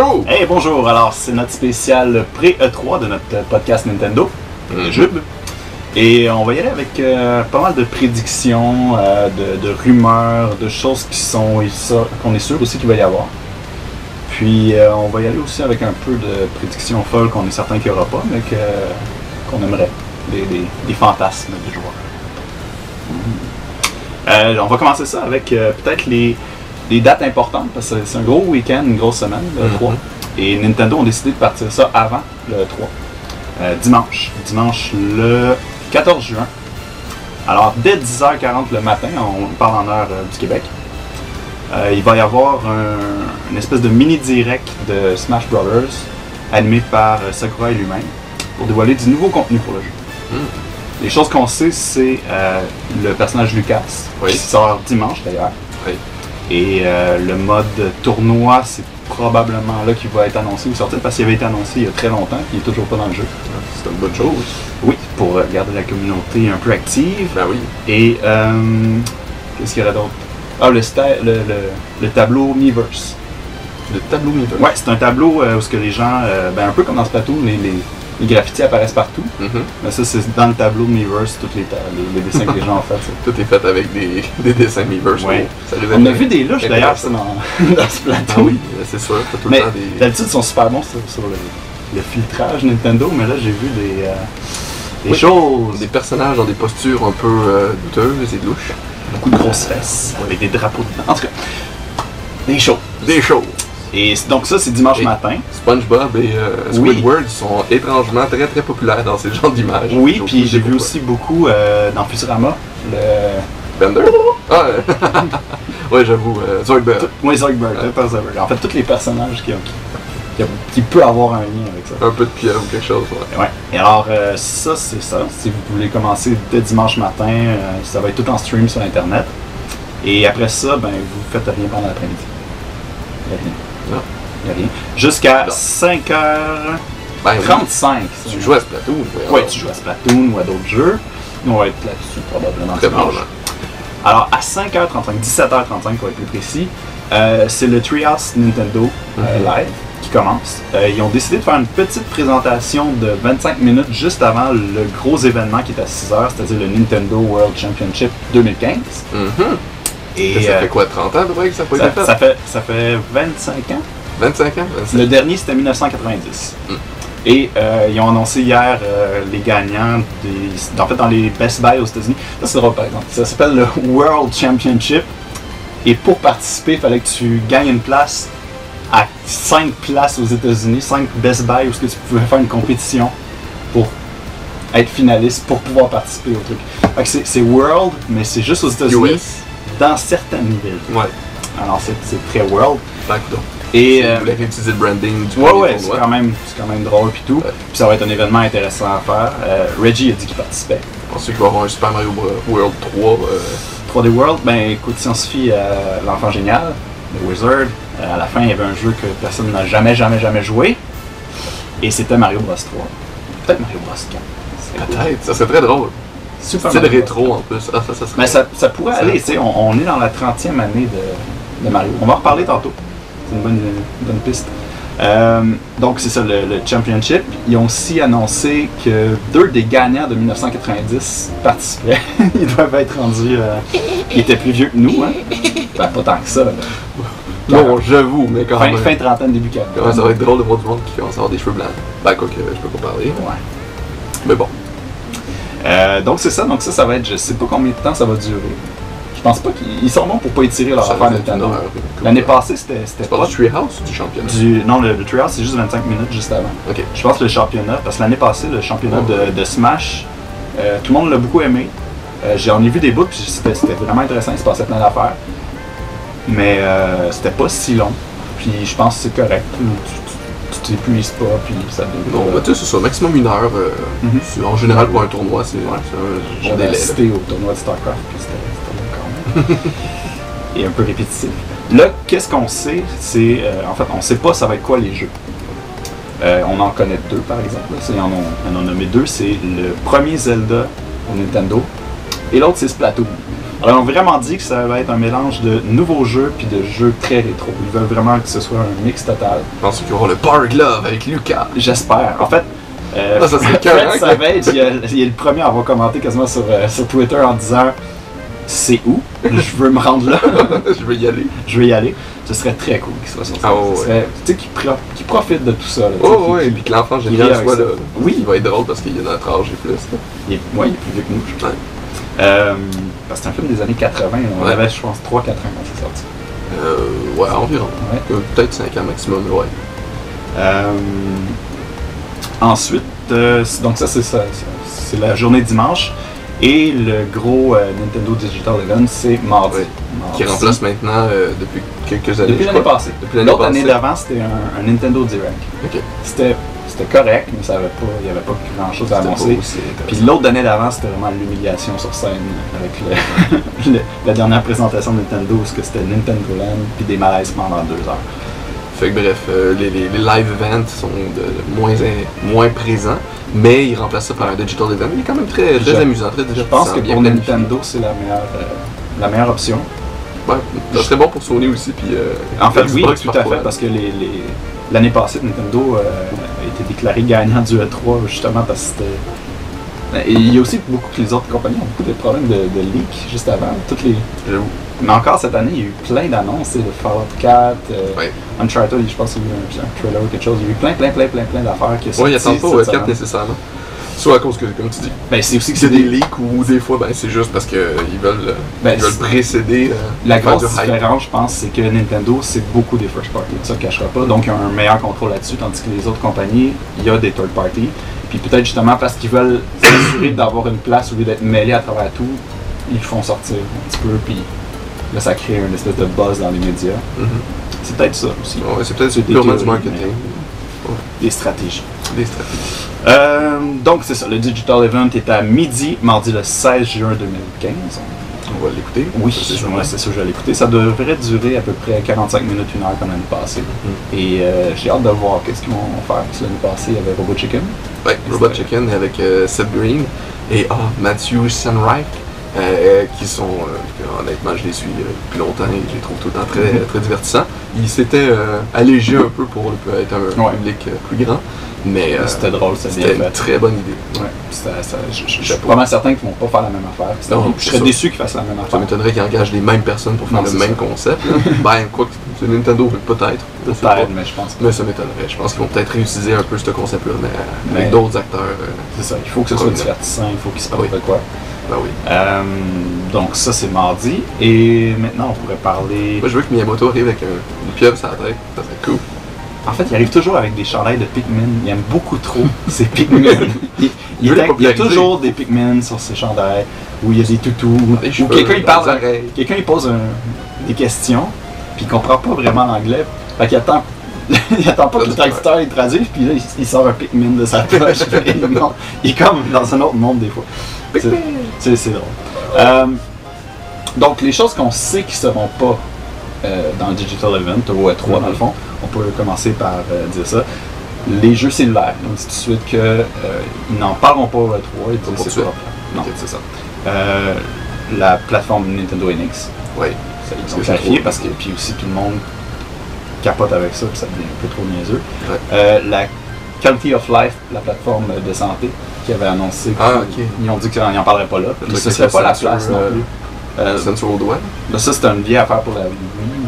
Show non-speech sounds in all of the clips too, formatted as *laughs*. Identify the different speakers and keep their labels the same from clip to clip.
Speaker 1: Bonjour!
Speaker 2: Hey, bonjour! Alors, c'est notre spécial pré-E3 de notre podcast Nintendo,
Speaker 1: Mhm.
Speaker 2: le Jube. Et on va y aller avec euh, pas mal de prédictions, euh, de, de rumeurs, de choses qui sont qu'on est sûr aussi qu'il va y avoir. Puis euh, on va y aller aussi avec un peu de prédictions folles qu'on est certain qu'il n'y aura pas, mais que- qu'on aimerait. Des, des- des fantasmes des joueurs. Euh, on va commencer ça avec peut-être les, les dates importantes, parce que c'est un gros week-end, une grosse semaine, le
Speaker 1: Mhm.
Speaker 2: 3. Et Nintendo ont décidé de partir ça avant le 3. Euh, dimanche. Dimanche le 14 juin. Alors, dès 10h40 le matin, on parle en heure euh, du Québec, euh, il va y avoir un- une espèce de mini-direct de Smash Brothers animé par Sakurai lui-même pour dévoiler du nouveau contenu pour le jeu.
Speaker 1: Mm.
Speaker 2: Les choses qu'on sait, c'est le personnage Lucas,
Speaker 1: Oui.
Speaker 2: qui sort dimanche d'ailleurs.
Speaker 1: Oui.
Speaker 2: Et euh, le mode tournoi, c'est probablement là qu'il va être annoncé ou sortir parce qu'il avait été annoncé il y a très longtemps, puis il n'est toujours pas dans le jeu.
Speaker 1: C'est une bonne chose.
Speaker 2: Oui, pour euh, garder la communauté un peu active.
Speaker 1: Ben oui.
Speaker 2: Et euh, qu'est-ce qu'il y aurait d'autre? Ah, le, le, le- le tableau Miiverse.
Speaker 1: Le tableau Miiverse.
Speaker 2: Ouais, c'est un tableau euh, où ce que les gens, ben, un peu comme dans Splatoon, les, les, les graffitis apparaissent partout.
Speaker 1: Mhm.
Speaker 2: Mais ça, c'est dans le tableau Miiverse, tous les, ta- les, les dessins que les gens ont fait. ça. *laughs*
Speaker 1: Tout est fait avec des, *laughs* des dessins Miiverse.
Speaker 2: Ouais.
Speaker 1: Oh,
Speaker 2: On a vu des louches d'ailleurs dans, *laughs* dans Splatoon.
Speaker 1: Ah oui, c'est sûr. Tout
Speaker 2: Mais
Speaker 1: des.
Speaker 2: d'habitude, ils sont super bons sur, sur le, le filtrage Nintendo, mais là, j'ai vu des, euh, des
Speaker 1: Oui.
Speaker 2: choses.
Speaker 1: Des personnages dans des postures un peu euh, douteuses et louches.
Speaker 2: Beaucoup de grosses fesses avec des drapeaux dedans. En tout cas, des choses.
Speaker 1: Des choses.
Speaker 2: Et donc, ça, c'est dimanche
Speaker 1: Et-
Speaker 2: matin.
Speaker 1: SpongeBob et euh,
Speaker 2: Oui.
Speaker 1: Squidward sont étrangement très très populaires dans ces genres d'images.
Speaker 2: Oui, puis j'ai vu
Speaker 1: pourquoi.
Speaker 2: aussi beaucoup euh, dans Futurama. Le...
Speaker 1: Bender? *laughs* Ah, *laughs* ouais, j'avoue. Euh, Zoidberg.
Speaker 2: Oui, Zoidberg. En fait, tous les personnages qui, ont- qui, qui, qui peut avoir un lien avec ça.
Speaker 1: Un peu de pieuvre ou quelque chose. Ouais.
Speaker 2: Ouais. Et alors, euh, ça, c'est ça. Si vous voulez commencer dès dimanche matin, ça va être tout en stream sur Internet. Et après ça, ben, vous faites rien pendant l'après-midi. Jusqu'à
Speaker 1: Non.
Speaker 2: 5h35.
Speaker 1: Ben, oui. Tu joues à Splatoon. donc.
Speaker 2: tu joues à Splatoon ou à d'autres jeux. On va être là-dessus probablement.
Speaker 1: Très
Speaker 2: dimanche.
Speaker 1: probablement.
Speaker 2: Alors, à 5h35, 17h35 pour être plus précis, euh, c'est le Treehouse Nintendo euh,
Speaker 1: Mhm.
Speaker 2: Live qui commence. Euh, ils ont décidé de faire une petite présentation de 25 minutes juste avant le gros événement qui est à 6h, c'est-à-dire le Nintendo World Championship 2015.
Speaker 1: Mhm.
Speaker 2: Et
Speaker 1: ça fait quoi, 30 ans que ça n'a pas
Speaker 2: ça,
Speaker 1: été fait?
Speaker 2: ça fait, ça fait 25 ans.
Speaker 1: 25 ans? 25
Speaker 2: Le dernier, c'était 1990.
Speaker 1: Mm.
Speaker 2: Et euh, ils ont annoncé hier euh, les gagnants des, en fait dans les Best Buy aux États-Unis. Ça c'est drôle par exemple. Ça s'appelle le World Championship. Et pour participer, il fallait que tu gagnes une place à 5 places aux États-Unis, 5 Best Buy où ce que tu pouvais faire une compétition pour être finaliste pour pouvoir participer au truc. Fait que c'est, World, mais c'est juste aux États-Unis, dans certaines villes.
Speaker 1: Ouais.
Speaker 2: Alors c'est, très World.
Speaker 1: Coudonc.
Speaker 2: Et euh,
Speaker 1: réutiliser le branding du
Speaker 2: Ouais, ouais, c'est quand, même, c'est quand même drôle puis tout.
Speaker 1: Ouais.
Speaker 2: Puis ça va être un événement intéressant à faire. Euh, Reggie a dit qu'il participait.
Speaker 1: On sait qu'il va y avoir un Super Mario. World 3. euh,
Speaker 2: 3D World, ben écoute, si on se fie à l'enfant génial, le Wizard, euh, à la fin il y avait un jeu que personne n'a jamais, jamais, jamais joué. Et c'était Mario Bros 3. Peut-être Mario Bros 4. C'est cool.
Speaker 1: Peut-être, ça serait très drôle.
Speaker 2: Super
Speaker 1: C'est rétro en plus. Ah, ça, ça serait.
Speaker 2: Mais ça, ça pourrait aller, tu sais, on, on est dans la 30e année de, de Mario. On va en reparler tantôt. C'est une bonne, une bonne piste. Euh, donc c'est ça, le, le Championship. Ils ont aussi annoncé que deux des gagnants de 1990 participaient. *laughs* ils doivent être rendus... euh, ils étaient plus vieux que nous, hein? Ben, pas tant que ça. là.
Speaker 1: Non, j'avoue, mais quand
Speaker 2: Fin,
Speaker 1: même.
Speaker 2: fin trentaine, début
Speaker 1: Quand même,
Speaker 2: quarantaine.
Speaker 1: ça va être drôle de voir du monde qui commence à avoir des cheveux blancs. Ben, quoi que je peux pas parler.
Speaker 2: Ouais.
Speaker 1: Mais bon.
Speaker 2: Euh, donc c'est ça, donc ça, ça va être... Je sais pas combien de temps ça va durer. Je pense pas qu'ils ils sont bons pour pas étirer leur affaire Nintendo. L'année passée, c'était
Speaker 1: Tu
Speaker 2: pas...
Speaker 1: parles du Treehouse ou du championnat
Speaker 2: Du, non, le, le Treehouse, c'est juste 25 minutes juste avant. Je pense que le championnat, parce que l'année passée, le championnat
Speaker 1: Ouais.
Speaker 2: de, de Smash, euh, tout le monde l'a beaucoup aimé. Euh, J'en ai vu des bouts, puis c'était vraiment intéressant, il se passait plein d'affaires. Mais euh, c'était pas si long. Puis je pense que c'est correct. Tu- t'épuises pas, puis ça devient
Speaker 1: Bon, bah, tu sais, c'est ça, maximum une heure. euh,
Speaker 2: Mhm.
Speaker 1: En général, pour un tournoi, c'est c'est un délai.
Speaker 2: au tournoi de StarCraft, puis c'était *laughs* Et un peu répétitif. Là, qu'est-ce qu'on sait? C'est, euh, en fait, on sait pas ça va être quoi les jeux. Euh, on en connaît deux, par exemple. là. En ont, ils en ont nommé deux. C'est le premier Zelda au Nintendo, et l'autre, c'est Splatoon. Alors, ils ont vraiment dit que ça va être un mélange de nouveaux jeux puis de jeux très rétro. Ils veulent vraiment que ce soit un mix total.
Speaker 1: Je pense qu'il y aura le Power Glove avec Lucas.
Speaker 2: J'espère. En fait, euh,
Speaker 1: ça *laughs*
Speaker 2: Fred Savage, il, a- il est le premier à avoir commenté quasiment sur, euh, sur Twitter en disant c'est où Je veux me rendre là, *laughs*
Speaker 1: je veux y aller.
Speaker 2: je veux y aller. Ce serait très cool qu'il soit sur ça.
Speaker 1: Ah ouais,
Speaker 2: Tu sais, qu'il pro- qu'il profite de tout ça. là,
Speaker 1: Oh ouais,
Speaker 2: qu'il-
Speaker 1: puis que l'enfant génial soit là.
Speaker 2: Oui.
Speaker 1: Il va être drôle parce qu'il est notre âge et plus. là.
Speaker 2: Il est, ouais, il est plus vieux que nous, je. Euh, parce que c'est un film des années 80. On
Speaker 1: Ouais.
Speaker 2: avait, je pense, 3-4 ans quand c'est sorti.
Speaker 1: Euh, ouais, environ.
Speaker 2: Ouais.
Speaker 1: Euh, Peut-être 5 ans maximum, ouais.
Speaker 2: Euh, ensuite, euh, donc ça, c'est ça- c'est la journée dimanche. Et le gros euh, Nintendo Digital Event, c'est mardi.
Speaker 1: Ouais.
Speaker 2: Mardi.
Speaker 1: Qui remplace maintenant euh, depuis quelques années.
Speaker 2: Depuis l'année passée. L'autre année d'avant, c'était un, un Nintendo Direct. C'était c'était correct, mais ça avait pas, il n'y avait pas grand chose à annoncer. Puis l'autre année d'avant, c'était vraiment l'humiliation sur scène avec le- *laughs* le- la dernière présentation de Nintendo, où c'était Nintendo Land, puis des malaises pendant deux heures.
Speaker 1: Fait que bref, euh, les, les- les live events sont de, moins, in- moins présents, mais ils remplacent ça par un digital event. Il est quand même très, très
Speaker 2: Je-
Speaker 1: amusant, très
Speaker 2: Je pense que
Speaker 1: bien
Speaker 2: pour
Speaker 1: planifié.
Speaker 2: Nintendo, c'est la meilleure, euh, la meilleure option.
Speaker 1: Ouais, ça serait bon pour Sony aussi. Puis, euh,
Speaker 2: En fait, oui, tout à fait, parce que les, les- l'année passée, Nintendo euh, a été déclaré gagnant du E3 justement parce que c'était. Et il y a aussi beaucoup que les autres compagnies ont beaucoup de problèmes de, de leak juste avant. Toutes les...
Speaker 1: J'avoue.
Speaker 2: Mais encore cette année, il y a eu plein d'annonces, de Fallout 4, euh. Uncharted, je pense qu'il y a eu un, trailer ou quelque chose. Il y a eu plein, plein, plein, plein, plein d'affaires qui sont
Speaker 1: Ouais, ils attendent pas au 4
Speaker 2: semaine.
Speaker 1: nécessairement. Soit à cause que, comme tu dis,
Speaker 2: Ben, c'est aussi que
Speaker 1: c'est des leaks ou des fois, ben, c'est juste parce qu'ils veulent, euh,
Speaker 2: Ben,
Speaker 1: ils veulent précéder. euh,
Speaker 2: La grosse différence, je pense, c'est que Nintendo, c'est beaucoup des first party. Ça ne cachera pas. Donc, ils ont un meilleur contrôle là-dessus, tandis que les autres compagnies, il y a des third party. Puis peut-être justement parce qu'ils veulent *coughs* s'assurer d'avoir une place au lieu d'être mêlés à travers tout, ils font sortir un petit peu. Puis là, ça crée une espèce de buzz dans les médias.
Speaker 1: Mhm.
Speaker 2: C'est peut-être ça aussi.
Speaker 1: Ouais, c'est peut-être purement du marketing.
Speaker 2: Des stratégies.
Speaker 1: Des stratégies.
Speaker 2: Euh, donc, c'est ça. Le Digital Event est à midi, mardi le 16 juin 2015.
Speaker 1: On va l'écouter.
Speaker 2: Oui,
Speaker 1: Ça, c'est
Speaker 2: ouais, sûr, je vais l'écouter. Ça devrait durer à peu près 45 minutes, une heure comme l'année passée.
Speaker 1: Mm.
Speaker 2: Et euh, j'ai hâte de voir qu'est-ce qu'ils vont faire. Parce que l'année passée, il y avait Robot Chicken.
Speaker 1: Ouais, Robot Chicken avec euh, Seth Green et ah, Matthew Sunreich, euh, qui sont, euh, honnêtement, je les suis euh, depuis longtemps et je les trouve tout le temps très, *laughs* très divertissants. Ils s'étaient euh, allégés un peu pour être un
Speaker 2: Ouais.
Speaker 1: public euh, plus grand, mais euh,
Speaker 2: C'était drôle, c'était
Speaker 1: une très bonne idée.
Speaker 2: Ouais, ça- je, je- je suis mal certain qu'ils vont pas faire la même affaire.
Speaker 1: Non,
Speaker 2: je serais
Speaker 1: ça.
Speaker 2: déçu qu'ils fassent la même
Speaker 1: Ça
Speaker 2: affaire.
Speaker 1: m'étonnerait qu'ils engagent les mêmes personnes pour faire
Speaker 2: Non,
Speaker 1: le même
Speaker 2: ça.
Speaker 1: concept. *laughs* ben, quoi que Nintendo, peut-être.
Speaker 2: Peut-être, mais je pense pas.
Speaker 1: Mais ça m'étonnerait. Je pense qu'ils vont peut-être réutiliser un peu ce concept-là, mais euh,
Speaker 2: Mais-
Speaker 1: avec d'autres acteurs. euh,
Speaker 2: C'est ça, il faut que ce soit divertissant, il faut qu'ils se parlent
Speaker 1: Oui.
Speaker 2: de quoi.
Speaker 1: ben oui.
Speaker 2: Euh, donc ça, c'est mardi. Et maintenant, on pourrait parler...
Speaker 1: Moi, je veux que Miyamoto arrive avec un- une pieuvre sur la tête. Ça serait cool.
Speaker 2: En fait, il arrive toujours avec des chandails de Pikmin. Il aime beaucoup trop *laughs* ces Pikmin. il, y a toujours des Pikmin sur ses chandails, où il y a des toutous,
Speaker 1: cheveux,
Speaker 2: quelqu'un il parle, quelqu'un il pose un- des questions, puis il comprend pas vraiment l'anglais. Fait qu'il attend, *laughs* il attend pas que le traducteur il traduise, puis là il, sort un Pikmin de sa poche. *laughs* il, est comme dans un autre monde des fois. C'est drôle. Euh, donc les choses qu'on sait qui seront pas euh, dans le Digital Event, au E3 dans le fond, on peut commencer par euh, dire ça. Les jeux cellulaires, on dit tout de suite qu'ils euh, ils n'en parleront pas au E3, ils disent c'est pas. Non, c'est ça. La plateforme Nintendo NX,
Speaker 1: Ouais.
Speaker 2: ça, ils ont clarifié parce que puis aussi tout le monde capote avec ça, puis ça devient un peu trop niaiseux.
Speaker 1: Ouais.
Speaker 2: La Quality of Life, la plateforme de santé, qui avait annoncé
Speaker 1: Ah,
Speaker 2: qu'ils
Speaker 1: ok.
Speaker 2: ils ont dit qu'ils n'en parleraient pas là. Puis
Speaker 1: avec
Speaker 2: serait pas la place non plus. Euh,
Speaker 1: au doigt.
Speaker 2: là, ça, c'est une vieille affaire pour la Wii,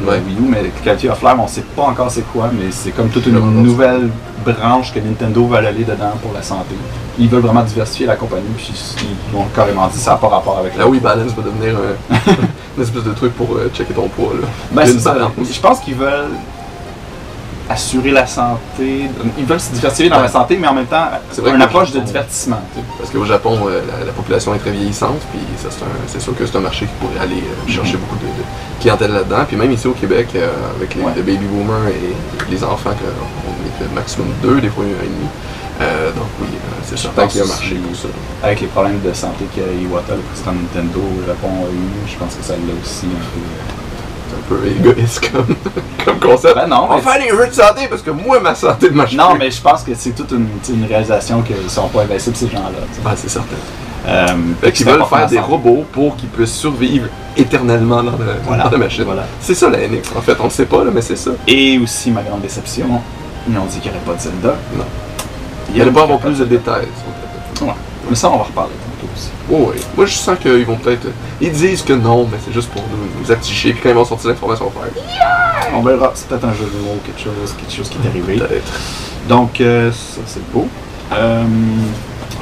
Speaker 2: la
Speaker 1: Ouais.
Speaker 2: Wii U, mais Quality of Life, on sait pas encore c'est quoi, mais c'est comme toute une nouvelle branche que Nintendo veut aller dedans pour la santé. Ils veulent vraiment diversifier la compagnie, puis ils ont carrément dit ça n'a pas rapport avec
Speaker 1: La Wii Balance va devenir un- *laughs* une espèce de truc pour euh, checker ton poids. Là.
Speaker 2: Ben, ça. Je pense qu'ils veulent assurer la santé. Ils veulent se diversifier dans
Speaker 1: Ouais.
Speaker 2: la santé, mais en même temps,
Speaker 1: C'est
Speaker 2: une approche de divertissement.
Speaker 1: Parce qu'au Japon, euh, la, la population est très vieillissante, puis c'est, sûr que c'est un marché qui pourrait aller euh, chercher beaucoup de, de clientèle là-dedans. Puis même ici au Québec, euh, avec les,
Speaker 2: Ouais.
Speaker 1: les baby boomers et les enfants, que, on est le maximum deux, des fois un et demi. Donc oui, c'est certain qu'il y a un marché pour ça.
Speaker 2: Avec les problèmes de santé que Iwata, le président de Nintendo au Japon, a eu, je pense que ça l'a aussi un peu.
Speaker 1: C'est un peu égoïste comme, *laughs* comme concept.
Speaker 2: Ben non,
Speaker 1: on va faire des jeux de santé parce que moi, ma santé ne marche
Speaker 2: Non, mais je pense que c'est toute une, une réalisation qu'ils sont pas invincibles, ces gens-là.
Speaker 1: Ah, c'est certain.
Speaker 2: Euh,
Speaker 1: Fait qu'ils veulent faire des robots pour qu'ils puissent survivre éternellement dans, le-
Speaker 2: Voilà.
Speaker 1: dans la machine.
Speaker 2: Voilà.
Speaker 1: C'est ça la NX, en fait. On ne sait pas, là, mais c'est ça.
Speaker 2: Et aussi, ma grande déception, ils ont dit qu'il n'y aurait pas de Zelda.
Speaker 1: Non.
Speaker 2: Il
Speaker 1: n'y pas
Speaker 2: aurait
Speaker 1: avoir plus de détails.
Speaker 2: Ouais. Mais ça, on va reparler aussi.
Speaker 1: Oh, oui. Moi, je sens qu'ils vont peut-être. Ils disent que non, mais c'est juste pour nous, nous afficher. Puis quand ils vont sortir l'information, on va faire.
Speaker 2: On verra, c'est peut-être un jeu de mots, quelque chose, quelque chose qui est arrivé.
Speaker 1: Peut-être.
Speaker 2: Donc, euh, ça, c'est beau. Euh,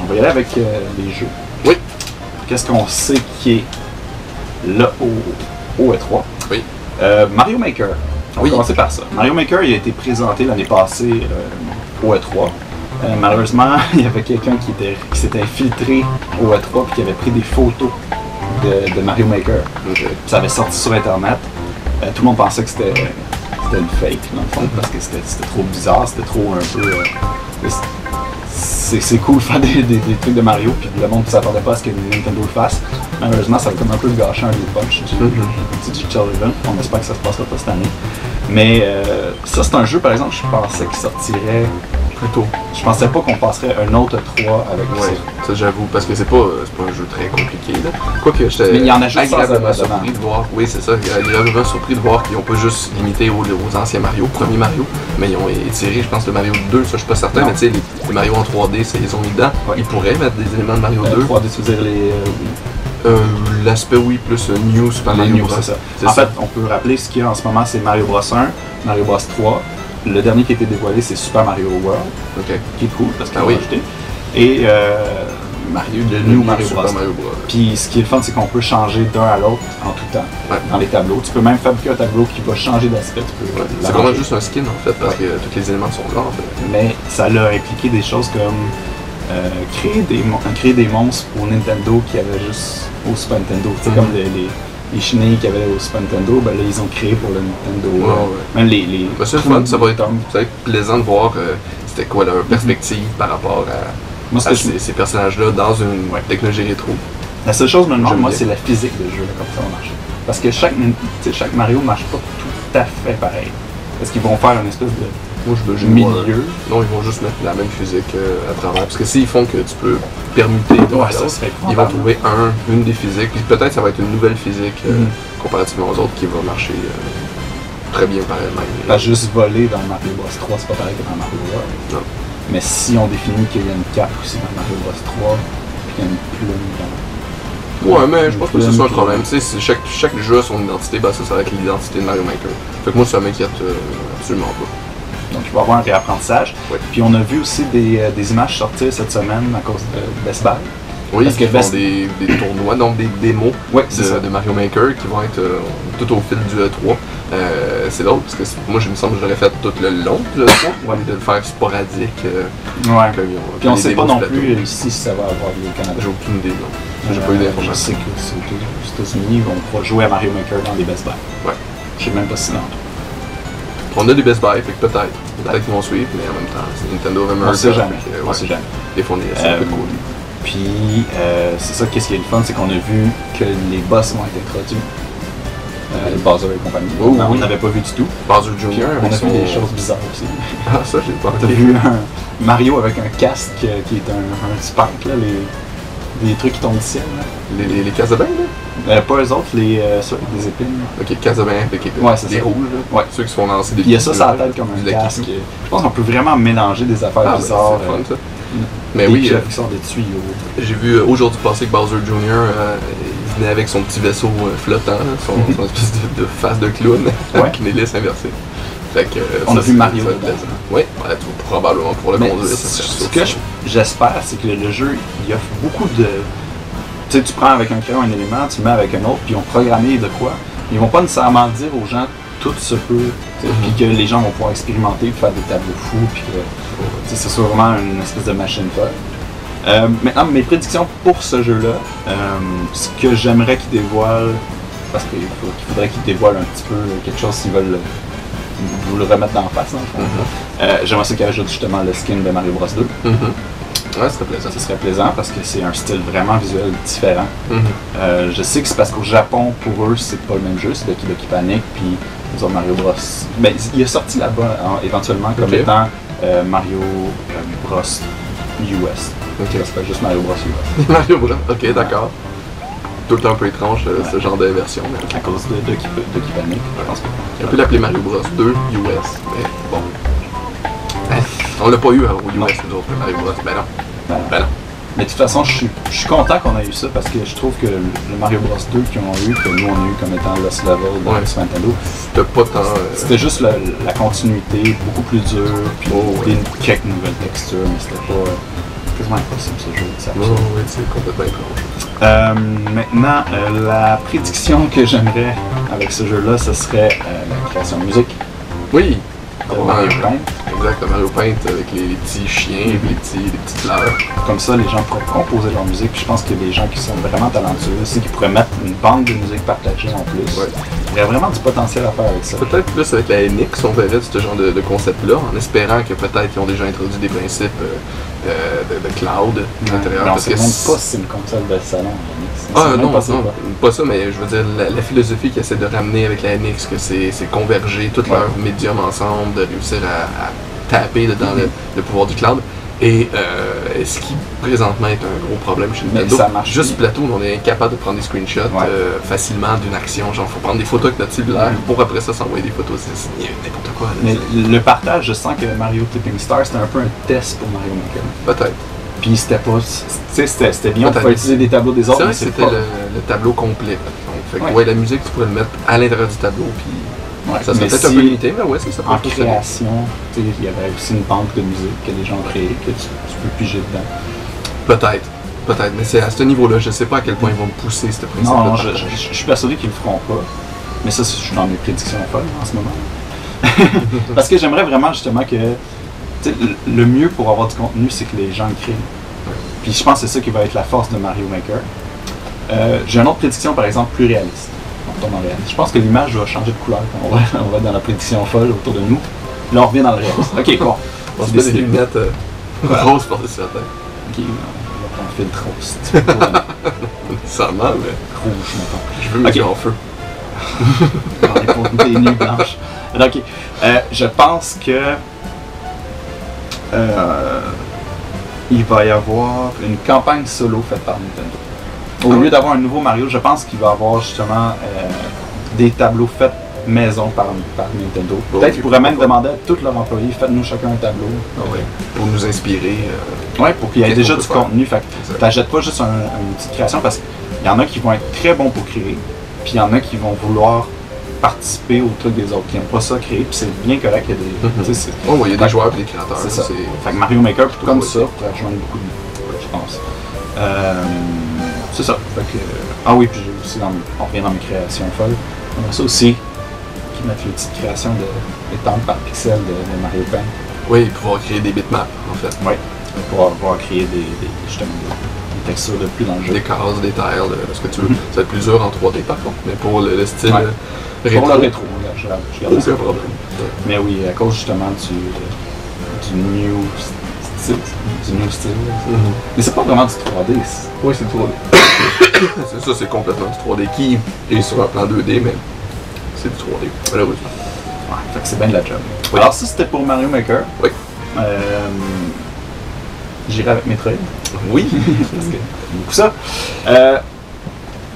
Speaker 2: on va y aller avec euh, les jeux.
Speaker 1: Oui.
Speaker 2: Qu'est-ce qu'on sait qui est là au, au E3
Speaker 1: Oui.
Speaker 2: Mario Maker. On
Speaker 1: Oui.
Speaker 2: va commencer par ça. Mario Maker, il a été présenté l'année passée au E3. Euh, malheureusement, *laughs* il y avait quelqu'un qui, était- qui s'était infiltré au E3 et qui avait pris des photos de, de Mario Maker. Ça avait sorti sur Internet. Euh, tout le monde pensait que c'était une fake, dans le fond, parce que c'était trop bizarre, c'était trop un peu. euh, c'est cool de faire des, des- des trucs de Mario, puis le monde ne s'attendait pas à ce que Nintendo le fasse. Malheureusement, ça a comme un peu gâché un des punch du,
Speaker 1: Mhm.
Speaker 2: du. On espère que ça se passera pas cette année. Mais euh, ça, c'est un jeu, par exemple, je pensais qu'il sortirait.
Speaker 1: Plutôt.
Speaker 2: Je pensais pas qu'on passerait un autre 3 avec
Speaker 1: Ouais,
Speaker 2: ça.
Speaker 1: ça j'avoue, parce que c'est pas, euh, pas un jeu très compliqué. Là. Quoique j'étais
Speaker 2: Mais il y en a juste
Speaker 1: agréablement surpris de voir. Oui, c'est ça, agréablement surpris de voir qu'ils ont pas juste limité aux, aux anciens Mario, premier Mario, mais ils ont étiré, je pense, le Mario 2, ça je suis pas certain,
Speaker 2: Non.
Speaker 1: mais tu sais, les, les Mario en 3D, ça, ils ont mis dedans.
Speaker 2: Ouais.
Speaker 1: Ils pourraient mettre des éléments de Mario
Speaker 2: Euh,
Speaker 1: 2.
Speaker 2: 3D, tu veux dire les. euh,
Speaker 1: Euh, L'aspect oui, plus euh, New Super
Speaker 2: les
Speaker 1: Mario
Speaker 2: news,
Speaker 1: Bros.
Speaker 2: En
Speaker 1: ça.
Speaker 2: fait, on peut rappeler ce qu'il y a en ce moment, c'est Mario Bros 1, Mario Bros 3. Le dernier qui a été dévoilé, c'est Super Mario World, qui est cool parce qu'il
Speaker 1: Ah
Speaker 2: a
Speaker 1: oui.
Speaker 2: Et euh, Mario, le New Mario Bros. Puis ce qui est le fun, c'est qu'on peut changer d'un à l'autre en tout temps
Speaker 1: Ouais.
Speaker 2: dans les tableaux. Tu peux même fabriquer un tableau qui va changer d'aspect.
Speaker 1: Ouais, C'est vraiment juste un skin en fait, parce que tous les éléments sont là en fait.
Speaker 2: Mais ça l'a impliqué des choses comme euh, créer, des, mon- créer des monstres pour Nintendo qui avaient juste au Super Nintendo.
Speaker 1: Mhm.
Speaker 2: comme les, les, les chenilles qu'il y avait au Super Nintendo, ben là, ils ont créé pour le Nintendo.
Speaker 1: Ouais, ouais.
Speaker 2: Même les.
Speaker 1: fun, ça va être,
Speaker 2: Tom.
Speaker 1: ça va être plaisant de voir euh, c'était quoi leur perspective par rapport à,
Speaker 2: Moi,
Speaker 1: ces, ces personnages-là dans une
Speaker 2: Ouais.
Speaker 1: technologie rétro.
Speaker 2: La seule chose que je me demande,
Speaker 1: J'aime
Speaker 2: moi, c'est la physique de jeu, comme ça va marcher. Parce que chaque, chaque Mario marche pas tout à fait pareil. Est-ce qu'ils vont faire une espèce de
Speaker 1: Moi, je veux juste
Speaker 2: milieu?
Speaker 1: Non, ils vont juste mettre la même physique euh, à travers. Parce que s'ils font que tu peux permuter
Speaker 2: Ouais,
Speaker 1: à
Speaker 2: ça
Speaker 1: ils vont trouver un, une des physiques. Puis peut-être ça va être une nouvelle physique euh,
Speaker 2: Mhm.
Speaker 1: comparativement aux autres qui va marcher euh, très bien par elle-même.
Speaker 2: Pas juste voler dans Mario Bros 3, c'est pas pareil que dans Mario World.
Speaker 1: Non.
Speaker 2: Mais si on définit qu'il y a une cape aussi dans Mario Bros 3, puis qu'il y a une plume dans.
Speaker 1: Ouais, mais je pense que ce soit un problème. Tu sais, c'est chaque, chaque jeu a son identité, bah ça, ça va être l'identité de Mario Maker. Fait que moi, ça m'inquiète euh, absolument pas.
Speaker 2: Donc il va y avoir un réapprentissage. Puis on a vu aussi des, euh, des images sortir cette semaine à cause de Best Buy.
Speaker 1: Oui,
Speaker 2: Parce que Best-
Speaker 1: des, des tournois, donc des démos de, de Mario Maker qui vont être euh, tout au fil du E3. Euh, c'est drôle parce que moi, je me semble que je l'aurais fait tout le long du E3,
Speaker 2: Ouais.
Speaker 1: de le faire sporadique. euh,
Speaker 2: Ouais.
Speaker 1: comme
Speaker 2: Puis on
Speaker 1: les
Speaker 2: sait pas non plus ici si ça va avoir lieu au Canada.
Speaker 1: J'ai aucune idée, non. J'ai pas eu
Speaker 2: Je
Speaker 1: d'informations.
Speaker 2: sais que c'est aux États-Unis, on pourra jouer à Mario Maker dans des Best Buy.
Speaker 1: Ouais.
Speaker 2: Je sais même pas si non.
Speaker 1: On a des Best Buy, fait que peut-être. Peut-être qu'ils vont suivre, mais en même temps, c'est Nintendo of America.
Speaker 2: On sait jamais.
Speaker 1: que,
Speaker 2: On
Speaker 1: ouais,
Speaker 2: sait jamais.
Speaker 1: Des fois, on est assez
Speaker 2: Euh,
Speaker 1: peu de côté.
Speaker 2: Puis, euh, c'est ça, qu'est-ce qui est le fun, c'est qu'on a vu que les boss vont être introduits. Euh, Bowser et compagnie.
Speaker 1: Oh,
Speaker 2: Non, on
Speaker 1: oui.
Speaker 2: n'avait pas vu du tout.
Speaker 1: Bowser
Speaker 2: Puis,
Speaker 1: Jr.
Speaker 2: on a vu des choses bizarres aussi.
Speaker 1: Ah, ça, j'ai pas
Speaker 2: T'as
Speaker 1: vu.
Speaker 2: vu un Mario avec un casque euh, qui est un, un spike, là, les, des trucs qui tombent du ciel. Là.
Speaker 1: Les, les, les Casabins, là?
Speaker 2: Euh, pas eux autres, les, euh, ceux avec des épines.
Speaker 1: Ok, Casabins avec épines.
Speaker 2: Ouais, c'est
Speaker 1: Les
Speaker 2: ça.
Speaker 1: rouges, là.
Speaker 2: Ouais.
Speaker 1: Ceux qui se font lancer des
Speaker 2: il y a ça sur la tête comme un casque. Je pense qu'on peut vraiment mélanger des affaires
Speaker 1: Ah, ben,
Speaker 2: bizarres.
Speaker 1: c'est fun,
Speaker 2: euh,
Speaker 1: ça. Mais
Speaker 2: des
Speaker 1: oui, euh,
Speaker 2: qui sortent des tuyaux.
Speaker 1: j'ai vu euh, aujourd'hui passer que Bowser Jr. euh, il venait avec son petit vaisseau euh, flottant, là, son,
Speaker 2: Mhm.
Speaker 1: son espèce de, de face de clown, avec une hélice inversée. Fait que, euh,
Speaker 2: On a vu
Speaker 1: c'est-
Speaker 2: Mario
Speaker 1: ça va être
Speaker 2: dedans.
Speaker 1: plaisant. Oui, tout- probablement pour le
Speaker 2: Mais
Speaker 1: conduire. ça
Speaker 2: ce
Speaker 1: serait
Speaker 2: ce
Speaker 1: sûr,
Speaker 2: que je- j'espère, c'est que le, le jeu, il offre beaucoup de... Tu sais, tu prends avec un crayon un élément, tu le mets avec un autre, puis ils ont programmé de quoi. Ils vont pas nécessairement dire aux gens tout se peut, puis que les gens vont pouvoir expérimenter, puis faire des tableaux fous, puis que ce soit vraiment une espèce de machine folle. Euh, maintenant, mes prédictions pour ce jeu-là, euh, ce que j'aimerais qu'ils dévoilent, parce qu'il faudrait qu'ils dévoilent un petit peu quelque chose s'ils veulent vous le remettre dans la face, dans le fond.
Speaker 1: Mhm.
Speaker 2: Euh, J'aimerais ça qu'ils ajoutent justement le skin de Mario Bros 2.
Speaker 1: Mhm. Ouais, ce serait plaisant.
Speaker 2: Ça serait plaisant parce que c'est un style vraiment visuel différent.
Speaker 1: Mhm.
Speaker 2: Euh, je sais que c'est parce qu'au Japon, pour eux, c'est pas le même jeu, c'est Doki Doki Panic, puis ils ont Mario Bros. Ben, il est sorti là-bas hein, éventuellement comme étant euh, Mario euh, Bros US.
Speaker 1: Ok.
Speaker 2: Ça s'appelle juste Mario Bros. US. *laughs*
Speaker 1: Mario Bros. Ok, d'accord. Tout le temps un peu étrange ce genre de version. Mais...
Speaker 2: À cause de, de qui panique, je pense que.
Speaker 1: On peut l'appeler Mario Bros 2 US. Mais bon. On l'a pas eu hein, au US,
Speaker 2: Non.
Speaker 1: nous autres, Mario Bros. Ben non.
Speaker 2: Ben,
Speaker 1: Ben non.
Speaker 2: Mais de toute façon, je suis, je suis content qu'on ait eu ça parce que je trouve que le Mario Bros 2 qu'ils ont eu, que nous on a eu comme étant Lost Level de
Speaker 1: Ouais.
Speaker 2: Nintendo,
Speaker 1: C'était pas tant. euh,
Speaker 2: c'était juste la, la continuité, beaucoup plus dur, puis
Speaker 1: Oh, ouais.
Speaker 2: des quelques nouvelles textures, mais c'était pas euh, quasiment impossible ce jeu. ça.
Speaker 1: Non, oui, c'est complètement étrange.
Speaker 2: Euh, maintenant, euh, la prédiction que j'aimerais avec ce jeu-là, ce serait euh, la création de musique
Speaker 1: Oui! Ouais,
Speaker 2: Mario Paint.
Speaker 1: Exact, Mario Paint avec les, les petits chiens,
Speaker 2: Mhm.
Speaker 1: les, petits, les petites fleurs.
Speaker 2: Comme ça, les gens pourraient composer leur musique. Puis je pense que les gens qui sont vraiment talentueux, c'est qu'ils pourraient mettre une bande de musique partagée en plus.
Speaker 1: Ouais.
Speaker 2: Il y a vraiment du potentiel à faire avec ça.
Speaker 1: Peut-être plus avec la NX, on verrait ce genre de, de concept-là, en espérant que peut-être qu'ils ont déjà introduit des principes euh, euh, de, de cloud à l'intérieur. Parce que
Speaker 2: pas si une console de salon. On
Speaker 1: Ah non,
Speaker 2: pas
Speaker 1: non, pas ça, mais je veux dire, la, la philosophie qu'ils essaient de ramener avec la NX, que c'est converger tous
Speaker 2: Ouais.
Speaker 1: leurs médiums ensemble, de réussir à, à taper dans le,
Speaker 2: Mhm.
Speaker 1: le pouvoir du cloud. Et euh, ce qui présentement est un gros problème chez
Speaker 2: ça marche
Speaker 1: Juste. Platoon, on est incapable de prendre des screenshots
Speaker 2: Ouais.
Speaker 1: euh, facilement d'une action. Genre, faut prendre des photos avec notre cellulaire
Speaker 2: Mhm.
Speaker 1: pour après ça s'envoyer des photos. C'est n'importe quoi. là.
Speaker 2: Mais le partage, je sens que Mario Tipping Star, c'était un peu un test pour Mario Maker.
Speaker 1: Peut-être.
Speaker 2: Puis c'était pas. Tu sais, c'était bien, on pouvait utiliser des tableaux des autres, c'est
Speaker 1: c'était le, le tableau complet. Fait que,
Speaker 2: Ouais.
Speaker 1: ouais, la musique, tu pourrais le mettre à l'intérieur du tableau. Puis
Speaker 2: Ouais,
Speaker 1: ça serait peut-être un
Speaker 2: si-
Speaker 1: peu limité, mais ouais, ça, ça peut
Speaker 2: En création, il y avait aussi une banque de musique que les gens ont créée, que tu, tu peux piger dedans.
Speaker 1: Peut-être. Peut-être. Mais c'est à ce niveau-là. Je sais pas à quel point ils vont me pousser ce principe
Speaker 2: Non, non, je, je- je suis persuadé qu'ils le feront pas. Mais ça, je suis dans mes prédictions folles en ce moment. *laughs* Parce que j'aimerais vraiment justement que le- le mieux pour avoir du contenu, c'est que les gens le créent. Puis je pense que c'est ça qui va être la force de Mario Maker. Euh, J'ai une autre prédiction, par exemple, plus réaliste. Je pense que l'image va changer de couleur quand on va, on va être dans la prédiction folle autour de nous. Là, on revient dans le *laughs* réaliste. Ok, bon.
Speaker 1: On se met des lunettes euh,
Speaker 2: Voilà.
Speaker 1: roses tête.
Speaker 2: Ok, on va prendre filtre rose. *laughs* pour-
Speaker 1: mal, mais
Speaker 2: Rouge, mettons.
Speaker 1: je veux
Speaker 2: Ok.
Speaker 1: yeux en feu. *laughs*
Speaker 2: des nuits blanches. Ok. Euh, je pense que euh, il va y avoir une campagne solo faite par Nintendo. Au lieu d'avoir un nouveau Mario, je pense qu'il va avoir justement euh, des tableaux faits maison par, par Nintendo.
Speaker 1: Bon,
Speaker 2: Peut-être qu'ils pourraient même demander à tous leurs employés, faites-nous chacun un tableau.
Speaker 1: Ah ouais. Pour nous inspirer. euh,
Speaker 2: Ouais, pour qu'il y ait déjà du
Speaker 1: faire?
Speaker 2: contenu. Fait t'achètes pas juste un- une petite création parce qu'il y en a qui vont être très bons pour créer, puis il y en a qui vont vouloir participer au truc des autres, qui n'aiment pas ça créer, puis c'est bien correct. il y a des- sais, c'est-
Speaker 1: Oh, ouais, y a des joueurs et des créateurs.
Speaker 2: C'est ça. Fait que Mario Maker, comme
Speaker 1: Ouais.
Speaker 2: ça, pourrait rejoindre beaucoup de monde, je pense. Euh, c'est ça. Fait que, ah oui, puis j'ai aussi, dans mes, on revient dans mes créations folles, on a ça aussi, qui mettent les petites créations de étampes par pixel de, de Mario Paint.
Speaker 1: Oui, pouvoir créer des bitmaps, en fait.
Speaker 2: Oui. Pour pouvoir créer des, des, justement, des, des textures de plus dans le jeu.
Speaker 1: Des cases, des tiles, ce que tu veux.
Speaker 2: Mhm.
Speaker 1: Ça va être plus dur en 3D par contre, mais pour le, le style
Speaker 2: Ouais.
Speaker 1: euh,
Speaker 2: Pour
Speaker 1: rétro,
Speaker 2: le rétro, là, je, je garde ça.
Speaker 1: aucun problème.
Speaker 2: Mais oui, à cause justement du, du new Du new style. Mais c'est pas vraiment du 3D. c'est-
Speaker 1: Oui, c'est 3D. c'est ça, c'est complètement du 3D qui est sur un plan 2D, mais c'est du 3D, malheureusement.
Speaker 2: Ouais, fait que c'est bien de la job.
Speaker 1: Oui.
Speaker 2: Alors ça, c'était pour Mario Maker.
Speaker 1: Oui.
Speaker 2: Euh, J'irai avec Metroid.
Speaker 1: Oui. *laughs*
Speaker 2: Parce que beaucoup ça. Euh,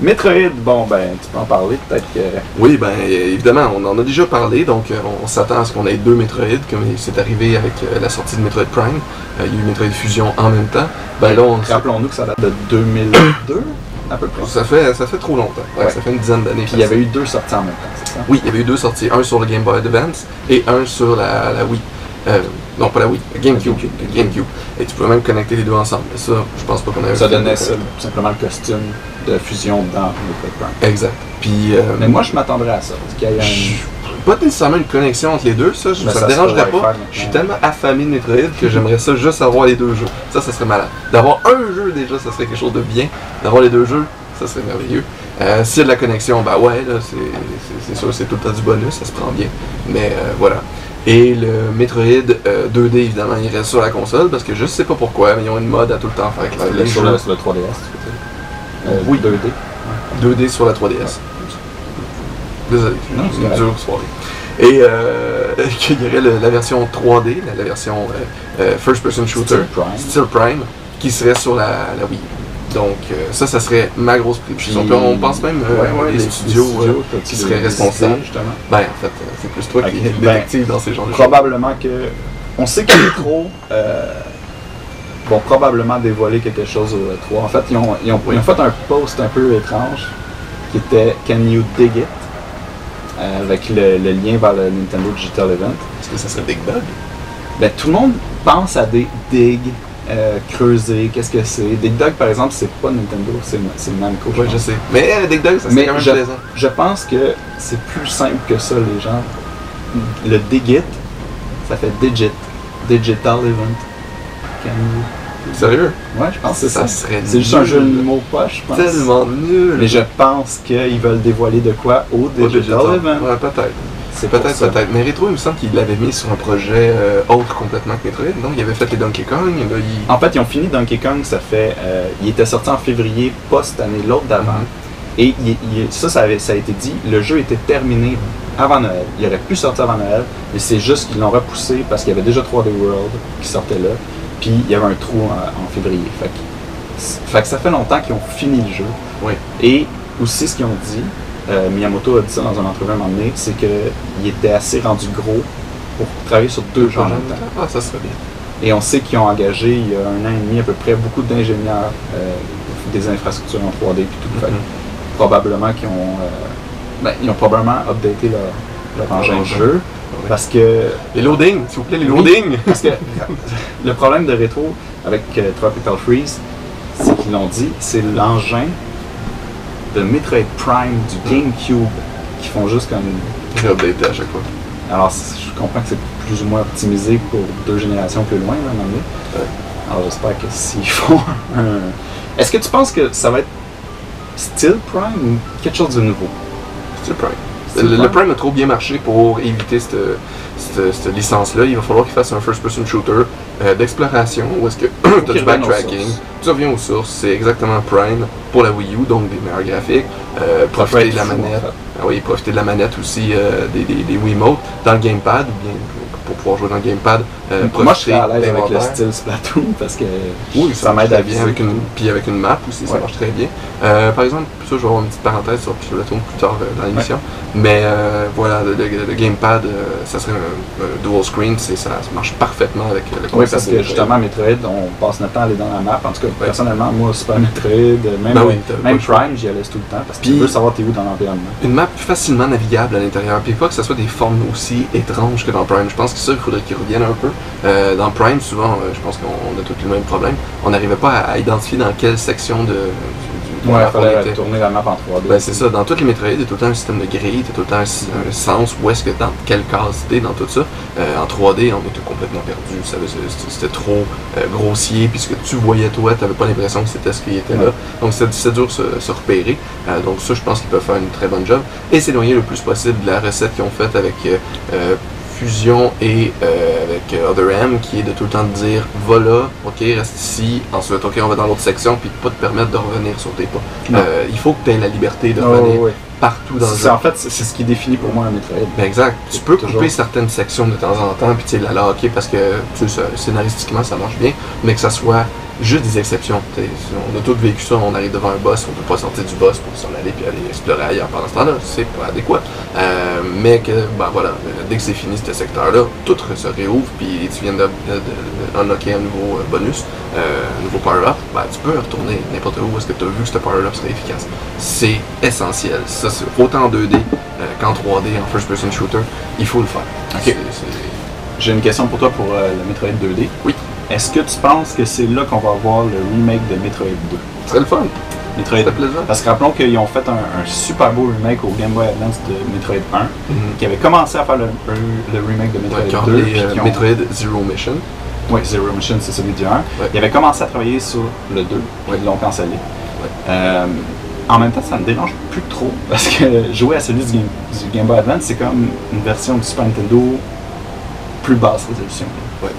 Speaker 2: Metroid, bon ben, tu peux en parler peut-être que.
Speaker 1: Oui, ben évidemment, on en a déjà parlé, donc euh, on s'attend à ce qu'on ait deux Metroid, comme c'est arrivé avec euh, la sortie de Metroid Prime. Euh, il y a eu Metroid Fusion en même temps. Ben là, on
Speaker 2: Rappelons-nous que ça date de 2002, à peu près.
Speaker 1: ça fait, ça fait trop longtemps. Ouais,
Speaker 2: Ouais.
Speaker 1: Ça fait une dizaine d'années.
Speaker 2: Puis il y avait eu deux sorties en même temps, c'est ça?
Speaker 1: Oui, il y avait eu deux sorties, un sur le Game Boy Advance et un sur la, la Wii. Euh, non, pas la Wii, la GameCube.
Speaker 2: GameCube.
Speaker 1: GameCube. Et tu pouvais même connecter les deux ensemble. Mais ça, je pense pas qu'on avait
Speaker 2: Ça donnait seul- simplement le costume de fusion dans Metroid Prime.
Speaker 1: Exact. Puis, euh,
Speaker 2: Mais moi, je m'attendrais à ça. Parce qu'il y a
Speaker 1: pas nécessairement une connexion entre les deux, ça, je- ça
Speaker 2: ça
Speaker 1: me dérangerait pas. Je suis tellement affamé de Metroid que j'aimerais ça juste avoir les deux jeux. Ça, ça serait malade. D'avoir un jeu déjà, ça serait quelque chose de bien. D'avoir les deux jeux, ça serait merveilleux. Euh, S'il y a de la connexion, bah ouais, là, c'est sûr, c'est tout le temps du bonus, ça se prend bien. Mais euh, voilà. Et le Metroid euh, 2D, évidemment, il reste sur la console parce que je sais pas pourquoi, mais ils ont une mode à tout le temps faire les
Speaker 2: sur, le, sur le 3DS, tu veux dire? Euh,
Speaker 1: Oui.
Speaker 2: 2D.
Speaker 1: 2D sur la 3DS. Désolé,
Speaker 2: Non,
Speaker 1: c'est une dure soirée. Et euh, *laughs* qu'il y aurait le- la version 3D, la, la version euh, euh, First Person Shooter,
Speaker 2: Steel Prime.
Speaker 1: Steel Prime, qui serait sur la, la Wii. Donc, euh, ça, ça serait ma grosse prédiction. On pense même euh,
Speaker 2: Ouais, ouais,
Speaker 1: les,
Speaker 2: les
Speaker 1: studios, euh, qui seraient responsables.
Speaker 2: justement.
Speaker 1: Ben, en fait, euh, c'est plus toi qui es
Speaker 2: ben,
Speaker 1: détective dans ces genres de choses.
Speaker 2: Probablement que. On sait que Retro euh, vont probablement dévoiler quelque chose au 3. En fait, ils ont, ils ont- ils ont fait un post un peu étrange qui était Can you dig it? Avec le, le lien vers le Nintendo Digital Event.
Speaker 1: Est-ce que ça serait Big Dog?
Speaker 2: Ben, tout le monde pense à des dig, euh, creuser, qu'est-ce que c'est. Dig Dug, par exemple, c'est pas Nintendo, c'est c'est Namco.
Speaker 1: Oui, je
Speaker 2: pense.
Speaker 1: sais. Mais euh, Big Dog, ça
Speaker 2: Mais
Speaker 1: quand même
Speaker 2: je,
Speaker 1: plaisant.
Speaker 2: je pense que c'est plus simple que ça, les gens. Le digit, ça fait digit. Digital event. Can you-
Speaker 1: Sérieux?
Speaker 2: Ouais, je pense que c'est ça.
Speaker 1: Ça serait
Speaker 2: C'est juste un jeu de mots poche, je pense.
Speaker 1: Tellement nul.
Speaker 2: Mais je pense qu'ils veulent dévoiler de quoi au
Speaker 1: Au
Speaker 2: Digital, Event.
Speaker 1: Ouais, peut-être.
Speaker 2: C'est
Speaker 1: Peut-être,
Speaker 2: ça.
Speaker 1: peut-être. Mais Retro, il me semble qu'il l'avait mis sur un projet euh, autre complètement que Metroid. Non, il avait fait les Donkey Kong. et Là, il...
Speaker 2: En fait, ils ont fini Donkey Kong, ça fait. euh, il était sorti en février, pas cette année, l'autre d'avant.
Speaker 1: Mhm.
Speaker 2: Et il- il- ça, ça, avait- ça a été dit, le jeu était terminé avant Noël. Il aurait pu sortir avant Noël, mais c'est juste qu'ils l'ont repoussé parce qu'il y avait déjà 3D World qui sortait là. Puis il y avait un trou en, en février. Fait que, fait que ça fait longtemps qu'ils ont fini le jeu.
Speaker 1: Oui.
Speaker 2: Et aussi, ce qu'ils ont dit, euh, Miyamoto a dit ça dans un entrevue à un moment donné, c'est qu'il était assez rendu gros pour travailler sur deux jeux en même temps.
Speaker 1: Ah, ça serait bien.
Speaker 2: Et on sait qu'ils ont engagé il y a un an et demi à peu près beaucoup d'ingénieurs euh, des infrastructures en 3D et tout. Que
Speaker 1: Mhm.
Speaker 2: probablement qu'ils ont, euh, ben, ils ont probablement updaté leur, leur engin de jeu
Speaker 1: Ouais.
Speaker 2: parce que
Speaker 1: Les loadings, s'il vous plaît, les
Speaker 2: Oui.
Speaker 1: loadings!
Speaker 2: parce que le problème de rétro avec Tropical Freeze, c'est qu'ils l'ont dit, c'est l'engin de Metroid Prime du GameCube qui font juste comme
Speaker 1: J'ai updaté à chaque fois.
Speaker 2: alors, je comprends que c'est plus ou moins optimisé pour deux générations plus loin, là, à un moment donné.
Speaker 1: Ouais.
Speaker 2: Alors, j'espère que s'ils font *laughs* un... Est-ce que tu penses que ça va être Steel Prime ou quelque chose de nouveau?
Speaker 1: C'est le Prime.
Speaker 2: Steel
Speaker 1: Le, le Prime a trop bien marché pour éviter cette, cette, cette licence-là. Il va falloir qu'il fasse un first-person shooter euh, d'exploration où est-ce que *clears throat* tu as du backtracking, tu reviens aux sources. C'est exactement Prime pour la Wii U, donc des meilleurs graphiques. Euh, profiter de la manette. Ah oui, profiter de la manette aussi euh, des, des, des Wiimote dans le gamepad, ou bien pour pouvoir jouer dans le gamepad. euh,
Speaker 2: Moi, je serais à
Speaker 1: profiter
Speaker 2: l'aise avec le style Splatoon parce que
Speaker 1: Oui,
Speaker 2: ça m'aide à
Speaker 1: bien avec une, puis avec une map aussi, ça
Speaker 2: Ouais.
Speaker 1: marche très bien. Euh, par exemple, ça, je vais avoir une petite parenthèse sur Splatoon plus tard euh, dans l'émission. Mais euh, voilà, le, le- le gamepad, ça serait un, un dual screen, ça, ça marche parfaitement avec le
Speaker 2: Oui,
Speaker 1: concept
Speaker 2: parce
Speaker 1: de
Speaker 2: que justement, Metroid, on passe notre temps à aller dans la map. En tout cas, personnellement, moi, Super Metroid, même,
Speaker 1: Ben oui,
Speaker 2: même. Prime, j'y allais tout le temps parce que tu veux savoir t'es où dans l'environnement.
Speaker 1: Une map facilement navigable à l'intérieur, puis pas que ça soit des formes aussi étranges que dans Prime. Je pense que ça, il faudrait qu'ils reviennent un peu. Euh, dans Prime, souvent, euh, je pense qu'on a tous le même problème. On n'arrivait pas à, identifier dans quelle section de, du, du-
Speaker 2: Ouais,
Speaker 1: on
Speaker 2: fallait
Speaker 1: était.
Speaker 2: tourner la map en 3D.
Speaker 1: Ben, c'est ça, dans toutes les Metroid, il y a tout le temps un système de grille, il y a tout le temps un, un sens où est-ce que dans quelle case t'es dans tout ça. Euh, en 3D, on était complètement perdu, c'était trop euh, grossier, puis ce que tu voyais toi, t'avais pas l'impression que c'était ce qui était là. Donc c'est dur de se, se repérer. Euh, donc ça, je pense qu'ils peuvent faire une très bonne job. Et s'éloigner le plus possible de la recette qu'ils ont faite avec Fusion et euh, avec euh, Other M, qui est de tout le temps de dire va là, ok, reste ici, ensuite ok, on va dans l'autre section, puis de pas te permettre de revenir sur tes pas. Euh, il faut que tu aies la liberté de
Speaker 2: Oh,
Speaker 1: revenir
Speaker 2: ouais.
Speaker 1: partout dans le
Speaker 2: C'est-
Speaker 1: jeu.
Speaker 2: En fait, c'est ce qui définit pour moi un Metroid.
Speaker 1: Ben exact. Tu peux
Speaker 2: Toujours.
Speaker 1: couper certaines sections de temps en temps, puis tu sais, la locker parce que tu sais, scénaristiquement ça marche bien, mais que ça soit juste des exceptions. On a tous vécu ça, on arrive devant un boss, on peut pas sortir du boss pour s'en aller puis aller explorer ailleurs pendant ce temps-là, c'est pas adéquat. Euh, mais que, ben voilà, dès que c'est fini ce secteur-là, tout se réouvre, puis tu viens de, de, de- de unlocker un nouveau euh, bonus, euh, un nouveau power-up, ben, tu peux retourner n'importe où est-ce que tu as vu que ce power-up serait efficace. C'est essentiel. Ça, c'est autant en 2D euh, qu'en 3D, en first-person shooter, il faut le faire.
Speaker 2: J'ai une question pour toi pour le Metroid 2D.
Speaker 1: Oui.
Speaker 2: Est-ce que tu penses que c'est là qu'on va avoir le remake de Metroid 2
Speaker 1: Ce serait le fun.
Speaker 2: Metroid
Speaker 1: plaisant.
Speaker 2: Parce que rappelons qu'ils ont fait un, un super beau remake au Game Boy Advance de Metroid 1, qui avait commencé à faire le, le remake de Metroid
Speaker 1: Ouais, qui ont
Speaker 2: 2.
Speaker 1: appelé,
Speaker 2: puis
Speaker 1: euh,
Speaker 2: ont-
Speaker 1: Metroid Zero Mission.
Speaker 2: Oui, Zero Mission, c'est celui du 1.
Speaker 1: Ouais.
Speaker 2: Ils avaient commencé à travailler sur le 2, puis
Speaker 1: Ouais.
Speaker 2: ils l'ont cancellé. Euh, en même temps, ça me dérange plus trop, *laughs* parce que jouer à celui du Game, du Game Boy Advance, c'est comme une version du Super Nintendo plus basse résolution.
Speaker 1: Ouais.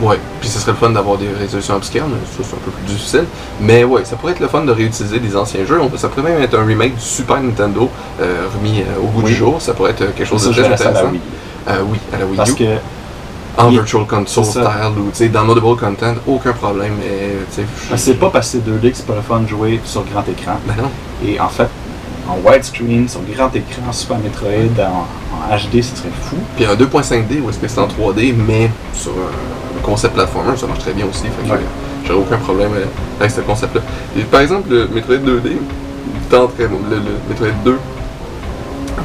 Speaker 1: Ouais, puis ce serait le fun d'avoir des résolutions upscale, mais ça c'est un peu plus difficile. Mais ouais, ça pourrait être le fun de réutiliser des anciens jeux. On- ça pourrait même être un remake du Super Nintendo euh, remis euh, au goût
Speaker 2: Oui.
Speaker 1: du jour. Ça pourrait être quelque chose de très
Speaker 2: reste à la
Speaker 1: intéressant.
Speaker 2: Wii.
Speaker 1: Euh, oui, à la Wii
Speaker 2: Parce
Speaker 1: U.
Speaker 2: que
Speaker 1: en virtual console style ou tu sais, downloadable content, aucun problème.
Speaker 2: Ben, c'est pas parce que c'est 2D que c'est pas le fun de jouer sur grand écran.
Speaker 1: Ben non.
Speaker 2: Et en fait, en widescreen, sur grand écran, Super Metroid, en, en HD, ce serait fou.
Speaker 1: Puis un 2.5D ou est-ce que c'est en 3D, mais sur un concept platformer, ça marche très bien aussi. Fait que
Speaker 2: Ouais.
Speaker 1: j'aurais aucun problème avec ce concept-là. Et par exemple, le Metroid 2D, tenterait- le, le Metroid 2,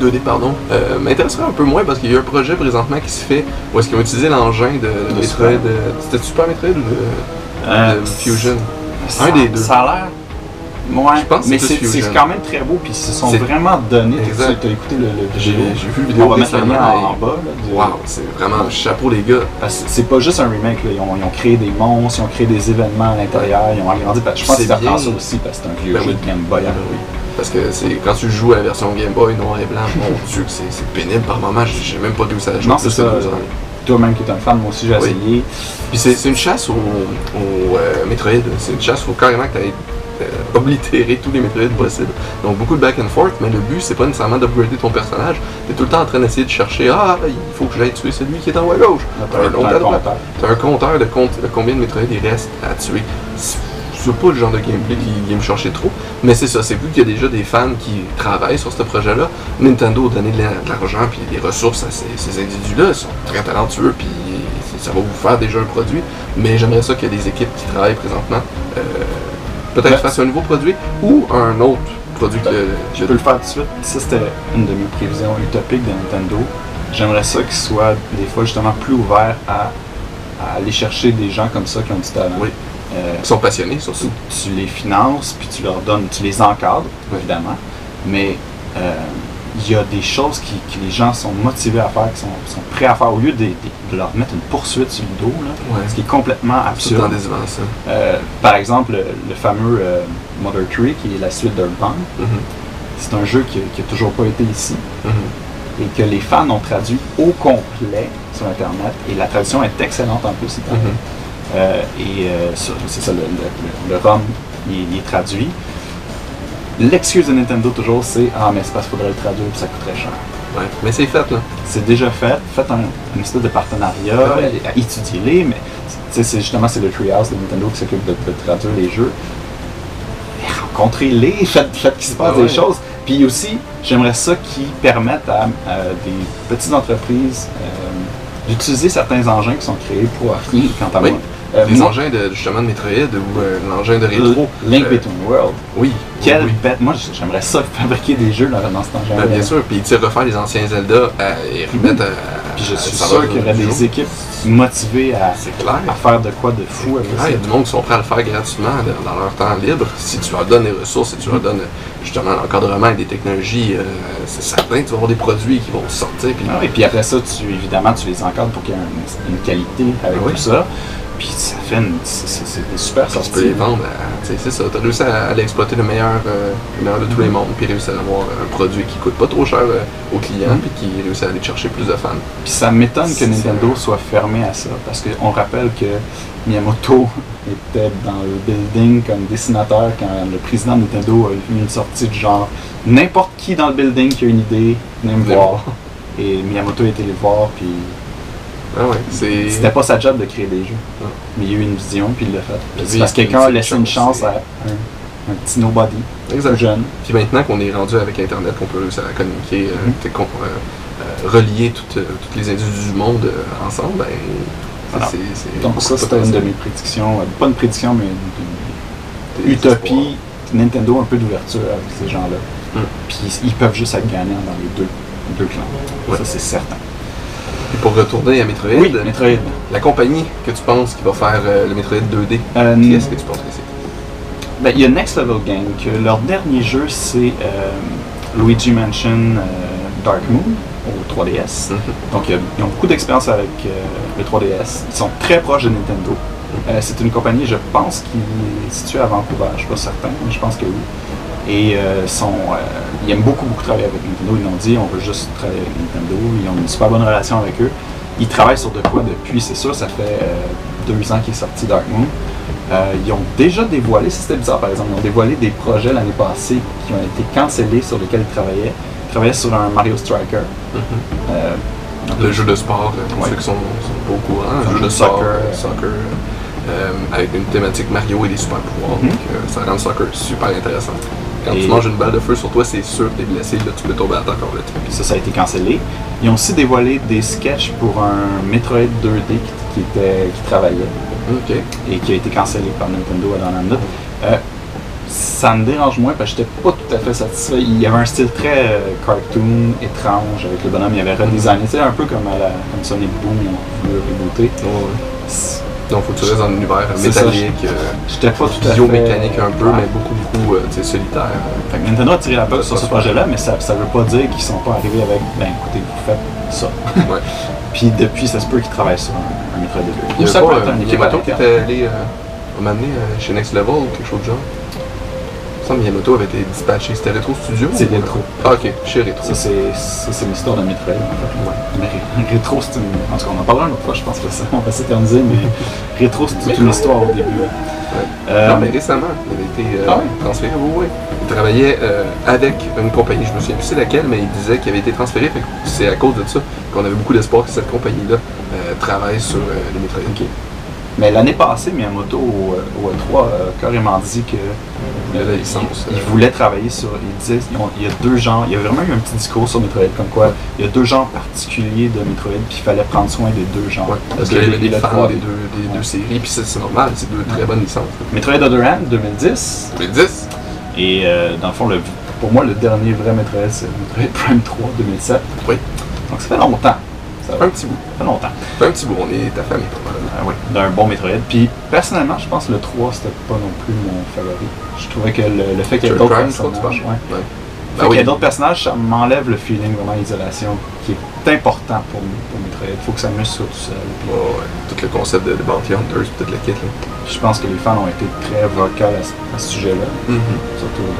Speaker 1: 2D, pardon, euh, m'intéresserait un peu moins parce qu'il y a un projet présentement qui se fait où est-ce qu'ils ont utilisé l'engin de,
Speaker 2: De
Speaker 1: Metroid. Euh, C'était Super Metroid ou de,
Speaker 2: Euh,
Speaker 1: de Fusion? Un des deux.
Speaker 2: Ça a l'air. Ouais,
Speaker 1: Je pense que
Speaker 2: mais
Speaker 1: c'est
Speaker 2: quand même très beau, puis ils se sont vraiment donnés. Tu as écouté le, vidéo?
Speaker 1: j'ai vu le vidéo
Speaker 2: On va mettre le lien en, bas. Là,
Speaker 1: Wow, c'est vraiment chapeau les gars.
Speaker 2: C'est pas juste un remake, là. Ils, ont, ils ont créé des monstres, ils ont créé des événements à l'intérieur, ils ont agrandi. Je pense que c'est ça aussi parce que c'est un vieux
Speaker 1: Ben
Speaker 2: jeu
Speaker 1: oui.
Speaker 2: de Game Boy.
Speaker 1: Ben
Speaker 2: hein.
Speaker 1: oui. Parce que c'est quand tu joues à la version Game Boy noir et blanc, mon *laughs* dieu, c'est pénible par moment. J'ai même pas à la jouer.
Speaker 2: Non, c'est ça. Toi-même qui es un fan, moi aussi j'ai
Speaker 1: Oui.
Speaker 2: essayé.
Speaker 1: Puis c'est une chasse au, au, euh, Metroid. C'est une chasse où carrément que tu euh, *laughs* oblitérer tous les Metroid possibles. Donc beaucoup de back and forth, mais le but c'est pas nécessairement d'upgrader ton personnage. T'es tout le temps en train d'essayer de chercher Ah, il faut que j'aille tuer celui qui est en haut à gauche.
Speaker 2: T'as un-
Speaker 1: Un autre
Speaker 2: t'as un compteur.
Speaker 1: Un compteur de, compte- de combien de Metroid il reste à tuer. C'est pas le genre de gameplay qui vient me chercher trop, mais c'est ça, c'est vu qu'il y a déjà des fans qui travaillent sur ce projet-là. Nintendo a donné de la- de l'argent puis des ressources à ces, ces individus-là, ils sont très talentueux puis ça va vous faire déjà un produit, mais j'aimerais ça qu'il y ait des équipes qui travaillent présentement, euh, peut-être
Speaker 2: Ouais.
Speaker 1: face à un nouveau produit ou un autre produit que,
Speaker 2: Je
Speaker 1: que-
Speaker 2: peux le faire tout de suite. Ça, c'était une de mes prévisions utopiques de Nintendo. J'aimerais ça qu'il soit des fois justement plus ouvert à, à aller chercher des gens comme ça qui ont du talent.
Speaker 1: Oui.
Speaker 2: Euh,
Speaker 1: qui sont passionnés surtout.
Speaker 2: tu, tu les finances, puis tu leur donnes, tu les encadres,
Speaker 1: Oui.
Speaker 2: évidemment. Mais euh, il y a des choses qui, que les gens sont motivés à faire, qui sont, sont prêts à faire, au lieu de, de- de leur mettre une poursuite sur le dos, là,
Speaker 1: Ouais.
Speaker 2: ce qui est complètement absurde.
Speaker 1: décevant ça.
Speaker 2: Euh, par exemple, le, le fameux euh, Mother Tree, qui est la suite d'Earthbound,
Speaker 1: Mhm.
Speaker 2: c'est un jeu qui n'a toujours pas été ici
Speaker 1: Mhm.
Speaker 2: et que les fans ont traduit au complet sur Internet. Et la traduction est excellente en plus.
Speaker 1: Mhm.
Speaker 2: Euh, et c'est ça, le, le- le ROM, il est traduit. L'excuse de Nintendo toujours, c'est Ah, mais c'est parce qu'il faudrait le traduire puis ça coûterait cher.
Speaker 1: Ouais. Mais c'est fait là.
Speaker 2: C'est déjà fait. Faites un, une espèce de partenariat,
Speaker 1: Ouais.
Speaker 2: et- étudiez-les, mais c'est justement c'est le Treehouse de Nintendo qui s'occupe de, de traduire les jeux. Et Rencontrez-les, *laughs* faites, faites qu'il se passe
Speaker 1: ouais.
Speaker 2: des choses. Puis aussi, j'aimerais ça qui permette à des petites entreprises euh, d'utiliser certains engins qui sont créés pour rien quant à
Speaker 1: Oui.
Speaker 2: moi. Euh,
Speaker 1: Les
Speaker 2: moi,
Speaker 1: engins de, justement de Metroid ou euh, l'engin de rétro.
Speaker 2: Link
Speaker 1: Euh,
Speaker 2: Between Worlds.
Speaker 1: Oui.
Speaker 2: Quelle
Speaker 1: oui.
Speaker 2: bête. Moi, j'aimerais ça *laughs* fabriquer des jeux dans, dans cet engin.
Speaker 1: Ben, bien sûr, puis tu refaire les anciens Zelda euh, et remettre à.
Speaker 2: Puis je suis sûr qu'il y aurait des équipes motivées à,
Speaker 1: C'est clair.
Speaker 2: à faire de quoi de fou avec ça.
Speaker 1: il y a du monde qui sont prêts à le faire gratuitement dans leur temps libre. Si tu leur donnes les ressources, si tu leur donnes euh, justement l'encadrement et des technologies, euh, c'est certain que tu vas avoir des produits qui vont sortir. Puis,
Speaker 2: Ah oui, puis après ça, tu, évidemment, tu les encadres pour qu'il y ait un- une qualité avec
Speaker 1: oui.
Speaker 2: tout ça. Puis ça fait une, c'est, super
Speaker 1: tu
Speaker 2: sorties.
Speaker 1: peux les vendre. à- tu C'est ça. Tu as réussi à aller exploiter le meilleur, euh, le meilleur de tous les mondes, puis réussir à avoir un produit qui coûte pas trop cher euh, aux clients,
Speaker 2: Mhm.
Speaker 1: puis qui réussit à aller chercher plus de fans.
Speaker 2: Puis ça m'étonne que Nintendo soit fermé à ça, parce qu'on rappelle que Miyamoto *laughs* était dans le building comme dessinateur quand le président de Nintendo a eu une sortie du genre n'importe qui dans le building qui a une idée, venez me voir. Et Miyamoto a été le voir, puis
Speaker 1: Ah ouais,
Speaker 2: c'était pas sa job de créer des jeux.
Speaker 1: Ah.
Speaker 2: Mais il y a eu une vision, puis il l'a fait. Puis
Speaker 1: Lui,
Speaker 2: c'est parce que quelqu'un a laissé
Speaker 1: une chance,
Speaker 2: à un, un petit nobody, tout jeune.
Speaker 1: Puis maintenant qu'on est rendu avec Internet, qu'on peut communiquer, euh,
Speaker 2: Mhm.
Speaker 1: euh, euh, relier toutes, toutes les individus du monde euh, ensemble, ben.
Speaker 2: Voilà.
Speaker 1: c'est- c'est
Speaker 2: Donc ça, c'était une de mes prédictions. Pas une prédiction, mais une, utopie. Nintendo un peu d'ouverture avec ces gens-là.
Speaker 1: Mm.
Speaker 2: Puis ils peuvent juste être gagnants dans les deux, deux clans.
Speaker 1: Ouais.
Speaker 2: Ça, c'est certain.
Speaker 1: Pour retourner à Metroid,
Speaker 2: Oui, Metroid.
Speaker 1: la compagnie que tu penses qui va faire euh, le Metroid 2D,
Speaker 2: Euh,
Speaker 1: qui est-ce que tu penses que c'est?
Speaker 2: Ben, il y a Next Level Game, que leur dernier jeu, c'est euh, Luigi Mansion euh, Dark Moon au 3DS.
Speaker 1: Mhm.
Speaker 2: Donc, ils ont beaucoup d'expérience avec le 3DS. Ils sont très proches de Nintendo. Euh, c'est une compagnie, je pense, qui est située à Vancouver. Je ne suis pas certain, mais je pense que oui. Et euh, sont, euh, ils aiment beaucoup, beaucoup travailler avec Nintendo. Ils l'ont dit, on veut juste travailler avec Nintendo. Ils ont une super bonne relation avec eux. Ils travaillent sur de quoi depuis, c'est sûr, ça fait deux ans qui est sorti Dark Moon. Euh, ils ont déjà dévoilé, c'était bizarre par exemple, ils ont dévoilé des projets l'année passée qui ont été cancellés sur lesquels ils travaillaient. Ils travaillaient sur un Mario Striker. Euh,
Speaker 1: Le jeu de sport, euh, pour
Speaker 2: Ouais.
Speaker 1: ceux qui sont, sont pas au courant, un jeu de
Speaker 2: jeu de
Speaker 1: sport,
Speaker 2: soccer.
Speaker 1: euh, soccer, euh, avec une thématique Mario et des super pouvoirs.
Speaker 2: Mhm.
Speaker 1: Donc euh, ça rend le soccer super intéressant. Quand
Speaker 2: Et-
Speaker 1: tu manges une balle de feu sur toi, c'est sûr que t'es blessé, là tu peux tomber à terre complètement.
Speaker 2: Puis ça, ça a été cancellé. Ils ont aussi dévoilé des sketchs pour un Metroid 2D qui, qui était, qui travaillait
Speaker 1: Ok.
Speaker 2: et qui a été cancellé par Nintendo à la dernière minute. Euh, ça me dérange moins parce que j'étais pas tout à fait satisfait. Il y avait un style très euh, cartoon, étrange avec le bonhomme. Il avait redesigné, tu sais, un peu comme, à la, comme Sonic Boom, ils ont voulu rebooter.
Speaker 1: Faut que tu restes dans un univers métallique, euh,
Speaker 2: J'étais pas tout à fait...
Speaker 1: biomécanique un peu,
Speaker 2: Ouais.
Speaker 1: mais beaucoup, beaucoup euh, tu sais, solitaire.
Speaker 2: Fait que Nintendo a tiré la peau sur ce projet-là, mais ça, ça veut pas dire qu'ils sont pas arrivés avec, ben écoutez, vous faites ça.
Speaker 1: Ouais. *laughs*
Speaker 2: Puis depuis, ça se peut qu'ils travaillent sur un, un Metroid 2.
Speaker 1: Il y
Speaker 2: Ou ça peut
Speaker 1: pas
Speaker 2: être
Speaker 1: euh,
Speaker 2: un
Speaker 1: Yamato qui était allé euh, m'amener euh, chez Next Level ou quelque chose de genre? Que Yamato avait été dispatché. C'était Retro Studio
Speaker 2: C'est Retro.
Speaker 1: Ah ok, chez Retro.
Speaker 2: Ça, c'est ça, l'histoire de Metroid, en fait. Mais *laughs* Rétro, c'est une... En tout cas, on en parlera une autre fois, je pense que ça, on va s'éterniser, mais *laughs* Rétro, c'est toute une histoire au début. Euh,
Speaker 1: Non, mais récemment, il avait été euh,
Speaker 2: Ah
Speaker 1: transféré. Oui, oui. Il travaillait euh, avec une compagnie, je me souviens plus c'est laquelle, mais il disait qu'il avait été transféré. C'est à cause de ça qu'on avait beaucoup d'espoir que cette compagnie-là travaille sur les Metroid.
Speaker 2: Mais l'année passée, Miyamoto au, au E3 a carrément dit que
Speaker 1: Il
Speaker 2: euh,
Speaker 1: licence,
Speaker 2: il, il
Speaker 1: euh.
Speaker 2: voulait travailler sur. Il disait ils ont- il y a deux genres. Il y a vraiment eu un petit discours sur Metroid comme quoi il y a deux genres particuliers de Metroid, puis il fallait prendre soin des deux genres.
Speaker 1: Ouais, parce qu'il y avait des fans des deux, des deux séries, puis c'est c'est normal, c'est deux très bonnes licences.
Speaker 2: Metroid Other Hand 2010,
Speaker 1: 2010
Speaker 2: et euh, dans le fond, le, pour moi, le dernier vrai Metroid, c'est Metroid Prime 3 2007.
Speaker 1: Oui.
Speaker 2: Donc ça fait longtemps. Ça
Speaker 1: Un petit bout.
Speaker 2: fait longtemps.
Speaker 1: Un petit bout, on est ta famille, probablement.
Speaker 2: Ah oui, d'un bon Metroid. Puis personnellement, je pense que le 3 c'était pas non plus mon favori. Je trouvais que le, le fait qu'il y ait d'autres personnages, ouais.
Speaker 1: Ben
Speaker 2: fait qu'il y ait d'autres personnages, ça m'enlève le feeling vraiment d'isolation qui est important pour, pour Metroid. Il faut que ça me soit tout seul. Puis
Speaker 1: Ouais, ouais. Tout le concept de, de Bounty Hunters, tout le kit. Là.
Speaker 2: Je pense que les fans ont été très vocaux à, ce- à ce sujet-là, surtout au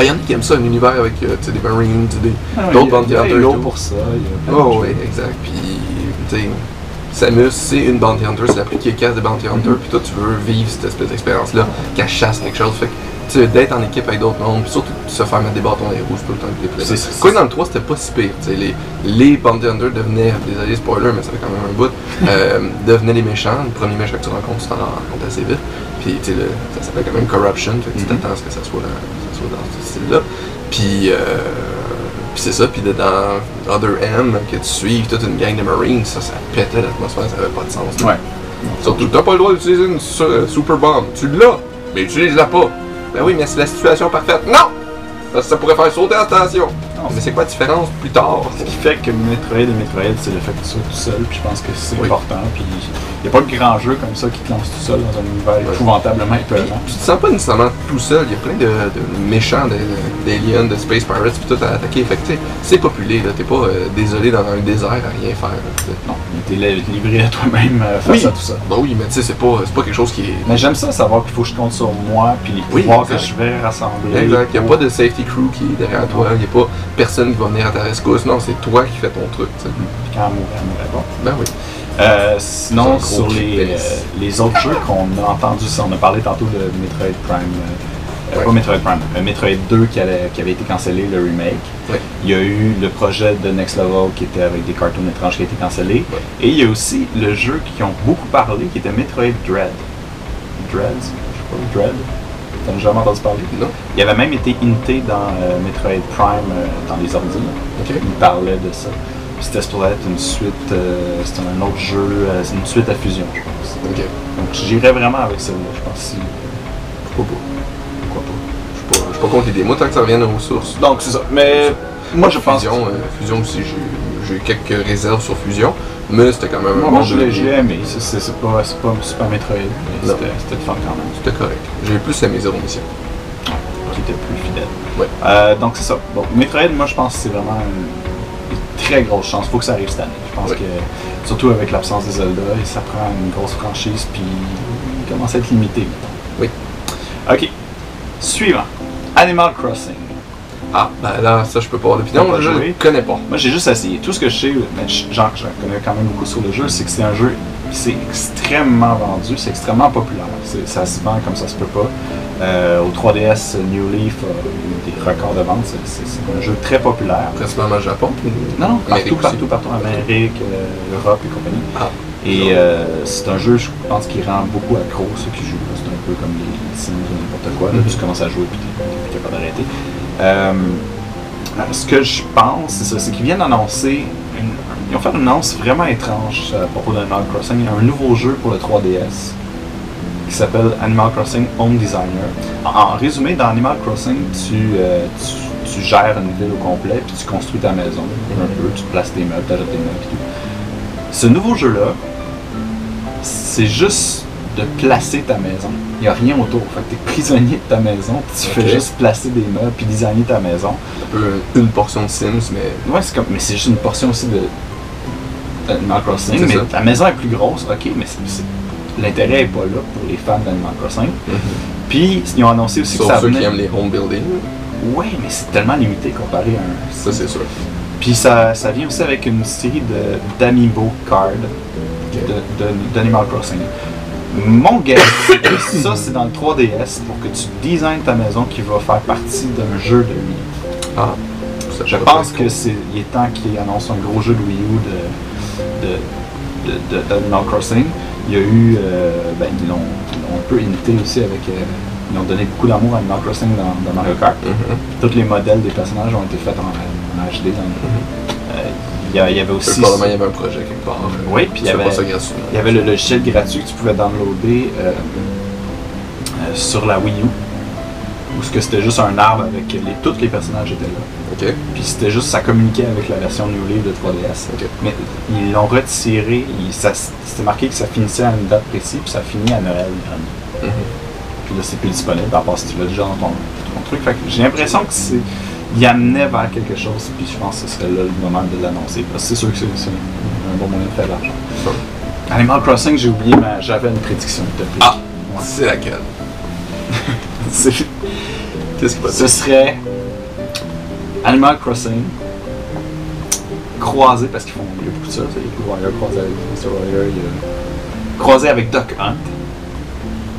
Speaker 1: il y en a qui aiment ça, un univers avec euh, des Marines.
Speaker 2: Ah,
Speaker 1: D'autres
Speaker 2: Halo
Speaker 1: tout.
Speaker 2: pour ça.
Speaker 1: Oh, oui, exact. Puis, Samus, c'est une Bounty Hunter, c'est la plus efficace des Bounty Hunters, puis toi, tu veux vivre cette espèce d'expérience-là, qu'elle chasse quelque chose. Fait que, d'être en équipe avec d'autres mondes, puis surtout se faire mettre des bâtons dans les roues, tout le temps que Quoi dans le 3, c'était pas si pire. Les, les Bounty Hunters devenaient, désolé spoiler, mais ça fait quand même un bout, *laughs* euh, devenaient les méchants. Le premier méchant que tu rencontres, tu t'en rends compte assez vite. Puis, tu sais, le- ça s'appelle quand même Corruption, fait que tu
Speaker 2: Mhm.
Speaker 1: t'attends à ce que ça soit, dans- ce style-là. Puis, euh, puis c'est ça, puis dans Other M, que tu suives toute une gang de Marines, ça, ça pétait l'atmosphère, ça avait pas de sens. là.
Speaker 2: Ouais.
Speaker 1: Surtout, t'as pas le droit d'utiliser une euh, super bomb. Tu l'as, mais utilise-la pas. Ben oui, mais c'est la situation parfaite. Non! Parce que ça pourrait faire sauter la station.
Speaker 2: Non,
Speaker 1: Mais c'est quoi la différence plus tard?
Speaker 2: Ce qui fait que Metroid et Metroid, c'est le fait que tu sois tout seul, puis je pense que c'est
Speaker 1: Oui.
Speaker 2: important. Puis il n'y a pas de grand jeu comme ça qui te lance tout seul dans un univers
Speaker 1: Ouais.
Speaker 2: épouvantablement épeurant.
Speaker 1: tu te sens pas nécessairement tout seul, il y a plein de, de méchants, de- d'aliens, de Space Pirates, puis tout à attaquer. Fait que c'est populé, là. T'es pas euh, désolé dans un désert à rien faire. là.
Speaker 2: Non, tu es livré à toi-même euh, face
Speaker 1: Oui.
Speaker 2: à tout ça.
Speaker 1: Bah oui, mais tu sais, c'est pas, pas quelque chose qui est.
Speaker 2: Mais j'aime ça, savoir qu'il faut que je compte sur moi, puis les
Speaker 1: Oui,
Speaker 2: pouvoirs que je vais rassembler.
Speaker 1: Exact. Il n'y a pas de safety crew qui est derrière toi. Il n'y a pas personne qui va venir à ta rescousse. Non, c'est toi qui fais ton truc.
Speaker 2: quand pas.
Speaker 1: Ben oui.
Speaker 2: Euh, sinon, sur les, euh, les autres jeux qu'on a entendus, on a parlé tantôt de Metroid Prime. euh,
Speaker 1: Ouais.
Speaker 2: Pas Metroid Prime, Metroid 2 qui, allait- qui avait été cancellé, le remake.
Speaker 1: Ouais.
Speaker 2: Il y a eu le projet de Next Level qui était avec des cartoons étranges qui a été cancellé.
Speaker 1: Ouais.
Speaker 2: Et il y a aussi le jeu qui ont beaucoup parlé qui était Metroid Dread. Dread Je sais pas, Dread? T'en as jamais entendu parler
Speaker 1: Non.
Speaker 2: Il avait même été hinté dans euh, Metroid Prime euh, dans les ordi. Il parlait de ça. C'était supposé être une suite, euh, c'était un autre jeu, c'est une suite à Fusion, je pense. Donc j'irais vraiment avec celle-là, je pense. Si,
Speaker 1: Pourquoi pas?
Speaker 2: pourquoi pas?
Speaker 1: Je suis pas, je suis pas contre l'idée. Moi, tant que ça revienne aux sources.
Speaker 2: Donc c'est ça. Mais moi je pense.
Speaker 1: Fusion, Fusion aussi, j'ai j'ai eu quelques réserves sur Fusion. Mais c'était quand même un
Speaker 2: moi
Speaker 1: bon
Speaker 2: je
Speaker 1: jeu.
Speaker 2: l'ai aimé. C'est- pas, pas Super Metroid, mais c'était le fun quand même.
Speaker 1: C'était correct. J'ai plus aimé Zero Mission.
Speaker 2: Qui était plus fidèle.
Speaker 1: Ouais.
Speaker 2: Euh, donc c'est ça. Bon, Metroid, moi je pense que c'est vraiment une, une très grosse chance. Faut que ça arrive cette année. Je pense
Speaker 1: Ouais.
Speaker 2: que, surtout avec l'absence des Zelda, ça prend une grosse franchise, puis il commence à être limité. mettons.
Speaker 1: Oui.
Speaker 2: Ok. Suivant. Animal Crossing.
Speaker 1: Ah, ben là, ça, je peux pas avoir d'opinion. Je connais pas.
Speaker 2: Moi, j'ai juste essayé. Tout ce que je sais, je- genre, j'en connais quand même beaucoup sur le jeu, c'est que c'est un jeu qui c'est extrêmement vendu, c'est extrêmement populaire. Ça se vend comme ça se peut pas. Euh, au 3DS, New Leaf a eu des records de vente. C'est- un jeu très populaire.
Speaker 1: Principalement au Japon.
Speaker 2: Non, partout, partout, partout, Amérique, euh, Europe et compagnie.
Speaker 1: Ah.
Speaker 2: Et euh, c'est un jeu, je pense, qui rend beaucoup accro ceux qui jouent. C'est un peu comme les, Sims ou n'importe quoi. Là,
Speaker 1: Mhm.
Speaker 2: Tu commences à jouer et tu n'es plus capable d'arrêter. Euh, ce que je pense, c'est ça, c'est qu'ils viennent d'annoncer. une- Ils ont fait une annonce vraiment étrange à propos d'Animal Crossing. Un nouveau jeu pour le 3DS qui s'appelle Animal Crossing Home Designer. En, en résumé, dans Animal Crossing, tu, euh, tu, tu gères une ville au complet, puis tu construis ta maison un peu, tu places tes meubles, tu achètes tes meubles et tout. Ce nouveau jeu-là, c'est juste de placer ta maison. Il n'y a rien autour. Fait que tu es prisonnier de ta maison, tu fais juste placer des meubles, puis designer ta maison.
Speaker 1: Un peu une portion de Sims, mais
Speaker 2: Ouais, c'est comme, mais c'est juste une portion aussi de d'Animal Crossing. Mais
Speaker 1: ça.
Speaker 2: ta maison est plus grosse, ok, mais l'intérêt n'est pas là pour les fans d'Animal Crossing. Puis, ils ont annoncé aussi
Speaker 1: sauf
Speaker 2: que ça
Speaker 1: ceux
Speaker 2: venait...
Speaker 1: qui aiment les home building.
Speaker 2: Ouais, mais c'est tellement limité comparé à un...
Speaker 1: Ça, c'est sûr.
Speaker 2: Puis ça, ça vient aussi avec une série de d'amiibo cards de- de- d'Animal Crossing. Mon guess, c'est que ça, c'est dans le 3DS pour que tu designes ta maison qui va faire partie d'un jeu de Wii.
Speaker 1: Ah, ça
Speaker 2: Je pense que c'est il est temps qu'ils annoncent un gros jeu de Wii U de, de, de- de- d'Animal Crossing. Il y a eu, euh, ben, ils l'ont un peu imité aussi avec, euh, ils ont donné beaucoup d'amour à Animal Crossing dans, dans Mario Kart.
Speaker 1: Mhm.
Speaker 2: Tous les modèles des personnages ont été faits en, en HD. dans le- Euh, il, y avait aussi,
Speaker 1: C'est Probablement, il y avait un projet quelque part.
Speaker 2: Oui, puis il y avait- il y le logiciel gratuit que tu pouvais downloader euh, euh, sur la Wii U. Où ce que c'était juste un arbre avec les, tous les personnages étaient là. Puis c'était juste, ça communiquait avec la version New Leaf de 3DS.
Speaker 1: Ok.
Speaker 2: Mais ils l'ont retiré, c'était marqué que ça finissait à une date précise, puis ça finit à Noël. dernier.
Speaker 1: Mhm.
Speaker 2: Puis là, c'est plus disponible, à part si tu l'as déjà dans ton, ton truc. J'ai l'impression que c'est. Il amenait vers quelque chose, puis je pense que ce serait là le moment de l'annoncer. Parce que c'est sûr que c'est un bon moyen de faire de l'argent. Animal Crossing, j'ai oublié, mais j'avais une prédiction utopique.
Speaker 1: Ah!
Speaker 2: Ouais.
Speaker 1: C'est laquelle? *laughs*
Speaker 2: C'est-
Speaker 1: Qu'est-ce qui
Speaker 2: Ce serait Animal Crossing croisé, parce qu'ils font il y a beaucoup de ça, il y a croisé avec Mr. Wire, il y a croisé avec Duck Hunt.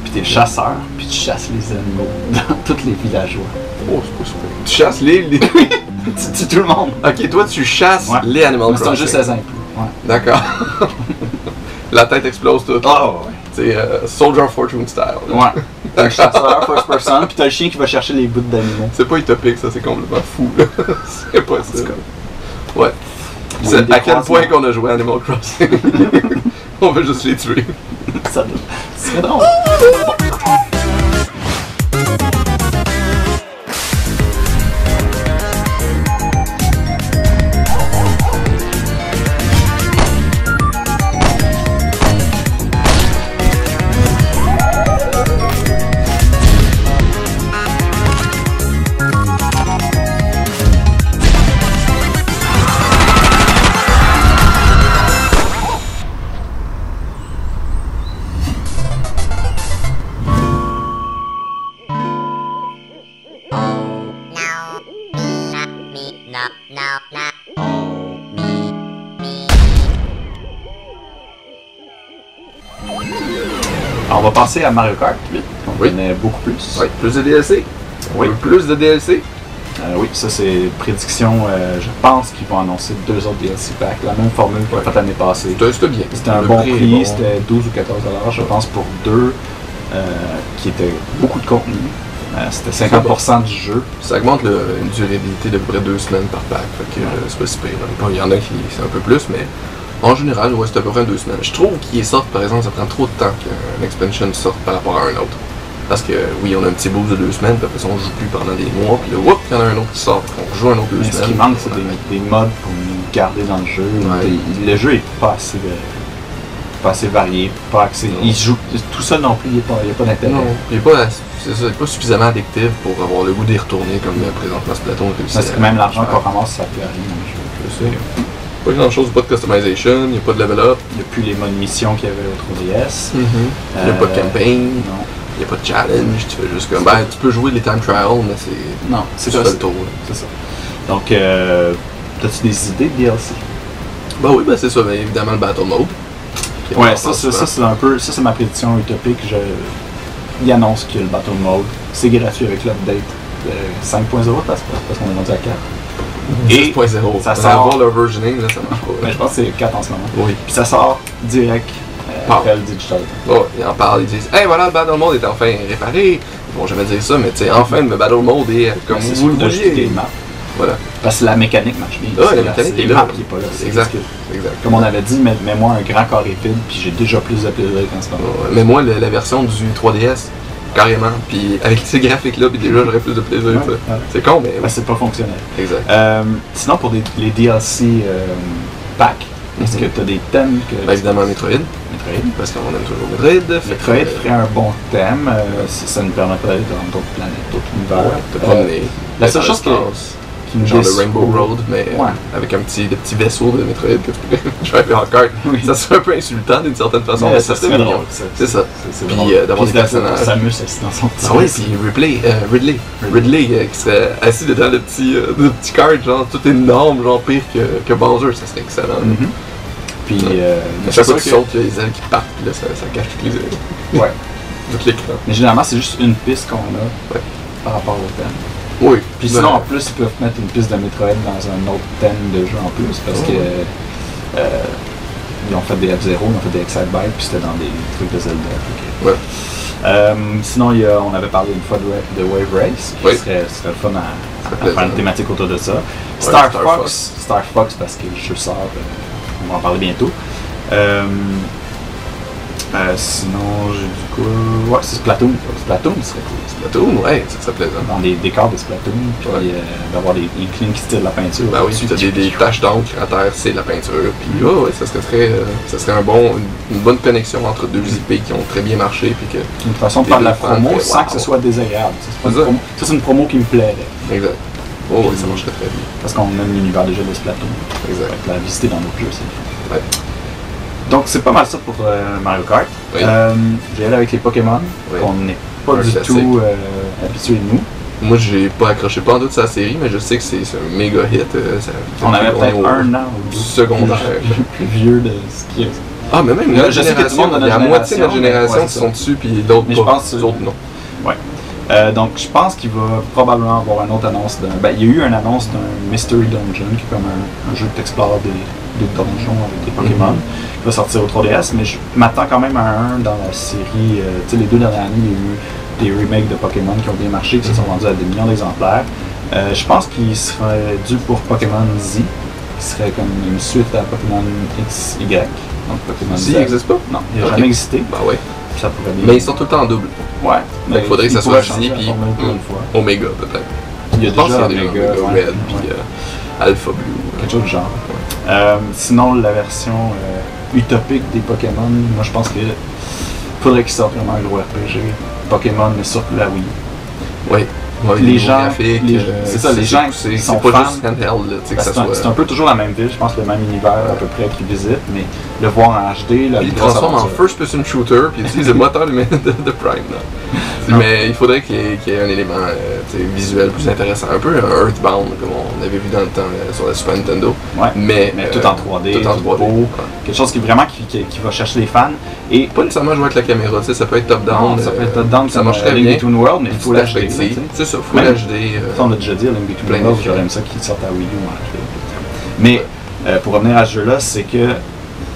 Speaker 2: Puis t'es chasseur, puis tu chasses les animaux *laughs* dans tous les villageois.
Speaker 1: Oh, c'est pas super. Tu chasses les. les- *laughs*
Speaker 2: tu tues tout le monde.
Speaker 1: ok, toi, tu chasses
Speaker 2: Ouais.
Speaker 1: les Animal
Speaker 2: C'est un
Speaker 1: Crossing.
Speaker 2: jeu 16 ans et plus. Ouais.
Speaker 1: D'accord. *laughs* La tête explose.
Speaker 2: Ah ouais.
Speaker 1: C'est euh, Soldier of Fortune style. là.
Speaker 2: Ouais. *laughs* T'as un chasseur first person, puis t'as le chien qui va chercher les bouts d'animaux.
Speaker 1: C'est pas utopique, ça, c'est complètement fou. là. c'est pas ça.
Speaker 2: tout.
Speaker 1: Ouais. C'est à quel point qu'on a joué Animal Crossing? On veut juste les tuer.
Speaker 2: Ça serait drôle. Passer à Mario Kart 8, qu'on
Speaker 1: Oui.
Speaker 2: connaît beaucoup plus.
Speaker 1: Ouais, plus de DLC.
Speaker 2: Oui.
Speaker 1: Plus de DLC.
Speaker 2: Euh, oui, ça c'est prédiction. euh, je pense qu'ils vont annoncer deux autres DLC packs, la même formule qu'on a faite l'année passée.
Speaker 1: C'était bien.
Speaker 2: C'était un bon prix,
Speaker 1: bon.
Speaker 2: c'était 12 ou 14 dollars, je pense, pour deux, euh, qui était beaucoup de contenu. C'était 50% du jeu.
Speaker 1: Ça augmente le- une durabilité de près deux semaines par pack. Fait que c'est pas si pire. Bon, Il y en a qui c'est un peu plus, mais en général, ouais, c'est à peu près deux semaines. Je trouve qu'ils sortent, par exemple, ça prend trop de temps qu'un expansion sorte par rapport à un autre. Parce que oui, on a un petit boost de deux semaines, puis après ça, on joue plus pendant des mois, puis là, whoop, il y en a un autre qui sort, puis on joue un autre deux
Speaker 2: Mais ce
Speaker 1: semaines.
Speaker 2: qui manque, c'est des, des modes pour nous garder dans le jeu.
Speaker 1: Ouais.
Speaker 2: Des- le jeu est pas assez, euh, pas assez varié, pas assez.
Speaker 1: Non.
Speaker 2: Il joue tout ça non plus, il n'y a pas, pas d'intérêt.
Speaker 1: Non, il est pas, pas suffisamment addictif pour avoir le goût d'y retourner comme euh, présentement Splatoon réussit.
Speaker 2: Parce que même l'argent qu'on ramasse, ça fait rien dans le jeu.
Speaker 1: Je sais. Pas grand chose, pas de customization, il n'y a pas de level up.
Speaker 2: Il n'y a plus les modes mission qu'il y avait au 3DS.
Speaker 1: Il n'y a pas de
Speaker 2: Euh,
Speaker 1: campaign.
Speaker 2: Non.
Speaker 1: n'y a pas de challenge, tu fais juste comme. Ben, tu peux jouer les time trials, mais c'est.
Speaker 2: Non, c'est
Speaker 1: tu
Speaker 2: ça.
Speaker 1: le tour.
Speaker 2: c'est ça. Donc, euh, as-tu des idées de DLC?
Speaker 1: Ben oui, ben c'est ça, ben évidemment le Battle Mode.
Speaker 2: Ouais, ça, ça, c'est un peu, ça c'est ma prédiction utopique. Je, il annonce qu'il y a le Battle Mode. C'est gratuit avec l'update de 5.0 parce, parce qu'on est rendu à 4. Et
Speaker 1: 10.0.
Speaker 2: ça
Speaker 1: Ça
Speaker 2: sort-
Speaker 1: avoir le versioning, là, ça marche pas.
Speaker 2: Mais je pense que c'est 4 en ce moment.
Speaker 1: Oui.
Speaker 2: Puis ça sort direct euh,
Speaker 1: Ah.
Speaker 2: après le digital.
Speaker 1: Oh, ils en parlent, ils disent Hey voilà, le Battle Mode est enfin réparé. Ils vont jamais dire ça, mais tu sais, enfin le Battle Mode est euh, comme
Speaker 2: Ouais, c'est
Speaker 1: vous le vouliez.
Speaker 2: des maps.
Speaker 1: Voilà,
Speaker 2: Parce que la mécanique marche bien.
Speaker 1: Ouais,
Speaker 2: C'est
Speaker 1: la mécanique
Speaker 2: c'est
Speaker 1: est là.
Speaker 2: qui est pas là. c'est
Speaker 1: exact.
Speaker 2: Comme on avait dit, mets- mets-moi un grand carré vide, puis j'ai déjà plus de plaisir qu'en ce moment.
Speaker 1: Ouais, Mais moi, la version du 3DS, carrément, puis avec ces graphiques-là, puis déjà j'aurais plus de plaisir.
Speaker 2: Ouais, ouais.
Speaker 1: C'est con, mais
Speaker 2: Ben, c'est pas fonctionnel.
Speaker 1: exact.
Speaker 2: Euh, sinon, pour des- les DLC euh, packs, est-ce
Speaker 1: Mhm.
Speaker 2: que tu as des thèmes que.
Speaker 1: Ben, évidemment, Metroid,
Speaker 2: Metroid.
Speaker 1: parce qu'on aime toujours Metroid. que,
Speaker 2: Metroid
Speaker 1: euh,
Speaker 2: ferait un bon thème. euh, ça nous permettrait d'aller dans d'autres planètes, d'autres univers.
Speaker 1: Ouais, de
Speaker 2: Euh,
Speaker 1: promener.
Speaker 2: la seule chose qui
Speaker 1: Genre de Rainbow Road, mais euh,
Speaker 2: Ouais.
Speaker 1: avec un petit, des petits vaisseaux de Metroid que tu pourrais *laughs* driver en kart.
Speaker 2: Oui.
Speaker 1: Ça serait un peu insultant d'une certaine façon,
Speaker 2: Ouais,
Speaker 1: mais
Speaker 2: ça
Speaker 1: ça serait
Speaker 2: drôle, ça.
Speaker 1: C'est ça.
Speaker 2: C'est
Speaker 1: Puis, euh, d'avoir
Speaker 2: Puis
Speaker 1: des personnages.
Speaker 2: Samus assis dans son petit
Speaker 1: Ah oui, puis Ripley, euh, Ridley. Ridley euh, qui serait assis dedans le petit, euh, le petit kart, genre tout énorme, genre pire que, que Bowser, ça serait excellent.
Speaker 2: Mhm. Puis,
Speaker 1: Ouais.
Speaker 2: euh,
Speaker 1: À
Speaker 2: mais
Speaker 1: chaque fois que tu sautes, il y a les ailes qui partent, puis là, ça, ça cache toutes les ailes.
Speaker 2: Ouais. *laughs*
Speaker 1: Tout l'écran.
Speaker 2: Mais généralement, c'est juste une piste qu'on a
Speaker 1: Ouais.
Speaker 2: par rapport au thème.
Speaker 1: Oui.
Speaker 2: Puis
Speaker 1: Ben,
Speaker 2: sinon, en plus, ils peuvent mettre une piste de Metroid dans un autre thème de jeu en plus parce
Speaker 1: Oh.
Speaker 2: que euh, ils ont fait des F-Zero, ils ont fait des Excite Bike, puis c'était dans des trucs de Zelda. que-
Speaker 1: Ouais.
Speaker 2: Euh, sinon, il y a, on avait parlé une fois de, Wa- de Wave Race, qui
Speaker 1: Oui.
Speaker 2: serait, serait le fun à, faire une thématique autour de ça. Star,
Speaker 1: Star
Speaker 2: Fox,
Speaker 1: Fox.
Speaker 2: Star Fox parce que sort, euh, on va en parler bientôt. Euh, sinon, j'ai du coup. Ouais, c'est Splatoon. Splatoon serait cool.
Speaker 1: Splatoon, ouais, ça serait plaisant.
Speaker 2: Dans des décors de Splatoon, puis
Speaker 1: Ouais.
Speaker 2: euh, d'avoir des, clins qui tirent de la peinture.
Speaker 1: Ben oui, puis t'as des, des taches d'encre à terre, c'est de la peinture. Puis ouais, ouais, ça serait très, euh, ça serait un bon, une, bonne connexion entre deux IP qui ont très bien marché, puis que.
Speaker 2: une façon de faire de la promo sans que ce soit désagréable. Ça, c'est une promo- une qui me plairait.
Speaker 1: Exact. Oh, oui, ça marcherait très bien.
Speaker 2: Parce qu'on aime l'univers déjà de Splatoon.
Speaker 1: Exact.
Speaker 2: La visiter dans d'autres jeux, c'est.
Speaker 1: Ouais.
Speaker 2: Donc, c'est pas mal ça pour euh, Mario Kart.
Speaker 1: Oui.
Speaker 2: Euh, je vais aller avec les Pokémon,
Speaker 1: Oui.
Speaker 2: qu'on n'est pas
Speaker 1: Un
Speaker 2: du
Speaker 1: classique.
Speaker 2: tout euh, habitué de nous.
Speaker 1: Moi, j'ai pas accroché pas en doute sa série, mais je sais que c'est un méga hit. euh, ça-
Speaker 2: On avait peut-être un an ou deux
Speaker 1: secondaire. *laughs*
Speaker 2: plus, plus vieux de ce qui est.
Speaker 1: Ah, mais même
Speaker 2: Là, je sais que tout le
Speaker 1: génération,
Speaker 2: monde de
Speaker 1: il y a la moitié de notre
Speaker 2: génération, ouais,
Speaker 1: qui sont dessus, puis d'autres
Speaker 2: Mais je
Speaker 1: pas.
Speaker 2: pense que-
Speaker 1: Les autres non.
Speaker 2: Ouais. Euh, donc, je pense qu'il va probablement avoir une autre annonce. d'un- Ben, il y a eu une annonce d'un Mystery Dungeon, qui est comme un, un jeu que tu explores des, des donjons avec des Pokémon,
Speaker 1: Mhm.
Speaker 2: qui va sortir au 3DS. Mais je m'attends quand même à un dans la série. euh, tu sais, les deux dernières années, il y a eu des remakes de Pokémon qui ont bien marché, qui se sont vendus à des millions d'exemplaires. Euh, je pense qu'il serait dû pour Pokémon Z, qui serait comme une suite à Pokémon XY. Donc, Pokémon Z.
Speaker 1: il n'existe pas?
Speaker 2: Non, il n'a jamais existé.
Speaker 1: Bah ouais.
Speaker 2: Ça pourrait bien.
Speaker 1: Mais ils sont tout le temps en double.
Speaker 2: Ouais.
Speaker 1: il faudrait que ça soit
Speaker 2: la
Speaker 1: puis-. Omega, peut-être.
Speaker 2: Il y a
Speaker 1: Je pense
Speaker 2: déjà
Speaker 1: qu'il y a
Speaker 2: Omega,
Speaker 1: Omega
Speaker 2: ouais,
Speaker 1: Red, puis
Speaker 2: ouais.
Speaker 1: euh, Alpha Blue.
Speaker 2: quelque chose du genre. Euh, sinon, la version euh, utopique des Pokémon, moi je pense que faudrait qu'ils sortent vraiment un gros RPG Pokémon, mais sur la Wii.
Speaker 1: Oui. Ouais,
Speaker 2: Les gens- les-
Speaker 1: euh,
Speaker 2: c'est ça, les gens qui
Speaker 1: C'est
Speaker 2: sont
Speaker 1: c'est pas
Speaker 2: fans.
Speaker 1: juste handheld, là, que ça soit.
Speaker 2: c'est un peu toujours la même ville, je pense le même univers à peu près qu'ils visitent, mais le voir en HD, là,
Speaker 1: il transforme en first-person shooter, puis il utilise le moteur de, *laughs* de, Prime. Là.
Speaker 2: Non.
Speaker 1: Mais il faudrait qu'il y, ait- qu'il y ait un élément euh, visuel plus intéressant. Un peu un Earthbound, comme on avait vu dans le temps euh, sur la Super Nintendo.
Speaker 2: Ouais.
Speaker 1: Mais,
Speaker 2: Mais
Speaker 1: euh,
Speaker 2: tout en 3D,
Speaker 1: Tout en
Speaker 2: tout
Speaker 1: 3D.
Speaker 2: beau.
Speaker 1: ouais.
Speaker 2: Quelque chose qui vraiment qui, qui- qui va chercher les fans. Et
Speaker 1: Pas nécessairement jouer avec la caméra, tu sais, ça peut être top-down.
Speaker 2: ça peut
Speaker 1: euh,
Speaker 2: être top-down,
Speaker 1: ça marche très bien.
Speaker 2: Between World, mais il faut
Speaker 1: perspective. C'est ça, faut l'acheter. euh,
Speaker 2: Ça, on l'a déjà dit, Link Between
Speaker 1: de
Speaker 2: j'aurais ça qu'il sorte à Wii U. Mais euh, pour revenir à ce jeu-là, c'est que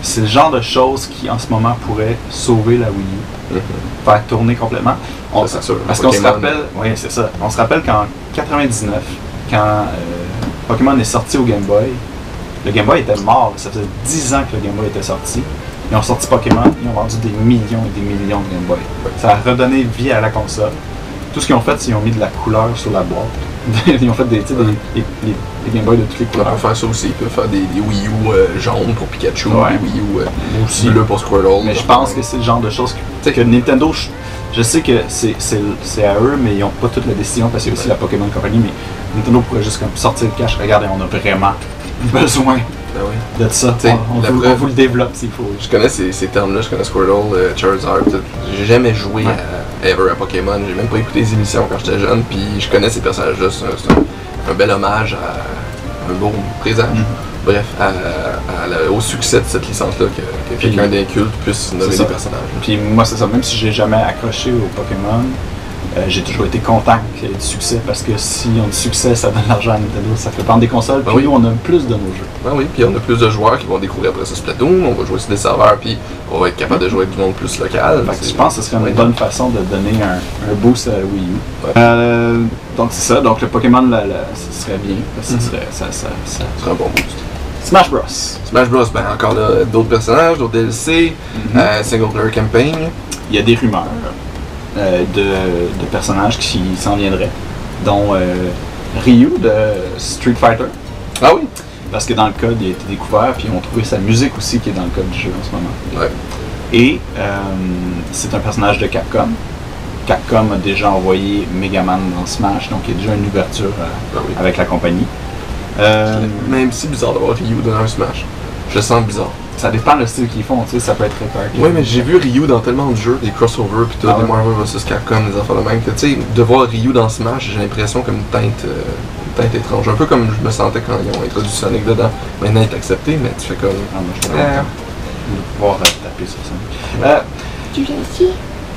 Speaker 2: c'est le genre de choses qui en ce moment pourrait sauver la Wii U,
Speaker 1: mhm.
Speaker 2: faire tourner complètement. On-
Speaker 1: Ça, c'est sûr.
Speaker 2: parce qu'on se
Speaker 1: Pokémon.
Speaker 2: rappelle, oui, c'est ça. On se rappelle qu'en 99, quand euh, Pokémon est sorti au Game Boy, le Game Boy était mort. Ça faisait 10 ans que le Game Boy était sorti. Ils ont sorti Pokémon, ils ont vendu des millions et des millions de Game Boy. Ça a redonné vie à la console. Tout ce qu'ils ont fait, c'est qu'ils ont mis de la couleur sur la boîte. *laughs* ils ont fait des, tu sais, des, des- des- des Game Boy de toutes les couleurs.
Speaker 1: peut faire ça aussi, on peut faire des, des Wii U euh, jaunes pour Pikachu,
Speaker 2: Ouais.
Speaker 1: des Wii U euh,
Speaker 2: Aussi.
Speaker 1: bleu pour Squirtle.
Speaker 2: Mais je pense que c'est le genre de choses que, tu sais, que Nintendo, je, je sais que c'est c'est- c'est à eux, mais ils n'ont pas toute la décision parce qu'il y a aussi la Pokémon Company. Mais Nintendo pourrait juste comme sortir le cash. Regardez, on a vraiment besoin
Speaker 1: Ben oui.
Speaker 2: de ça. On, vous,
Speaker 1: preuve-
Speaker 2: on vous le développe s'il faut.
Speaker 1: Je connais ces, ces termes-là, je connais Squirtle, euh, Charizard. J'ai jamais joué
Speaker 2: Ouais.
Speaker 1: à Ever à Pokémon, j'ai même pas écouté les émissions quand j'étais jeune, puis je connais ces personnages-là, c'est un, c'est un- un bel hommage à un beau présage.
Speaker 2: Mhm.
Speaker 1: Bref, à, à la- au succès de cette licence-là, que, que quelqu'un d'inculte puisse nommer des personnages.
Speaker 2: Puis moi, c'est ça. Même si j'ai jamais accroché au Pokémon, j'ai toujours été content qu'il y ait du succès parce que si on a du succès, ça donne l'argent à Nintendo, ça fait vendre des consoles,
Speaker 1: Ben
Speaker 2: puis
Speaker 1: oui.
Speaker 2: nous, on a plus de nos jeux.
Speaker 1: Ah oui, puis on a plus de joueurs qui vont découvrir après ça Splatoon, on va jouer sur des serveurs, puis on va être capable de jouer avec du monde plus local.
Speaker 2: Fait que je pense que ce serait une bonne façon de donner un, un boost à Wii U.
Speaker 1: Ouais.
Speaker 2: Euh, donc c'est ça, donc le Pokémon, là, là, ce serait bien. que
Speaker 1: Mhm.
Speaker 2: ce serait, ça, ça, ça-
Speaker 1: Ce serait un bon boost.
Speaker 2: Smash Bros.
Speaker 1: Smash Bros, ben encore là, d'autres personnages, d'autres DLC,
Speaker 2: Mhm.
Speaker 1: euh, single player campaign.
Speaker 2: Il y a des rumeurs euh, de, de personnages qui s'en viendraient, dont euh, Ryu de Street Fighter.
Speaker 1: Ah oui?
Speaker 2: Parce que dans le code, il a été découvert, puis ils ont trouvé sa musique aussi qui est dans le code du jeu en ce moment.
Speaker 1: Ouais.
Speaker 2: Et euh, c'est un personnage de Capcom. Capcom a déjà envoyé Megaman dans Smash, donc il y a déjà une ouverture
Speaker 1: Ah oui.
Speaker 2: avec la compagnie.
Speaker 1: Même si bizarre d'avoir Ryu dans un Smash. Je le sens bizarre.
Speaker 2: Ça dépend le style qu'ils font, tu sais, ça peut être très correct.
Speaker 1: Oui, mais j'ai vu Ryu dans tellement de jeux, des crossovers, puis tout,
Speaker 2: Ah
Speaker 1: des
Speaker 2: ouais.
Speaker 1: Marvel vs Capcom, des affaires de même, que tu sais, de voir Ryu dans Smash, j'ai l'impression comme une teinte, euh, une teinte étrange. Un peu comme je me sentais quand ils ont introduit Sonic dedans. Maintenant, il est accepté, mais tu fais comme.
Speaker 2: Ah, moi, je suis content de pouvoir euh, taper sur ça. Euh,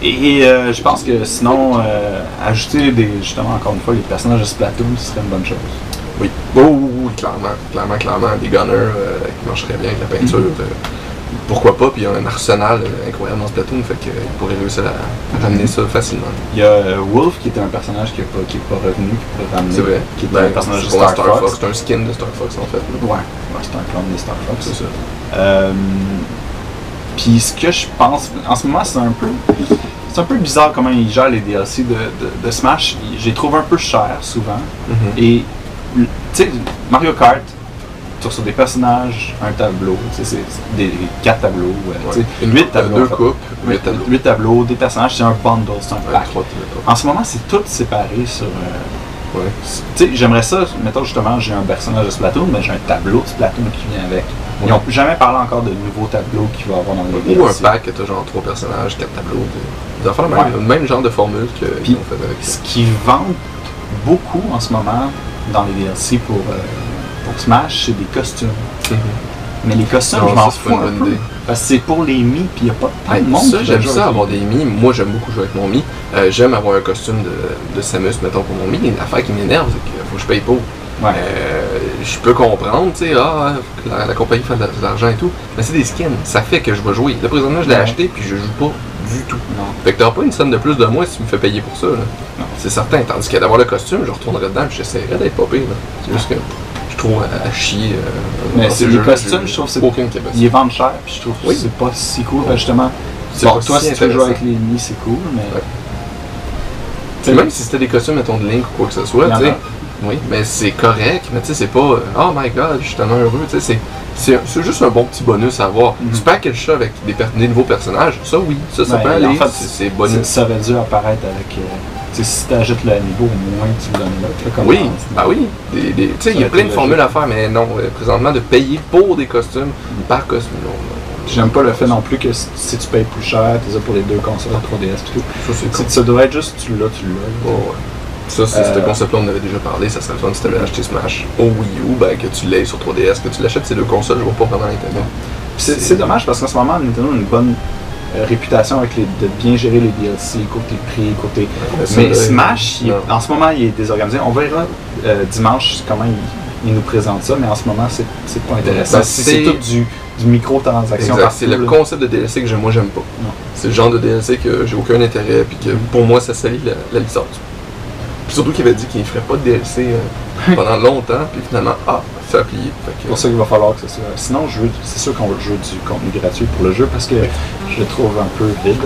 Speaker 2: et euh, je pense que sinon, euh, ajouter des, justement, encore une fois, les personnages de Splatoon, ce serait une bonne chose.
Speaker 1: Oui. Oh, oui, clairement, clairement, clairement. Des gunners euh, qui marcheraient bien avec la peinture.
Speaker 2: Mhm.
Speaker 1: euh, pourquoi pas, puis il y a un arsenal euh, incroyable dans Splatoon, fait qu'ils pourraient réussir à, à ramener ça facilement.
Speaker 2: Il y a Wolf qui était un personnage qui n'est pas, qui est pas revenu, qui pourrait ramener.
Speaker 1: C'est vrai.
Speaker 2: Qui était
Speaker 1: Ben,
Speaker 2: un personnage de Star, Fox.
Speaker 1: C'est un skin de Star Fox en fait. là.
Speaker 2: Ouais, ouais, c'est un clone de Star Fox.
Speaker 1: C'est ça.
Speaker 2: Puis ce que je pense, en ce moment, c'est un peu. C'est un peu bizarre comment ils gèrent les DLC de, de, de Smash. Je les trouve un peu chers souvent.
Speaker 1: Mhm.
Speaker 2: Et, tu sais, Mario Kart, tu reçois des personnages, un tableau, tu c'est des quatre tableaux, tu
Speaker 1: Ouais. Une
Speaker 2: huit tableaux.
Speaker 1: Deux coupes,
Speaker 2: Huit-
Speaker 1: huit tableaux.
Speaker 2: huit tableaux, des personnages, c'est un bundle, c'est un pack.
Speaker 1: trois.
Speaker 2: En ce moment, c'est tout séparé sur. euh,
Speaker 1: Ouais.
Speaker 2: tu sais, j'aimerais ça, mettons justement, j'ai un personnage de Splatoon, mais j'ai un tableau de Splatoon qui vient avec. Ils
Speaker 1: Ouais.
Speaker 2: n'ont jamais parlé encore de nouveaux tableaux qu'il va y avoir dans les
Speaker 1: Ou un pack que t'as genre trois personnages, quatre tableaux. Des, affaires même, le même genre de formule qu'ils ont fait avec.
Speaker 2: Ce qui vendent beaucoup en ce moment dans les DLC pour, euh, pour Smash, c'est des costumes. Mais les costumes,
Speaker 1: Non,
Speaker 2: je m'en fous un peu. Parce que c'est pour les Mi, puis il n'y a pas tant
Speaker 1: Ouais,
Speaker 2: de monde.
Speaker 1: ça, j'aime ça avoir des Mi. Moi, j'aime beaucoup jouer avec mon Mi. Euh, j'aime avoir un costume de, de Samus, mettons, pour mon Mi. L'affaire qui m'énerve, c'est qu'il faut que je paye pour.
Speaker 2: Ouais.
Speaker 1: Euh, je peux comprendre, tu sais, ah, la, la compagnie fait de la- de l'argent et tout. Mais c'est des skins. Ça fait que je vais jouer. Là, présentement, je l'ai
Speaker 2: Ouais.
Speaker 1: acheté, puis je joue pas du tout.
Speaker 2: Non.
Speaker 1: Fait que t'auras pas une somme de plus de moi si tu me fais payer pour ça. là.
Speaker 2: Non.
Speaker 1: C'est certain. Tandis que d'avoir le costume, je retournerai dedans, puis j'essaierai d'être pas pire. là. C'est juste que je trouve à, à chier. euh,
Speaker 2: Mais c'est costumes,
Speaker 1: j'ai
Speaker 2: je trouve que c'est-
Speaker 1: aucune capacité.
Speaker 2: Ils les vendent cher, puis je trouve que
Speaker 1: Oui.
Speaker 2: c'est pas si cool. justement,
Speaker 1: C'est
Speaker 2: bon,
Speaker 1: pas
Speaker 2: toi,
Speaker 1: si
Speaker 2: tu veux jouer avec les Mi, c'est cool, mais.
Speaker 1: Ouais. Même si c'était des costumes, mettons, de Link ou quoi que ce soit, tu sais. Oui, mais c'est correct, mais tu sais, c'est pas euh, Oh my god, je suis tellement heureux, tu sais, c'est- juste un bon petit bonus à avoir.
Speaker 2: Mhm.
Speaker 1: Tu package ça avec des, nouveaux personnages, ça oui, ça, ça
Speaker 2: Ben,
Speaker 1: peut aller,
Speaker 2: en fait,
Speaker 1: c'est- c'est
Speaker 2: Ça,
Speaker 1: bonus.
Speaker 2: ça aurait dû apparaître avec. euh, tu sais, si tu ajoutes le niveau, au moins tu le donnes comme
Speaker 1: Oui,
Speaker 2: dans-
Speaker 1: bah oui, tu sais, il y a
Speaker 2: Ça
Speaker 1: plein de formules à faire, mais non, euh, présentement, de payer pour des costumes, par costume, non, non.
Speaker 2: J'aime pas le fait non plus que si- tu payes plus cher, tu as pour les deux consoles 3DS et tout.
Speaker 1: Ça, c'est.
Speaker 2: Ça doit être juste tu l'as, tu l'as.
Speaker 1: Ouais, ouais. Ça, c'est
Speaker 2: Euh,
Speaker 1: ce concept-là, on avait déjà parlé. Ça serait le fun si tu avais acheté Smash au Wii U, ben, que tu l'aies sur 3DS, que tu l'achètes ces deux consoles, je vois pas vraiment l'intérêt.
Speaker 2: C'est dommage parce qu'en ce moment, Nintendo a une bonne euh, réputation avec les, de bien gérer les DLC, côté prix, côté. Mais Smash, il en ce moment, il est désorganisé. On verra euh, dimanche comment il, il nous présente ça, mais en ce moment, c'est pas intéressant.
Speaker 1: Ben,
Speaker 2: c'est tout du, du micro-transaction.
Speaker 1: C'est le
Speaker 2: là.
Speaker 1: concept de DLC que j'aime- moi j'aime pas. C'est le genre de DLC que j'ai aucun intérêt, puis que pour moi ça salit la, la licence. Puis surtout qu'il avait dit qu'il ferait pas de DLC euh, pendant longtemps, puis finalement, ah, ça a plié.
Speaker 2: C'est pour ça qu'il va falloir que ce soit. Sinon, je veux- c'est sûr qu'on va jouer du contenu gratuit pour le jeu parce que je le trouve un peu vide.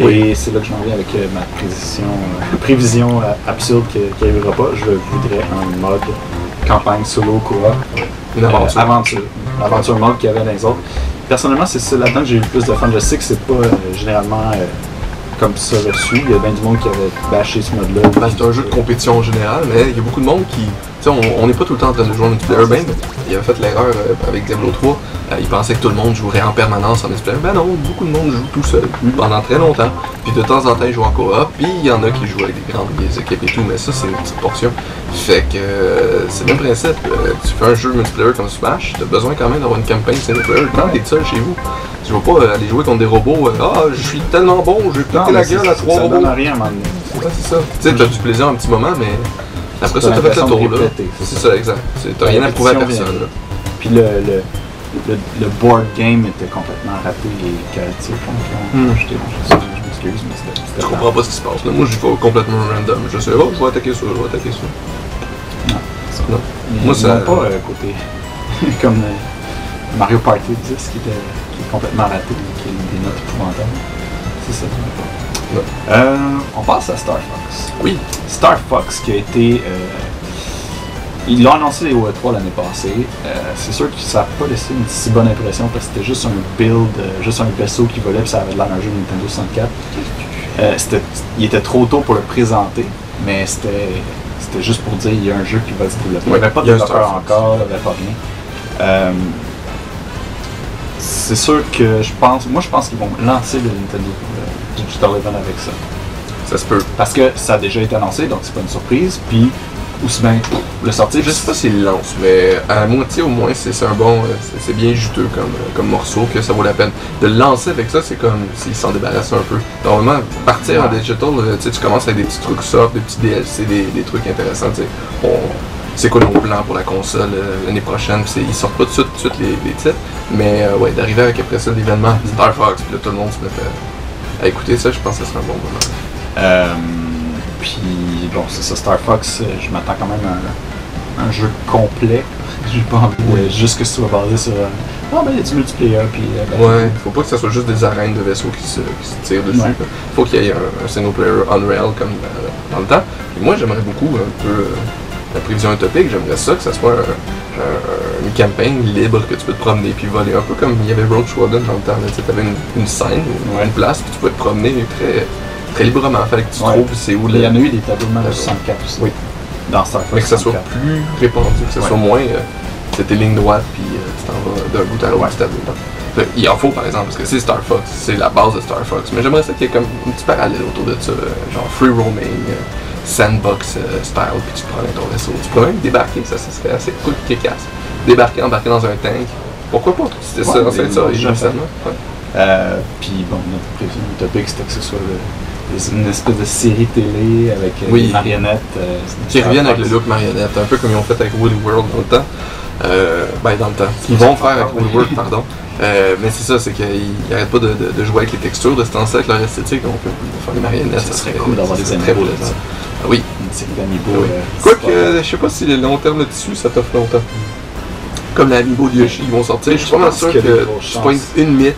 Speaker 2: Et c'est là que je m'en viens avec euh, ma prévision, euh, prévision absurde qui qui n'arrivera pas. Je voudrais un mode campagne solo coop.
Speaker 1: une aventure.
Speaker 2: Euh, aventure. L'aventure mode qu'il y avait dans les autres. Personnellement, c'est ça là-dedans que j'ai eu le plus de fun. Je sais que c'est pas euh, généralement euh, comme ça reçu. Il y a bien du monde qui avait bâché ce mode-là.
Speaker 1: Ben, c'est un jeu de compétition en général, mais il y a beaucoup de monde qui. Tu sais, on n'est pas tout le temps en train de jouer en multiplayer. Ben, il avait fait l'erreur euh, avec Diablo 3. euh, il pensait que tout le monde jouerait en permanence en multiplayer. Ben non, beaucoup de monde joue tout seul pendant très longtemps. Puis de temps en temps, ils jouent en coop. Puis il y en a qui jouent avec des grandes des équipes et tout, mais ça, c'est une petite portion. Fait que euh, c'est le même principe. Euh, tu fais un jeu multiplayer comme Smash, t'as besoin quand même d'avoir une campagne single player quand t'es seul chez vous. Tu vas pas euh, aller jouer contre des robots. Ah, je suis tellement bon, j'ai pété la gueule à trois
Speaker 2: ça
Speaker 1: robots.
Speaker 2: donne à rien.
Speaker 1: Ouais, c'est ça. Tu sais, t'as du plaisir un petit moment, mais après ça,
Speaker 2: T'as
Speaker 1: fait le tour, là.
Speaker 2: c'est ça.
Speaker 1: ça, exact. T'as rien à prouver à personne, là.
Speaker 2: Puis le, le, le, le board game était complètement raté et chaotique. Donc,
Speaker 1: Hmm.
Speaker 2: je, m'excuse, mais c'était-
Speaker 1: Je comprends pas ce qui se passe. Là. Moi, je vais complètement random. Je sais, oh, je vais attaquer ça, je vais attaquer ça.
Speaker 2: Non,
Speaker 1: Moi, ça-
Speaker 2: pas euh, côté *laughs* comme euh, Mario Party 10 qui, était, qui est complètement raté, qui a des notes épouvantables. C'est ça.
Speaker 1: Non.
Speaker 2: Euh, on passe à Star Fox.
Speaker 1: Oui.
Speaker 2: Star Fox qui a été. euh, ils l'ont annoncé au E3 l'année passée. C'est sûr que ça n'a pas laissé une si bonne impression parce que c'était juste un build, juste un vaisseau qui volait puis ça avait l'air d'un jeu Nintendo 64. Euh, c'était- il était trop tôt pour le présenter, mais c'était c'était juste pour dire il y a un jeu qui va se développer. il n'y avait pas de développeur encore, il n'y avait pas rien. Euh, c'est sûr que je pense, moi je pense qu'ils vont lancer le Nintendo euh, Digital Event avec ça.
Speaker 1: Ça se peut.
Speaker 2: Parce que ça a déjà été annoncé, donc c'est pas une surprise. Puis, aussi bien le sortir.
Speaker 1: Je sais pas s'il lance, mais à moitié au moins, c'est un bon. euh, c'est- bien juteux comme, euh, comme morceau que ça vaut la peine. De le lancer avec ça, c'est comme s'il s'en débarrasse un peu. Normalement, partir en digital, euh, tu commences avec des petits trucs soft, des petits DLC, des, des trucs intéressants. On- C'est quoi nos plans pour la console euh, l'année prochaine? Ils sortent pas tout de suite, tout de suite les, les titres, mais euh, ouais, d'arriver avec après ça l'événement Star Fox, puis là tout le monde se met à, à écouter ça, je pense que ce serait un bon moment.
Speaker 2: Puis, bon, c'est ça, Star Fox, euh, je m'attends quand même à un, un jeu complet. J'ai pas envie de- juste que ce soit basé sur. euh, Ah, ben, il y a du multiplayer, puis. euh, ben,
Speaker 1: Ouais, faut pas que ça soit juste des arènes de vaisseaux qui se, qui se tirent dessus.
Speaker 2: Ouais.
Speaker 1: Faut qu'il y ait un, un single player Unreal comme dans le temps. Et moi, j'aimerais beaucoup un peu la prévision utopique. J'aimerais ça que ça soit un- un- une campagne libre que tu peux te promener puis voler. Un peu comme il y avait Road Schwaden dans le temps. Tu avais une, une scène,
Speaker 2: Ouais.
Speaker 1: une place, puis tu pouvais te promener très, très librement. Fallait que tu
Speaker 2: Ouais.
Speaker 1: trouves c'est où
Speaker 2: Il y
Speaker 1: le.
Speaker 2: en a eu des tableaux de Mario
Speaker 1: Euh,
Speaker 2: 64 aussi.
Speaker 1: oui.
Speaker 2: Dans Star Fox.
Speaker 1: Mais que ça soit
Speaker 2: 64.
Speaker 1: plus répandu, que ça
Speaker 2: Ouais.
Speaker 1: soit moins. euh, c'était ligne droite, puis euh, tu t'en vas d'un bout à l'autre
Speaker 2: Ouais.
Speaker 1: du tableau. Fait, Il en faut par exemple, parce que c'est Star Fox, c'est la base de Star Fox. Mais j'aimerais ça qu'il y ait comme un petit parallèle autour de ça, euh, genre free roaming, euh, sandbox euh, style, puis tu promènes ton vaisseau. Tu pourrais même débarquer, ça, ça serait assez cool casse. Débarquer, embarquer dans un tank. Pourquoi pas? C'était ça, ça.
Speaker 2: Euh, puis bon, notre utopique, c'était que ce soit le- une espèce de série télé avec euh,
Speaker 1: Oui.
Speaker 2: des marionnettes. euh,
Speaker 1: Qui reviennent avec le look marionnette, un peu comme ils ont fait avec Woolly World dans le temps. Euh, ben, dans le temps. Ils vont faire avec Woolly World, pardon. Euh, mais c'est ça, c'est qu'ils n'arrêtent pas de, de- de jouer avec les textures, de se lancer avec leur esthétique, donc faire des marionnettes.
Speaker 2: Ça serait cool d'avoir des
Speaker 1: très beau là-dedans. Ah oui.
Speaker 2: Une série d'amiibo.
Speaker 1: Oui.
Speaker 2: euh,
Speaker 1: Quoique,
Speaker 2: c'est pas-
Speaker 1: euh, je sais pas si les long terme là-dessus, ça t'offre longtemps. Comme l'Amiibo de Yoshi, ils vont sortir. Je suis pas sûr que tu pognes
Speaker 2: chances.
Speaker 1: une mythe,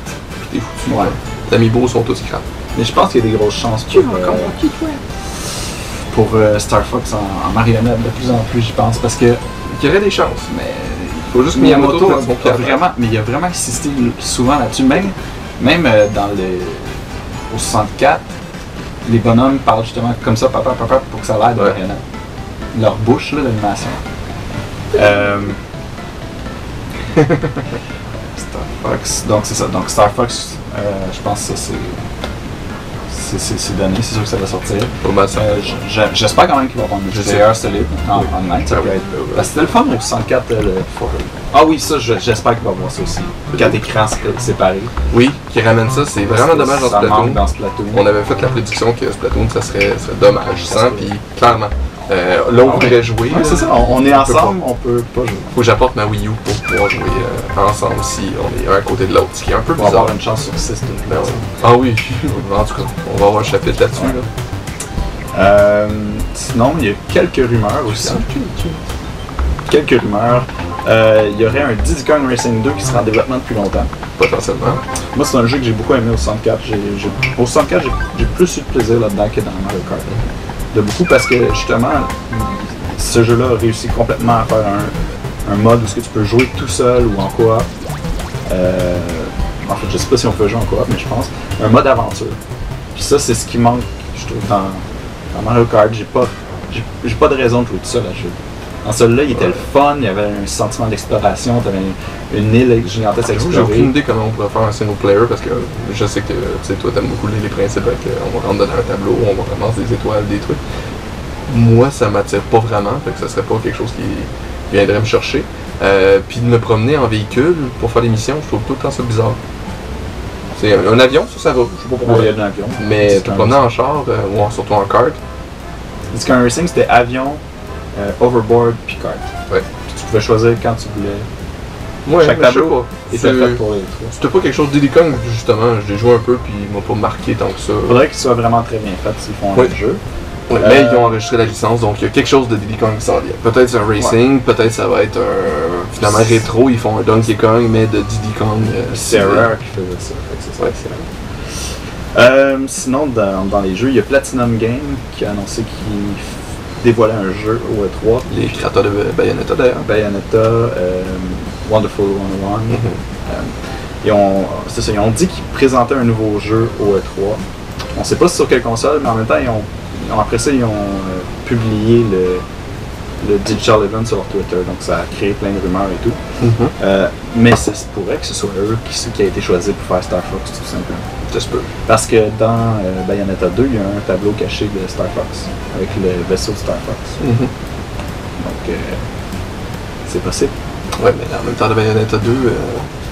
Speaker 1: puis t'es foutu.
Speaker 2: Ouais.
Speaker 1: Les Amiibo sont tous crap.
Speaker 2: Mais je pense qu'il y a des grosses chances pour, euh, pour euh, Star Fox en, en marionnette de plus en plus, j'y pense. Parce que
Speaker 1: Il y aurait des chances.
Speaker 2: mais,
Speaker 1: Faut juste que Miyamoto
Speaker 2: a,
Speaker 1: à
Speaker 2: a vraiment, mais il a vraiment insisté souvent là-dessus. Même, même euh, dans le, au 64, les bonhommes parlent justement comme ça, papa, papa, pour que ça l'aide de
Speaker 1: Ouais.
Speaker 2: marionnette. Leur bouche, là, l'animation. Euh, *laughs* Star Fox. Donc c'est ça. Donc Star Fox, euh, je pense que ça c'est. C'est- donné, c'est sûr que ça va sortir. Euh, J'espère quand même qu'il va un
Speaker 1: Je
Speaker 2: multiplayer solide en
Speaker 1: Oui.
Speaker 2: online. Ça
Speaker 1: Ah oui.
Speaker 2: être- Parce que c'était le fun au 64. euh, le- Ah oui, ça, je- j'espère qu'il va y avoir ça aussi. Quatre écrans sé- séparés.
Speaker 1: Oui, qui ramène ça, c'est vraiment dommage dans
Speaker 2: manque dans Splatoon.
Speaker 1: On avait fait la prédiction que Splatoon, ça serait, serait dommage, sans, puis clairement. Euh, là, on
Speaker 2: Ah
Speaker 1: jouer.
Speaker 2: Ouais,
Speaker 1: là.
Speaker 2: c'est ça, on, on est
Speaker 1: peut
Speaker 2: ensemble, on peut pas jouer.
Speaker 1: Faut que j'apporte ma Wii U pour pouvoir jouer euh, ensemble si on est un à côté de l'autre, ce qui est un peu
Speaker 2: Pour
Speaker 1: bizarre.
Speaker 2: avoir une chance sur 6
Speaker 1: Ben ouais. Ah oui, *laughs* en tout cas, on va avoir un chapitre là-dessus.
Speaker 2: Ouais.
Speaker 1: Là.
Speaker 2: Euh, sinon, il y a quelques rumeurs aussi. Quelques rumeurs. Euh, il y aurait un Diddy Kong Racing 2 qui sera en développement depuis longtemps.
Speaker 1: Potentiellement.
Speaker 2: Moi, c'est un jeu que j'ai beaucoup aimé au 64. J'ai, j'ai- au 64, j'ai, j'ai plus eu de plaisir là-dedans que dans Mario Kart. De beaucoup parce que justement, ce jeu-là a réussi complètement à faire un, mode où ce que tu peux jouer tout seul ou en coop. Euh, en fait, je sais pas si on peut jouer en coop, mais je pense. Un mode aventure. Puis ça, c'est ce qui manque, je trouve, dans, dans Mario Kart. J'ai pas, pas de raison de jouer tout seul à ce jeu. Dans celui-là, il était
Speaker 1: Ouais.
Speaker 2: le fun, il y avait un sentiment d'exploration, t'avais une, une île gigantesque à
Speaker 1: J'ai
Speaker 2: explorer.
Speaker 1: aucune idée comment on pourrait faire un single player parce que je sais que toi t'aimes beaucoup les, les principes avec on va rentrer dans un tableau, on va ramasser des étoiles, des trucs. Moi ça m'attire pas vraiment, fait que ça serait pas quelque chose qui viendrait me chercher. Euh, puis de me promener en véhicule pour faire des missions, je trouve tout le temps ça bizarre. C'est un, un avion, ça ça va, je sais pas
Speaker 2: Ouais,
Speaker 1: pourquoi.
Speaker 2: il y a de l'avion.
Speaker 1: Mais te promener en char euh, ou en- surtout en kart,
Speaker 2: Parce qu'un racing, c'était avion, euh, overboard, puis.
Speaker 1: Ouais.
Speaker 2: Puis tu pouvais choisir quand tu voulais.
Speaker 1: ouais,
Speaker 2: Chaque
Speaker 1: mais
Speaker 2: tableau c'était fait pour les trois.
Speaker 1: C'était pas quelque chose de Diddy Kong, justement, j'ai joué un peu puis il m'a pas marqué tant que ça.
Speaker 2: Faudrait qu'il soit vraiment très bien fait s'ils font
Speaker 1: Ouais.
Speaker 2: un jeu.
Speaker 1: Ouais,
Speaker 2: Euh,
Speaker 1: Mais ils ont enregistré la licence, donc il y a quelque chose de Diddy Kong qui s'en vient. Peut-être un racing, peut-être ça va être un. Finalement rétro, ils font un Donkey Kong, mais de Diddy Kong. euh,
Speaker 2: C'est. Rare qui faisait ça. C'est
Speaker 1: Ouais.
Speaker 2: excellent. Euh, sinon, dans, dans les jeux, il y a Platinum Game qui a annoncé qu'il dévoilait un jeu au E3.
Speaker 1: Les créateurs de Bayonetta d'ailleurs.
Speaker 2: Bayonetta, euh, Wonderful 101.
Speaker 1: Mhm.
Speaker 2: Euh, ils, ont, ça, ils ont dit qu'ils présentaient un nouveau jeu au E3. On sait pas sur quelle console, mais en même temps, ils ont, ils ont- après ça, ils ont euh, publié le, le Digital Event sur leur Twitter. Donc ça a créé plein de rumeurs et tout.
Speaker 1: Mhm.
Speaker 2: Euh, mais ça se pourrait que ce soit eux qui, qui a été choisi pour faire Star Fox, tout simplement.
Speaker 1: Ça se peut.
Speaker 2: Parce que dans euh, Bayonetta 2, il y a un tableau caché de Star Fox, avec le vaisseau de Star Fox.
Speaker 1: Mhm.
Speaker 2: Donc, euh, c'est possible.
Speaker 1: Ouais, mais en même temps, de Bayonetta 2, euh,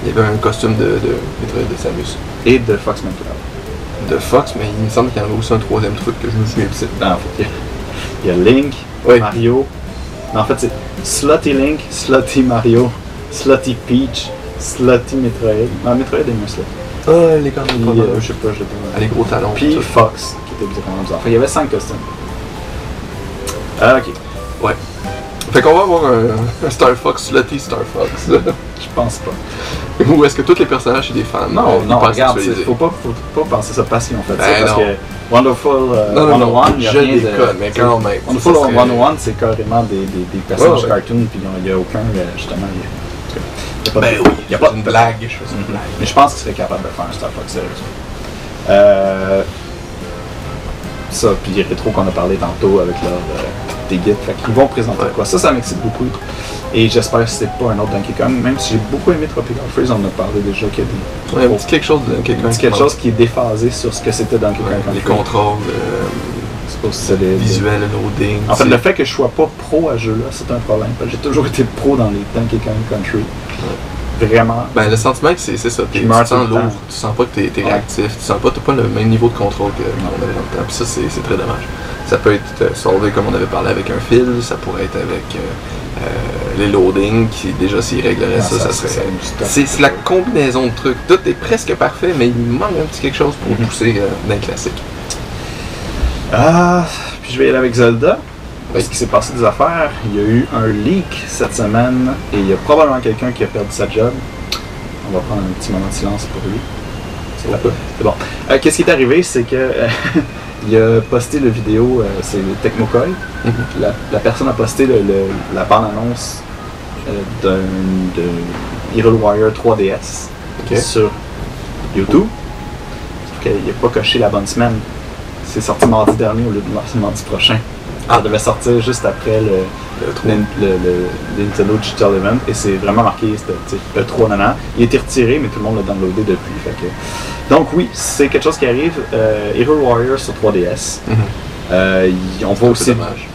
Speaker 1: il y avait un costume de, de, de, de Samus.
Speaker 2: Et de Foxman Cloud.
Speaker 1: De Fox, mais il me semble qu'il y en avait aussi un troisième truc que je me souviens plus.
Speaker 2: Non, en fait, il y a, il y a Link,
Speaker 1: Oui.
Speaker 2: Mario. En fait, c'est Slutty Link, Slutty Mario, Slutty Peach, Slutty Metroid. Non, Metroid est mieux Slutty.
Speaker 1: Ah, les gars,
Speaker 2: euh, je sais pas, je l'ai pas.
Speaker 1: les gros talons.
Speaker 2: Puis
Speaker 1: tout.
Speaker 2: Fox, qui était bizarrement bizarre. Enfin, il y avait 5 costumes. Ah, ok.
Speaker 1: Ouais. Fait qu'on va avoir un, un Star Fox, Slutty Star Fox. *laughs*
Speaker 2: Je pense pas.
Speaker 1: Ou est-ce que tous les personnages sont des fans?
Speaker 2: Non,
Speaker 1: euh,
Speaker 2: non, regarde, faut pas, faut pas penser ça passion en fait.
Speaker 1: Ben
Speaker 2: ça, parce que Wonderful euh,
Speaker 1: Non, non, non,
Speaker 2: 101, il y a
Speaker 1: je
Speaker 2: rien
Speaker 1: déconne,
Speaker 2: de.
Speaker 1: mais quand même.
Speaker 2: Wonderful
Speaker 1: ça serait-
Speaker 2: 101, c'est carrément des, des, des personnages
Speaker 1: Ouais, ouais.
Speaker 2: cartoon, puis il n'y a aucun, euh, justement. Il y a, y a pas
Speaker 1: Ben
Speaker 2: de-
Speaker 1: oui,
Speaker 2: il y a pas
Speaker 1: une blague. Je fais une blague.
Speaker 2: Mais je pense qu'il serait capable de faire un Star Fox sérieusement. Euh, ça, puis Rétro qu'on a parlé tantôt avec leur euh, des guides. Fait qu'ils vont présenter
Speaker 1: Ouais.
Speaker 2: quoi. Ça, ça m'excite beaucoup. Et j'espère que c'est pas un autre Donkey Kong, même si j'ai beaucoup aimé Tropical Freeze, on en a parlé déjà qu'il y a des,
Speaker 1: Ouais, un petit quelque chose de
Speaker 2: quelque chose qui est déphasé sur ce que c'était Donkey
Speaker 1: Ouais,
Speaker 2: Kong
Speaker 1: les contrôles euh,
Speaker 2: C'est pas si c'est des- des-
Speaker 1: visuels, le loading.
Speaker 2: En fait, le fait que je sois pas pro à ce jeu-là, c'est un problème. Que J'ai toujours été pro dans les Donkey Kong Country. Vraiment.
Speaker 1: Ben, le sentiment que c'est ça, tu sens lourd, tu sens pas que t'es es réactif, tu sens pas, t'as pas le même niveau de contrôle que- qu'on avait dans le temps, puis ça c'est très dommage. Ça peut être euh, solvé comme on avait parlé avec un fil, ça pourrait être avec euh, euh, les loadings, qui déjà s'ils régleraient
Speaker 2: Ah,
Speaker 1: ça, ça,
Speaker 2: ça,
Speaker 1: serait...
Speaker 2: c'est
Speaker 1: la combinaison de trucs, tout est presque parfait, mais il manque un petit quelque chose pour
Speaker 2: Mhm.
Speaker 1: pousser euh, d'un classique.
Speaker 2: Ah, puis je vais y aller avec Zelda. Parce qu'il s'est passé des affaires. Il y a eu un leak cette semaine et il y a probablement quelqu'un qui a perdu sa job. On va prendre un petit moment de silence pour lui. C'est bon. Euh, Qu'est-ce qui est arrivé, c'est que *laughs* il a posté le vidéo, euh, c'est Tecmocoy.
Speaker 1: Mhm.
Speaker 2: La, la personne a posté le- le- la bande-annonce euh, d'un de Hero Wire 3DS
Speaker 1: Ok.
Speaker 2: sur YouTube. Qu'il n'a pas coché la bonne semaine. C'est sorti mardi dernier au lieu de mardi, prochain. Ça
Speaker 1: Ah.
Speaker 2: devait sortir juste après le,
Speaker 1: Le
Speaker 2: Nintendo Digital Event et c'est vraiment marqué c'était, tu sais, le 3 nanan. Il a été retiré, mais tout le monde l'a downloadé depuis. fait que- Donc oui, c'est quelque chose qui arrive. Euh, Hero Warrior sur 3DS.
Speaker 1: Mhm.
Speaker 2: Euh, y- on
Speaker 1: C'est
Speaker 2: aussi.
Speaker 1: dommage.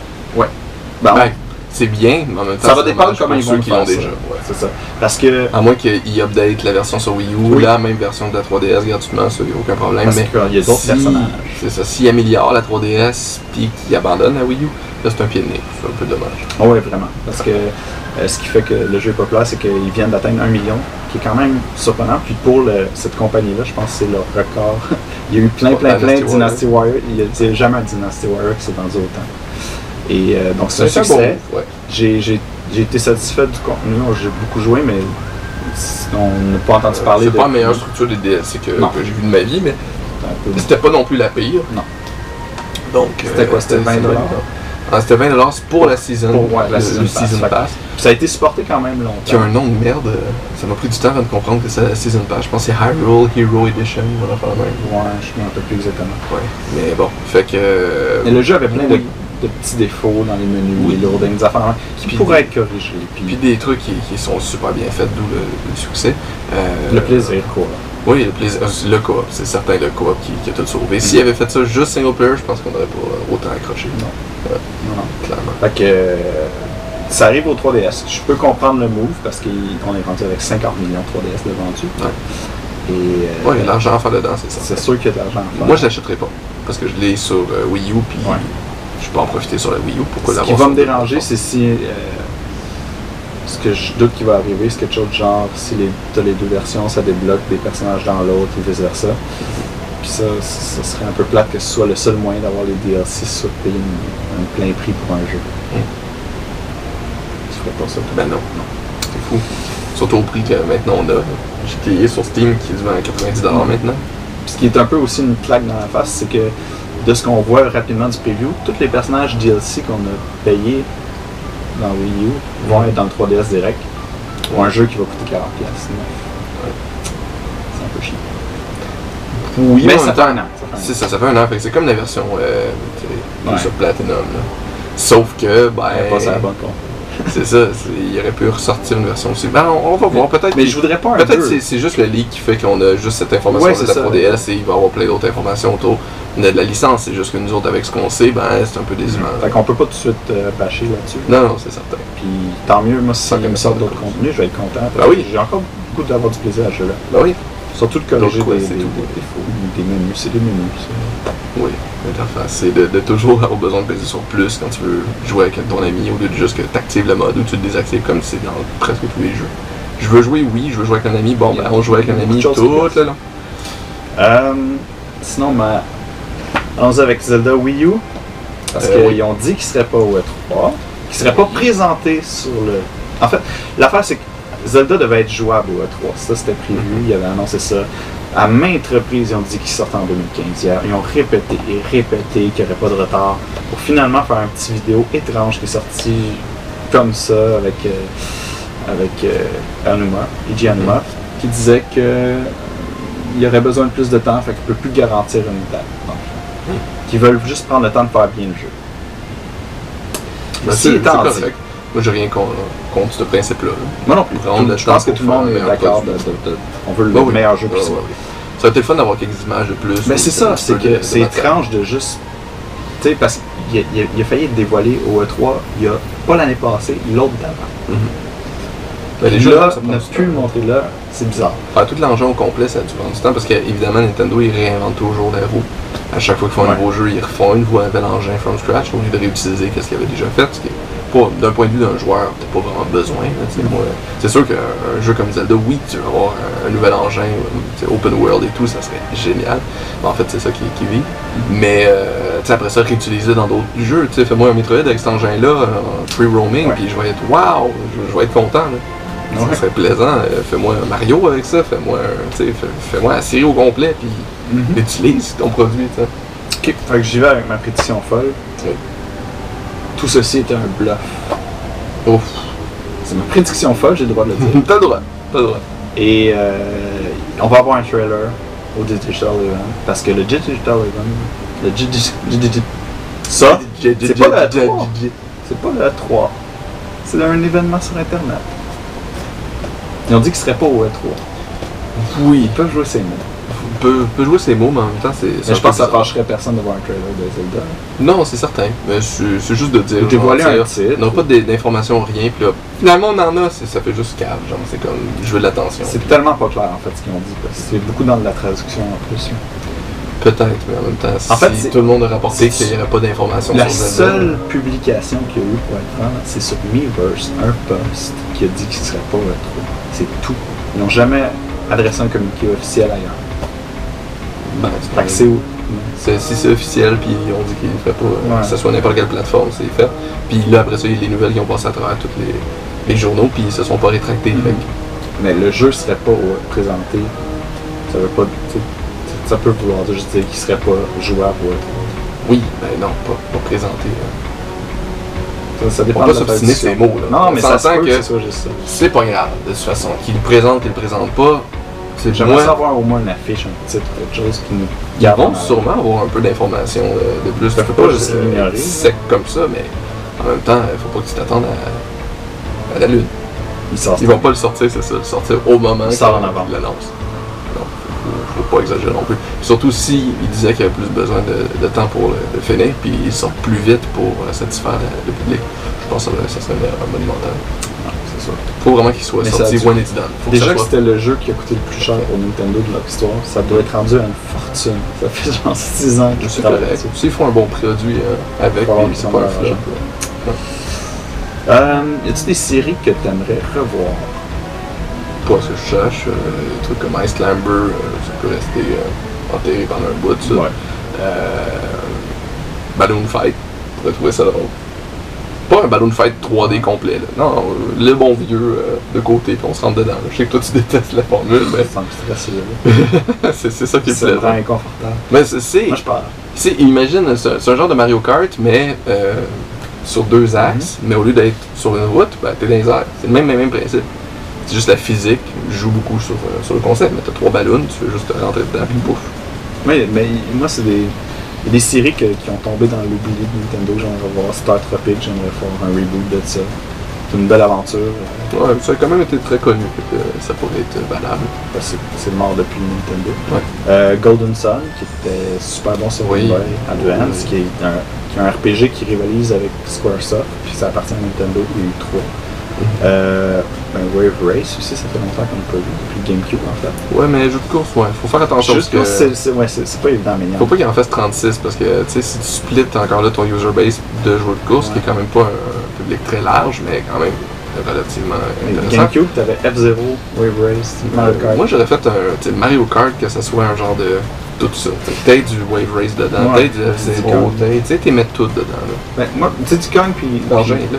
Speaker 2: Ben, on-
Speaker 1: Ben, c'est bien, mais en même temps,
Speaker 2: ça va dépendre comment ils vont
Speaker 1: qui l'ont déjà. ouais.
Speaker 2: C'est ça. Parce que
Speaker 1: À moins qu'ils update la version sur Wii U,
Speaker 2: Oui.
Speaker 1: la même version de la 3DS gratuitement, ça, il n'y a aucun problème.
Speaker 2: parce
Speaker 1: mais
Speaker 2: qu'il y a d'autres
Speaker 1: si-
Speaker 2: personnages.
Speaker 1: C'est ça, s'ils améliorent la 3DS puis qu'ils abandonnent la Wii U, là c'est un pied de nez. C'est un peu dommage.
Speaker 2: Oui, vraiment. Parce que euh, ce qui fait que le jeu est populaire, c'est qu'ils viennent d'atteindre un million, qui est quand même surprenant. Puis pour le- cette compagnie-là, je pense que c'est leur record. *laughs* Il y a eu plein, plein, plein de
Speaker 1: Dynasty
Speaker 2: Warrior. Il n'y a, il y a jamais un Dynasty Warrior qui s'est vendu autant. Et euh, donc c'est un
Speaker 1: C'est
Speaker 2: succès.
Speaker 1: bon. Ouais.
Speaker 2: J'ai j'ai- j'ai été satisfait du contenu. J'ai beaucoup joué, mais on n'a pas entendu parler
Speaker 1: C'est
Speaker 2: de.
Speaker 1: pas la meilleure structure des DLC que, j'ai vu de ma vie, mais c'était pas non plus la pire.
Speaker 2: Non.
Speaker 1: Donc,
Speaker 2: C'était quoi, c'était 20
Speaker 1: c'est- Ah, c'était 20 c'est pour la season,
Speaker 2: Pour, ouais, la
Speaker 1: le-
Speaker 2: season
Speaker 1: le
Speaker 2: pass.
Speaker 1: season pass.
Speaker 2: Ça a été supporté quand même longtemps.
Speaker 1: Qui a un nom de merde. euh, Ça m'a pris du temps avant de comprendre que c'est la Season Pass. Je pense que c'est Hyrule Hero Edition. On va faire même.
Speaker 2: Ouais, je me rappelle plus exactement.
Speaker 1: Ouais. Mais bon, fait que. euh,
Speaker 2: Mais le jeu avait plein de, petits défauts dans les menus,
Speaker 1: Oui.
Speaker 2: les loadings, des affaires même, qui
Speaker 1: Puis
Speaker 2: pourraient
Speaker 1: des-
Speaker 2: être corrigés. Puis,
Speaker 1: Puis des trucs qui, qui sont super bien faits, d'où le, le succès. Euh,
Speaker 2: le plaisir, quoi.
Speaker 1: Oui, le euh, Le coop, c'est certain le coop qui, qui a tout sauvé. S'il avait fait ça juste single player, je pense qu'on n'aurait pas euh, autant accroché.
Speaker 2: Non.
Speaker 1: Ouais,
Speaker 2: Non,
Speaker 1: clairement.
Speaker 2: Fait que euh, ça arrive au 3DS. Je peux comprendre le move parce qu'on est rendu avec 50 millions de 3DS de vendus.
Speaker 1: Ouais.
Speaker 2: Et euh,
Speaker 1: Ouais, l'argent à faire dedans, c'est ça.
Speaker 2: c'est sûr qu'il y a de l'argent à faire.
Speaker 1: Moi, je l'achèterai pas. Parce que je l'ai sur euh, Wii U, puis je peux en profiter sur la Wii U. Pourquoi
Speaker 2: Ce qui va me déranger, c'est si. Ce que je doute qui va arriver, c'est quelque chose de genre si les, t'as les deux versions, ça débloque des personnages dans l'autre et vice versa. Puis ça, ça serait un peu plate que ce soit le seul moyen d'avoir les DLC sur payer un, plein prix pour un jeu.
Speaker 1: Mm.
Speaker 2: Tu ferais pas ça, toi?
Speaker 1: Ben non, non. C'est fou. Surtout au prix que maintenant on a. J'ai payé sur Steam qui se vend à 90$
Speaker 2: Mm.
Speaker 1: maintenant.
Speaker 2: Puis Ce qui est un peu aussi une claque dans la face, c'est que de ce qu'on voit rapidement du preview, tous les personnages DLC qu'on a payés dans Wii U vont être dans le 3DS direct pour un jeu qui va coûter 40$. sinon. C'est un peu chiant.
Speaker 1: Oui,
Speaker 2: Mais
Speaker 1: en
Speaker 2: ça
Speaker 1: même
Speaker 2: fait
Speaker 1: temps,
Speaker 2: un an. ça fait un an.
Speaker 1: C'est ça, ça fait un an. C'est comme la version euh, sur Platinum. là. Sauf que, ben.
Speaker 2: À la bonne con.
Speaker 1: C'est ça, il aurait pu ressortir une version aussi. Ben, on, on va voir, peut-être.
Speaker 2: Mais je voudrais pas un
Speaker 1: Peut-être c'est c'est juste le leak qui fait qu'on a juste cette information
Speaker 2: Ouais,
Speaker 1: de la
Speaker 2: ça.
Speaker 1: 3DS et il va y avoir plein d'autres informations autour. De la licence, c'est juste que nous autres, avec ce qu'on sait, ben c'est un peu décevant.
Speaker 2: Fait qu'on peut pas tout de suite euh, bâcher là-dessus.
Speaker 1: Non, non, c'est certain.
Speaker 2: Puis tant mieux, moi, si
Speaker 1: Ça,
Speaker 2: me sort d'autres contenus, je vais être content.
Speaker 1: Ben oui.
Speaker 2: J'ai encore beaucoup d'avoir du plaisir à ce jeu-là.
Speaker 1: Ben oui,
Speaker 2: Surtout de corriger
Speaker 1: D'autres
Speaker 2: des, des,
Speaker 1: tout.
Speaker 2: des défauts, des menus. C'est des menus. ça.
Speaker 1: oui. L'interface, c'est de, de toujours avoir besoin de peser sur plus quand tu veux jouer avec ton ami au lieu de juste que tu actives le mode ou tu le désactives comme c'est dans presque tous les jeux. Je veux jouer, oui, je veux jouer avec un ami, bon, ben on joue avec un ami tout le long.
Speaker 2: Euh, sinon, ma... allons-y avec Zelda Wii U. Parce
Speaker 1: Euh,
Speaker 2: qu'ils ont dit qu'il serait pas au E3, qu'il serait pas présenté sur le. En fait, l'affaire c'est que Zelda devait être jouable au E3. Ça, c'était prévu. Ils avaient annoncé ça. À maintes reprises, ils ont dit qu'il sortait en 2015. Hier, Ils ont répété et répété qu'il n'y aurait pas de retard pour finalement faire un petit vidéo étrange qui est sorti comme ça avec, euh, avec euh, Anuma, Iji Anuma, qui disait que euh, il y aurait besoin de plus de temps, fait qu'il ne peut plus garantir une date. fond. Qu'ils veulent juste prendre le temps de faire bien le jeu.
Speaker 1: Ben, c'est c'est correct. Moi, j'ai rien contre, contre ce principe-là. là.
Speaker 2: Moi non plus. Je pense que tout le monde est d'accord. on veut le
Speaker 1: oui.
Speaker 2: meilleur jeu
Speaker 1: Ouais,
Speaker 2: possible.
Speaker 1: Ça aurait été le fun d'avoir quelques images de plus.
Speaker 2: Mais c'est ça, c'est que c'est étrange de juste. Tu sais, parce qu'il a, il a- il a failli être dévoilé au E3 il y a pas l'année passée, l'autre d'avant.
Speaker 1: Mhm. Ben, les jeux,
Speaker 2: là, ne plus le montrer là, c'est bizarre.
Speaker 1: Faire tout l'engin au complet, ça a dû prendre du temps parce qu'évidemment, Nintendo, ils réinventent toujours la roue. À chaque fois qu'ils font
Speaker 2: Ouais.
Speaker 1: un nouveau jeu, ils refont une nouvel engin from scratch au lieu de réutiliser ce qu'ils avaient déjà fait. Ce qui est pas, d'un point de vue d'un joueur, t'as pas vraiment besoin. C'est sûr qu'un un jeu comme Zelda, oui, tu vas avoir un, un nouvel engin, euh, open world et tout, ça serait génial. Mais en fait, c'est ça qui, qui vit. Mais euh, après ça, réutiliser dans d'autres jeux. Fais-moi un Metroid avec cet engin-là, en free roaming, puis je vais être wow, je, je vais être content. Là. Ça serait plaisant. Euh, Fais-moi un Mario avec ça, fais-moi fais-moi la série au complet, puis
Speaker 2: Mhm.
Speaker 1: utilise ton produit.
Speaker 2: Ok, fait que j'y vais avec ma prédiction folle. Tout ceci est un bluff.
Speaker 1: Ouf.
Speaker 2: C'est ma prédiction folle, j'ai le droit de le dire. *laughs*
Speaker 1: T'as le droit, t'as le droit.
Speaker 2: Et euh, on va avoir un trailer au Digital Event. Parce que le Digital Event. Le Digi- Digi- Ça, c'est pas le 3. C'est pas le 3. C'est un événement sur Internet. Ils ont dit qu'il serait pas au E3.
Speaker 1: Oui,
Speaker 2: Ils peuvent jouer ces mots.
Speaker 1: On peut, peut jouer ces mots, mais en même temps, c'est.
Speaker 2: Mais je pense que ça fâcherait personne de voir un trailer de Zelda.
Speaker 1: Non, c'est certain. Mais c'est juste de dire.
Speaker 2: Dévoiler un titre.
Speaker 1: On n'a pas d'in- d'informations, rien, puis là, finalement, on en a, ça fait juste cave. Genre, c'est comme, je veux de l'attention.
Speaker 2: C'est tellement pas clair en fait ce qu'ils ont dit. C'est beaucoup dans de la traduction en plus.
Speaker 1: Peut-être, mais en même temps,
Speaker 2: En fait,
Speaker 1: si
Speaker 2: c'est-
Speaker 1: tout le monde a rapporté qu'il n'y aurait pas d'informations
Speaker 2: La
Speaker 1: sur
Speaker 2: seule publication qu'il y a eu pour être franc, c'est sur Miiverse, un post qui a dit qu'il serait pas E3. C'est tout. Ils n'ont jamais adressé un communiqué officiel ailleurs.
Speaker 1: Ben, c'est
Speaker 2: où?
Speaker 1: C'est- Si c'est officiel, puis on dit qu'il ne ferait pas, euh,
Speaker 2: Ouais.
Speaker 1: que ce soit n'importe quelle plateforme, c'est fait. Puis là, après ça, il y a les nouvelles qui ont passé à travers tous les, les journaux, puis ils se sont pas rétractés. Fait que-
Speaker 2: Mais le jeu serait pas présenté. Ça veut pas. Ça peut vouloir juste dire qu'il serait pas jouable E3.
Speaker 1: Oui, ben non, pas, pas présenté. hein.
Speaker 2: Ça, ça
Speaker 1: On
Speaker 2: dépend
Speaker 1: s'obstiner
Speaker 2: traduction.
Speaker 1: ces mots, là.
Speaker 2: Non, mais
Speaker 1: On
Speaker 2: ça se
Speaker 1: s'entend
Speaker 2: peut
Speaker 1: que-. C'est pas grave, de toute façon. Qu'il le présente, qu'il le présente pas,
Speaker 2: J'aimerais
Speaker 1: moi.
Speaker 2: savoir au moins une affiche, un titre, quelque chose qui nous
Speaker 1: Ils vont
Speaker 2: en-
Speaker 1: sûrement avoir un peu d'informations euh, de plus.
Speaker 2: Ça
Speaker 1: peux
Speaker 2: pas juste
Speaker 1: euh,
Speaker 2: l'ignorer.
Speaker 1: être sec comme ça, mais en même temps, il faut pas que tu t'attendes à, à la lune.
Speaker 2: Il sort
Speaker 1: Ils vont pas le sortir, c'est ça, le sortir au moment qu'ils l'annoncent. Non, faut, faut pas exagérer non plus. Surtout si il disait qu'il y avait plus besoin de, de temps pour le, le finir, puis il sort plus vite pour euh, satisfaire le public. Je pense que ça, ça serait un monumental.
Speaker 2: C'est ça.
Speaker 1: Faut vraiment qu'il soit
Speaker 2: Mais ça a dû-
Speaker 1: done. Faut
Speaker 2: Déjà
Speaker 1: ça
Speaker 2: que
Speaker 1: soit-
Speaker 2: c'était le jeu qui a coûté le plus cher pour Nintendo de leur histoire, ça doit être rendu à une fortune. Ça fait genre 6 ans qu'ils
Speaker 1: C'est
Speaker 2: travaillent
Speaker 1: correct.
Speaker 2: là-dessus.
Speaker 1: S'ils font un bon produit euh, avec,
Speaker 2: Faut avoir
Speaker 1: puis
Speaker 2: qu'ils
Speaker 1: c'est
Speaker 2: sont
Speaker 1: pas un flop.
Speaker 2: l'argent. Euh, y a-tu des séries que t'aimerais revoir?
Speaker 1: Pas ce que je cherche. euh, des trucs comme Ice Climber, euh, ça peut rester euh, enterré pendant un bout, ça. Euh, Balloon Fight, pourrait trouver ça drôle. Pas un Balloon Fight 3D complet, là. Non, euh, le bon vieux euh, de côté, puis on se rentre dedans. là. Je sais que toi tu détestes la formule, mais
Speaker 2: Ça me *laughs*
Speaker 1: c'est c'est ça qui est
Speaker 2: C'est vraiment inconfortable.
Speaker 1: Mais c'est- c'est.
Speaker 2: Moi, je pars.
Speaker 1: c'est- Imagine, c'est c'est un genre de Mario Kart, mais euh, sur deux axes, mais au lieu d'être sur une route, ben, t'es dans les airs. C'est le même, même, même principe. C'est juste la physique, je joue beaucoup sur, euh, sur le concept, mais t'as trois ballons, tu fais juste te rentrer dedans, puis pouf.
Speaker 2: Mais, mais moi, c'est des, il y a des séries que- qui ont tombé dans l'oubli de Nintendo. J'aimerais voir Star Tropic, j'aimerais faire un reboot de ça. C'est une belle aventure.
Speaker 1: Ouais, ça a quand même été très connu, que ça pourrait être valable.
Speaker 2: c'est mort depuis Nintendo.
Speaker 1: Ouais.
Speaker 2: Euh, Golden Sun, qui était super bon sur
Speaker 1: Oui.
Speaker 2: Game Boy Advance,
Speaker 1: Oui.
Speaker 2: qui, est un, qui est un RPG qui rivalise avec Squaresoft, puis ça appartient à Nintendo, eu trois. Euh, ben, Wave Race aussi, ça fait longtemps qu'on n'a pas vu, depuis GameCube en fait.
Speaker 1: Ouais, mais jeu de course, ouais, faut faire attention
Speaker 2: Juste
Speaker 1: parce
Speaker 2: que c'est ouais, pas évident, mais
Speaker 1: faut pas qu'il en fasse 36 parce que tu sais si tu splits encore là ton user base de joueurs de course, qui est quand même pas un public très large, mais quand même relativement intéressant.
Speaker 2: GameCube, t'avais F-Zero, Wave Race, Mario Kart.
Speaker 1: Moi j'aurais fait un tu Mario Kart que ça soit un genre de tout ça. Peut-être du Wave Race dedans,
Speaker 2: Ouais.
Speaker 1: peut-être du F-Zero, peut-être, tu sais, t'es mettre tout dedans là.
Speaker 2: Ben, moi, tu sais, Diddy Kong, puis.
Speaker 1: L'argent est là.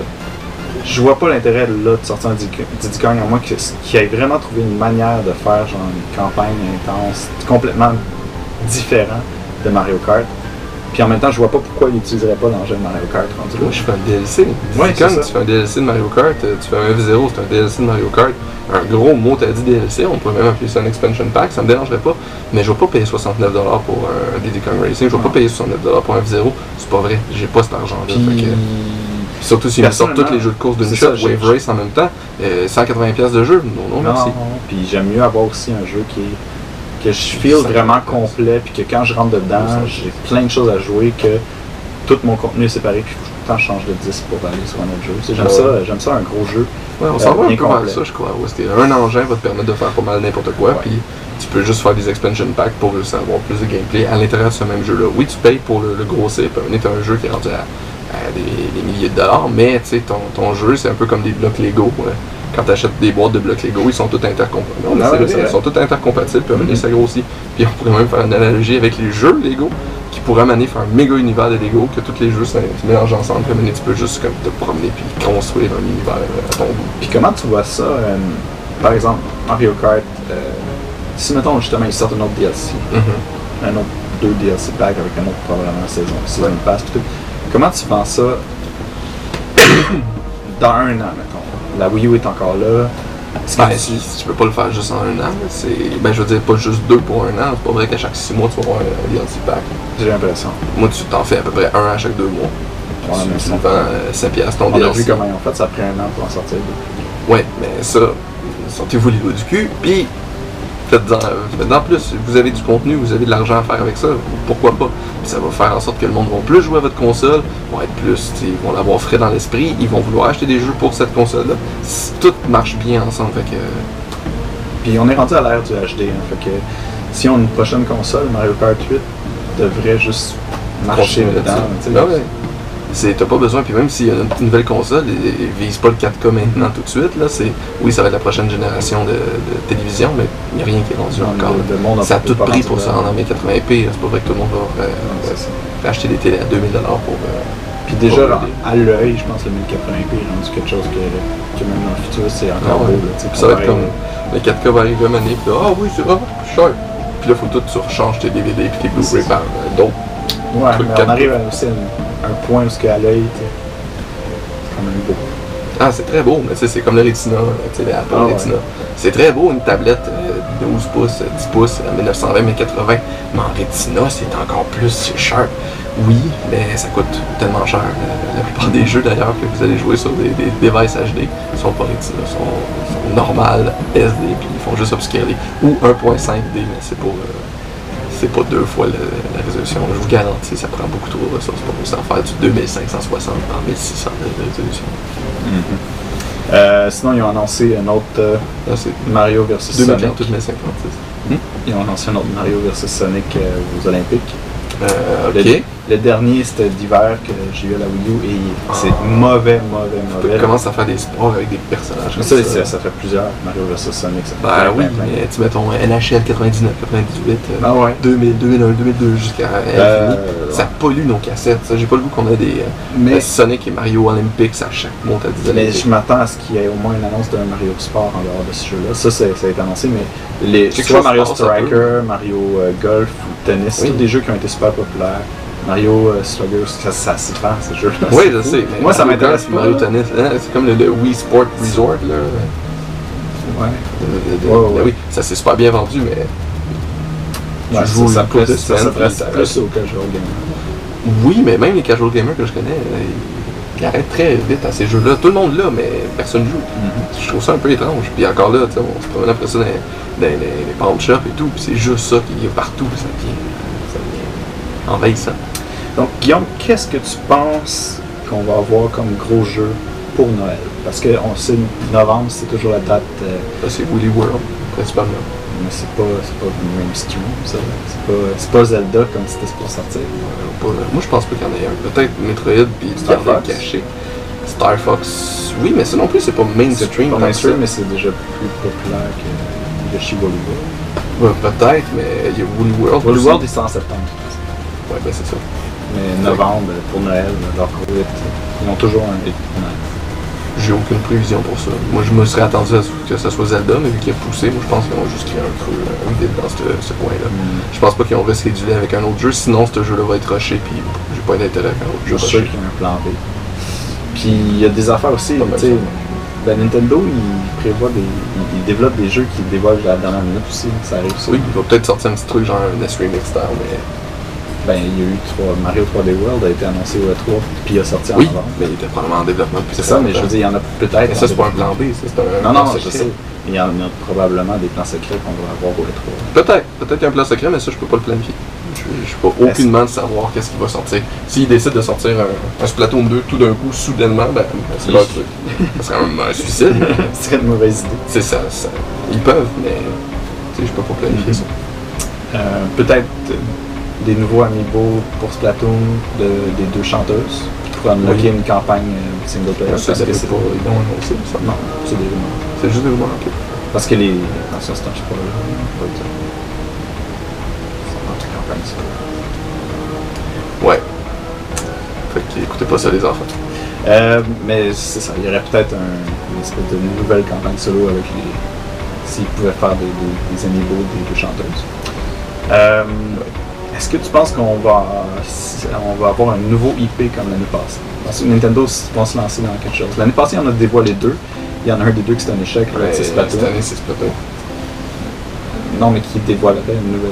Speaker 2: Je vois pas l'intérêt là de sortir un Diddy Diddy Kong, à moins que- qu'il ait vraiment trouvé une manière de faire genre une campagne intense, complètement différent de Mario Kart. Puis en même temps, je vois pas pourquoi il n'utiliserait pas l'engin de Mario Kart rendu.
Speaker 1: Moi je fais un DLC.
Speaker 2: Ouais,
Speaker 1: c'est
Speaker 2: ça.
Speaker 1: tu fais un DLC de Mario Kart, euh, tu fais un F-Zero, c'est un DLC de Mario Kart. Un gros mot t'as dit DLC, on pourrait même appeler ça un expansion pack, ça me dérangerait pas. Mais je vais pas payer 69$ pour un Diddy Kong Racing, je vais pas payer 69$ pour un F-Zero, c'est pas vrai, j'ai pas cet argent-là.
Speaker 2: Puis,
Speaker 1: Surtout s'ils me sortent tous les jeux de course d'une shot, Wave Race en même temps, euh, 180$ de jeu, non, non,
Speaker 2: non,
Speaker 1: merci.
Speaker 2: puis j'aime mieux avoir aussi un jeu qui est que je feel vraiment complet, puis que quand je rentre dedans, j'ai plein de choses à jouer, que tout mon contenu est séparé, puis tout le temps je change de disque pour aller sur un autre jeu. J'aime
Speaker 1: Ouais.
Speaker 2: ça, j'aime ça un gros jeu.
Speaker 1: Ouais, on
Speaker 2: Euh,
Speaker 1: s'en va un peu vers ça, je crois. un engin va te permettre de faire pas mal n'importe quoi, puis tu peux juste faire des expansion packs pour juste avoir plus de gameplay à l'intérieur de ce même jeu-là. Oui, tu payes pour le, le grossir, puis un jeu qui est rendu à, à des, des milliers de dollars, mais tu sais, ton, ton jeu, c'est un peu comme des blocs Lego. ouais. Quand tu achètes des boîtes de blocs Lego, ils sont tous intercompatibles.
Speaker 2: Ah ouais, c'est
Speaker 1: ils sont tous intercompatibles, puis ça grossit. Puis on pourrait même faire une analogie avec les jeux Lego, qui pourraient amener faire un méga univers de Lego, que tous les jeux se se mélangent ensemble, puis donné, tu peux juste comme, te promener puis construire un univers euh, à ton goût.
Speaker 2: Puis comment tu vois ça, euh, par exemple, Mario Kart, euh, si mettons justement ils sortent un autre DLC, un autre deux DLC pack avec un autre probablement saison, saison pass, pis tout. Comment tu vends ça? *coughs* Dans un an, mettons? La Wii U est encore là.
Speaker 1: Ben,
Speaker 2: tu-
Speaker 1: si, si tu peux pas le faire juste en un an, c'est. Ben, je veux dire, pas juste deux pour un an. C'est pas vrai qu'à chaque six mois, tu vas avoir un DLC pack.
Speaker 2: J'ai l'impression.
Speaker 1: Moi, tu t'en fais à peu près un à chaque deux mois.
Speaker 2: Ouais,
Speaker 1: tu vends euh, 7 piastres ton
Speaker 2: On a vu comment ils ont fait, ça a pris un an pour en sortir.
Speaker 1: Ouais, mais ça, sortez-vous les doigts du cul, puis faites-en faites-en plus. Vous avez du contenu, vous avez de l'argent à faire avec ça, pourquoi pas? Ça va faire en sorte que le monde va plus jouer à votre console, vont être plus, ils vont l'avoir frais dans l'esprit, ils vont vouloir acheter des jeux pour cette console-là. Tout marche bien ensemble, fait que...
Speaker 2: Puis on est rendu à l'ère du HD, hein, fait que si on a une prochaine console, Mario Kart 8 devrait juste marcher
Speaker 1: continuer
Speaker 2: dedans.
Speaker 1: T'as pas besoin, puis même s'il y a une, nouvelle console, ils visent pas le 4K maintenant tout de suite, là, c'est, oui, ça va être la prochaine génération de, de télévision, mais il n'y a rien qui est rendu
Speaker 2: Non,
Speaker 1: encore.
Speaker 2: le- le monde
Speaker 1: ça a tout pris pour rendre en 1080p, c'est pas vrai que tout le monde va euh,
Speaker 2: ça.
Speaker 1: euh, acheter des télés à 2000$ pour... euh,
Speaker 2: Puis déjà, à l'œil, je pense que le 1080p est rendu quelque chose que, que même dans le futur, c'est
Speaker 1: Ah
Speaker 2: encore
Speaker 1: ouais.
Speaker 2: beau. Là,
Speaker 1: Puis ça va être comme le 4K va arriver à puis ah oui, c'est ah, cher. Puis là, faut tout tu rechanges tes DVD puis tes Blu-ray par euh, d'autres.
Speaker 2: Ouais,
Speaker 1: truc
Speaker 2: mais
Speaker 1: 4K.
Speaker 2: on arrive à aussi un, un point où ce qu'à l'œil, tu sais, même beau.
Speaker 1: Ah, c'est très beau, mais tu sais, c'est comme le Retina, tu sais, Apple
Speaker 2: Ah ouais.
Speaker 1: Retina. C'est très beau, une tablette euh, 12 pouces, euh, 10 pouces, en 1920 mais 80. Mais en Retina, c'est encore plus c'est sharp. Oui, mais ça coûte tellement cher. La, la plupart des jeux, d'ailleurs, que vous allez jouer sur des, des devices HD, sont pas Retina, sont, sont normales, SD, puis ils font juste upscaler. Ou 1.5D, mais c'est pour... euh, c'est pas deux fois la résolution. Je vous garantis, ça prend beaucoup trop de ressources pour ça faire du 2560 par 1600 de résolution.
Speaker 2: Euh, sinon, ils ont annoncé un autre euh,
Speaker 1: Là, c'est
Speaker 2: Mario versus
Speaker 1: 2000
Speaker 2: Sonic.
Speaker 1: mes 56.
Speaker 2: Ils ont annoncé un autre Mario versus Sonic euh, aux Olympiques. Le,
Speaker 1: ok.
Speaker 2: Le dernier, c'était d'hiver que j'ai eu à la Wii U et c'est
Speaker 1: Ah.
Speaker 2: mauvais, mauvais,
Speaker 1: Tu
Speaker 2: mauvais.
Speaker 1: commences à faire des sports avec des personnages comme
Speaker 2: Ça,
Speaker 1: ça.
Speaker 2: ça, ça fait plusieurs Mario versus Sonic. Ça fait
Speaker 1: Ben
Speaker 2: plein,
Speaker 1: oui,
Speaker 2: plein, plein.
Speaker 1: mais tu mets ton NHL 99, 98, euh,
Speaker 2: Ah ouais.
Speaker 1: 2000, 2001, 2002 jusqu'à
Speaker 2: Euh.
Speaker 1: Ça pollue nos cassettes. J'ai pas le goût qu'on ait des euh,
Speaker 2: Mais,
Speaker 1: Sonic et Mario Olympics à chaque monte à 10
Speaker 2: mais je m'attends à ce qu'il y ait au moins une annonce d'un Mario Sport en dehors de ce jeu-là. Ça, ça, a été annoncé, mais les, soit Mario Striker, Mario euh, Golf ou Tennis,
Speaker 1: Oui.
Speaker 2: tous des jeux qui ont été super populaires. Mario euh, ça, ça se vend ces jeux-là.
Speaker 1: Oui, je sais.
Speaker 2: Moi, ça m'intéresse.
Speaker 1: Mario. Tennis, hein, c'est comme le, le Wii Sport Resort. Là.
Speaker 2: Ouais.
Speaker 1: De-
Speaker 2: Ouais, ouais.
Speaker 1: ben Oui, ça s'est super bien vendu, mais
Speaker 2: Ouais,
Speaker 1: Tu joues
Speaker 2: ça, plus, ça,
Speaker 1: puis
Speaker 2: plus au casual game.
Speaker 1: Oui, mais même les casual gamers que je connais, euh, ils, ils arrêtent très vite à ces jeux-là. Tout le monde là, mais personne joue. Je trouve ça un peu étrange. Puis encore là, on se promène après ça dans, dans les, les pawn shops et tout, puis c'est juste ça qui est partout, ça devient, ça devient envahissant.
Speaker 2: Donc, Guillaume, qu'est-ce que tu penses qu'on va avoir comme gros jeu pour Noël? Parce qu'on sait, novembre, c'est toujours la date, euh,
Speaker 1: c'est Woolly World, principalement.
Speaker 2: mais c'est pas, c'est pas mainstream, ça. C'est pas, c'est pas Zelda comme c'était pour sortir.
Speaker 1: Euh, pas- moi, je pense pas qu'il y en ait un. Peut-être Metroid, puis
Speaker 2: Star Fox?
Speaker 1: caché. Star Fox, oui, mais ça non plus, c'est pas mainstream.
Speaker 2: C'est pas mainstream, mais c'est déjà plus populaire que Yoshi Woolly World.
Speaker 1: Ouais, Peut-être, mais il y a Woolly World.
Speaker 2: Woolly. World, il sort en septembre.
Speaker 1: Ouais, ben c'est ça.
Speaker 2: Mais novembre, pour Noël, leur gros ils ont toujours un hit pour Noël.
Speaker 1: J'ai aucune prévision pour ça. Moi, je me serais attendu à ce que ça soit Zelda, mais vu qu'il a poussé, moi, je pense qu'ils ont juste créé un creux, un vide dans ce, coin-là. Je pense pas qu'ils ont reschédulé avec un autre jeu, sinon ce jeu-là va être rushé, puis j'ai pas d'intérêt avec un autre
Speaker 2: Je
Speaker 1: jeu
Speaker 2: suis sûr qu'il y a un plan B. Puis il y a des affaires aussi, tu sais,
Speaker 1: ça.
Speaker 2: ben, Nintendo, il prévoit des. Il, il développe des jeux qui dévoilent à la dernière minute aussi, ça arrive ça.
Speaker 1: Oui, il va peut-être sortir un petit truc genre un Remix style, mais...
Speaker 2: Ben, il y a eu trois, Mario 3D World a été annoncé au E3, puis il a sorti en
Speaker 1: Oui,
Speaker 2: novembre.
Speaker 1: mais il était probablement en développement
Speaker 2: C'est ça, mais je veux dire, il y en a peut-être.
Speaker 1: Mais ça, c'est pas un plan B, ça, c'est un
Speaker 2: Non, non, je sais. Il y en a probablement des plans secrets qu'on va avoir au E E3.
Speaker 1: Peut-être, peut-être qu'il y a un plan secret, mais ça, je peux pas le planifier. Je suis pas aucunement de savoir qu'est-ce qui va sortir. S'ils décident de sortir un, un Splatoon 2 tout d'un coup, soudainement, ben, c'est pas un truc. Ça serait un, un suicide, *laughs*
Speaker 2: Ce serait une mauvaise idée.
Speaker 1: c'est ça, ça. Ils peuvent, mais je peux pas planifier ça.
Speaker 2: Euh, peut-être euh, des nouveaux amiibo pour Splatoon de, des deux chanteuses pour unlocker
Speaker 1: Oui.
Speaker 2: une campagne euh, single player. Parce que c'est
Speaker 1: pas.
Speaker 2: Non, c'est des rumeurs.
Speaker 1: C'est juste des rumeurs, ok.
Speaker 2: Parce que les. Attention, c'est un spoiler. dire. C'est la campagne, ça.
Speaker 1: Ouais. Fait que écoutez pas ça, les enfants.
Speaker 2: Euh, mais c'est ça, il y aurait peut-être un- une espèce de nouvelle campagne solo avec les. S'ils pouvaient faire des, des, des amiibo des deux chanteuses. Euh, Est-ce que tu penses qu'on va, on va avoir un nouveau IP comme l'année passée? Parce que Nintendo vont se lancer dans quelque chose. L'année passée, on a dévoilé deux. Il y en a un des deux qui c'était un échec,
Speaker 1: Ouais,
Speaker 2: c'est
Speaker 1: cette
Speaker 2: Splatoon.
Speaker 1: année, c'est Splatoon.
Speaker 2: Non, mais qui dévoilerait une nouvelle?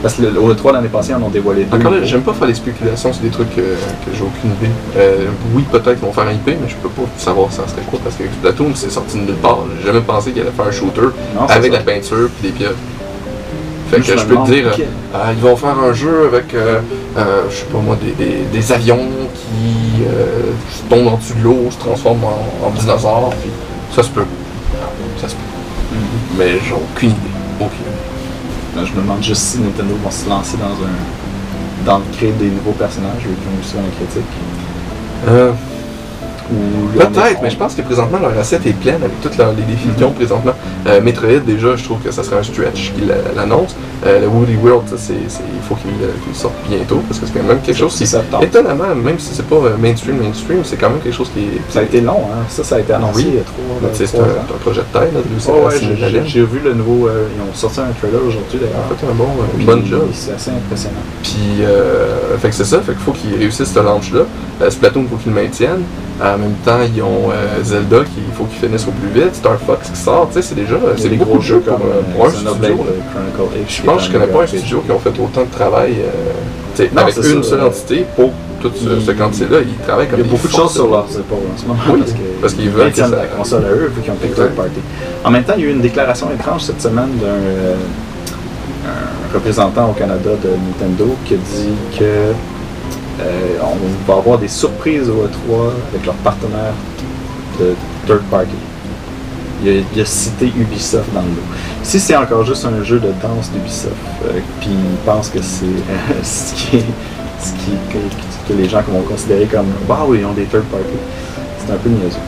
Speaker 2: Parce que le, au 3 l'année passée, on en a dévoilé deux.
Speaker 1: Encore là, j'aime pas faire des spéculations sur des trucs que, que j'ai aucune idée. Euh, oui, peut-être qu'ils vont faire un IP, mais je peux pas savoir ça serait quoi parce que Splatoon, c'est sorti de nulle part. J'ai jamais pensé qu'il allait faire un shooter
Speaker 2: Non, c'est
Speaker 1: avec
Speaker 2: ça.
Speaker 1: la peinture puis des pieuvres. Fait que
Speaker 2: je
Speaker 1: peux te dire, euh, ils vont faire un jeu avec, euh, euh, je sais pas moi, des, des, des avions qui tombent en dessous de l'eau, se transforment en, en dinosaures, puis ça se peut. Ça se peut.
Speaker 2: Mhm.
Speaker 1: Mais j'ai aucune idée. Aucune idée.
Speaker 2: Là, je me demande juste si Nintendo vont se lancer dans un. dans créer des nouveaux personnages, vu qu'ils ont eu souvent la critique.
Speaker 1: Peut-être, mais je pense que présentement leur recette est pleine avec tous leurs- les défis qu'ils ont présentement. Euh, Metroid, déjà, je trouve que ça serait un stretch qu'ils la- l'annoncent. Euh, le Woody World, ça, c'est, c'est- il faut qu'il euh, qu'il sorte bientôt parce que c'est quand même quelque chose qui, étonnamment, même si c'est pas mainstream, mainstream, c'est quand même quelque chose qui est.
Speaker 2: Ça a été long, hein. Ça, ça a été annoncé
Speaker 1: Oui.
Speaker 2: il y a trois,
Speaker 1: c'est un, projet de taille, là, de
Speaker 2: Oh, ouais, j'ai- j'ai vu le nouveau. euh, ils ont sorti un trailer aujourd'hui
Speaker 1: En
Speaker 2: d'ailleurs.
Speaker 1: fait, un bon, une bonne job.
Speaker 2: C'est assez impressionnant.
Speaker 1: Puis, euh, fait que c'est ça, fait qu'il faut qu'ils réussissent ce launch-là. Euh, Splatoon, il faut qu'ils le maintiennent. En même temps, ils ont euh, Zelda qui il faut qu'ils finissent au plus vite. Star Fox qui sort, tu sais, c'est déjà c'est des gros jeux pour, euh, pour un studio. Je pense que je connais pas un studio qui ont fait autant de travail euh, avec une seule entité pour toute ce,
Speaker 2: Ils-
Speaker 1: ce quantité-là. Ils travaillent comme
Speaker 2: Il y a beaucoup de choses sur leurs épaules en ce moment
Speaker 1: Oui,
Speaker 2: parce
Speaker 1: qu'ils veulent ça-
Speaker 2: la console à eux vu qu'ils ont
Speaker 1: Exact.
Speaker 2: third party. En même temps, il y a eu une déclaration étrange cette semaine d'un euh, un représentant au Canada de Nintendo qui a dit que euh, on va avoir des surprises au E3 avec leurs partenaires de third party. Il a, a cité Ubisoft dans le lot. Si c'est encore juste un jeu de danse d'Ubisoft, euh, puis il pense que c'est euh, *laughs* ce qui ce qui, que, les gens vont considérer comme Waouh, ils ont des third party, c'est un peu niaiseux.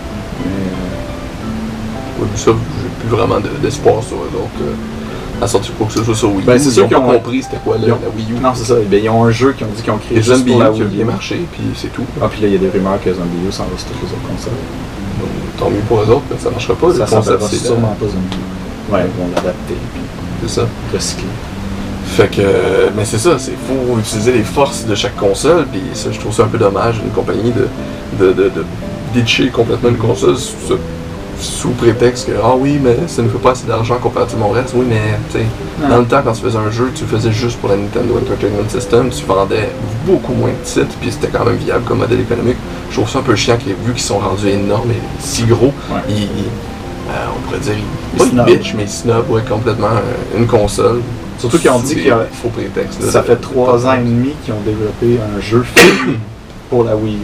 Speaker 2: Mais, euh,
Speaker 1: ça, j'ai plus vraiment de- d'espoir sur eux autres. À sortir quoi que ce soit sur Wii U.
Speaker 2: Ben, c'est sûr
Speaker 1: ont
Speaker 2: qu'ils ont-
Speaker 1: compris c'était quoi
Speaker 2: ont-
Speaker 1: la Wii U.
Speaker 2: non, c'est ça. Ben, ils ont un jeu qu'ils ont dit qu'ils ont créé
Speaker 1: Et
Speaker 2: juste
Speaker 1: Zombie
Speaker 2: pour la
Speaker 1: U qui a bien marché, puis c'est tout.
Speaker 2: Ah, puis là, il y a des rumeurs que Zombie U s'en va sur toutes les autres consoles.
Speaker 1: Donc, tant mieux pour eux autres, mais ça marchera pas.
Speaker 2: Ça
Speaker 1: concept,
Speaker 2: s'appellera
Speaker 1: c'est
Speaker 2: sûrement pas Zombie U. Ouais, ils vont l'adapter puis
Speaker 1: c'est ça.
Speaker 2: recycler.
Speaker 1: Fait que, mais c'est ça, c'est faut utiliser les forces de chaque console, puis ça, je trouve ça un peu dommage d'une compagnie de, de, de, de ditcher complètement une console sous, prétexte que ah oui, mais ça ne fait pas assez d'argent comparativement au reste. Oui, mais tu sais, dans le temps, quand tu faisais un jeu, tu faisais juste pour la Nintendo Entertainment System, tu vendais beaucoup moins de titres, puis c'était quand même viable comme modèle économique. Je trouve ça un peu chiant que, vu qu'ils sont rendus énormes et si gros,
Speaker 2: Ouais.
Speaker 1: ils, ils- euh, on pourrait dire, pas bitch, mais ils snobent ouais, complètement euh, une console.
Speaker 2: Surtout qu'ils ont dit qu'il y a-
Speaker 1: faux prétextes. là,
Speaker 2: Ça
Speaker 1: de-
Speaker 2: fait trois ans et demi qu'ils ont développé un jeu pour la Wii U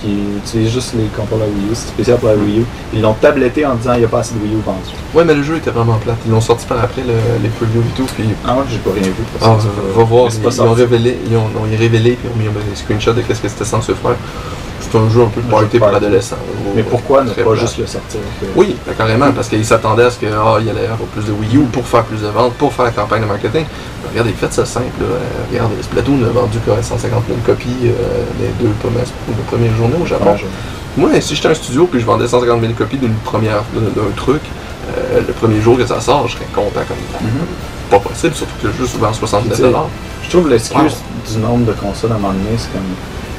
Speaker 2: qui utilise juste les contrôleurs Wii U, c'est spécial pour la Wii U. Ils l'ont tabletté en disant il n'y a pas assez de Wii U vendu.
Speaker 1: Ouais, mais le jeu était vraiment plate. Ils l'ont sorti par après le- les previews et tout, puis
Speaker 2: Ah ouais, j'ai pas rien vu.
Speaker 1: Ah, va voir, ils, ils ont révélé, ils ont, ils ont révélé puis ils ont mis des screenshots de qu'est-ce que c'était censé faire. C'est un jeu un peu de party pour l'adolescent.
Speaker 2: Mais pourquoi ne pas
Speaker 1: plat.
Speaker 2: juste le sortir
Speaker 1: Oui, ben, carrément, parce qu'ils s'attendaient à ce qu'il y allait avoir plus de Wii U pour faire plus de ventes, pour faire la campagne de marketing. Mais regardez, faites ça simple. Là. Euh, Regarde, Splatoon a vendu quoi, 150 000 copies euh, les deux premières, les premières journées au Japon.
Speaker 2: Ouais, je-
Speaker 1: Moi, si j'étais un studio puis je vendais 150 000 copies d'une première d'un truc, euh, le premier jour que ça sort, je serais content comme
Speaker 2: Mhm.
Speaker 1: pas possible, surtout que le jeu souvent 69
Speaker 2: Tu sais, Je trouve l'excuse du nombre de consoles à un moment donné, c'est comme.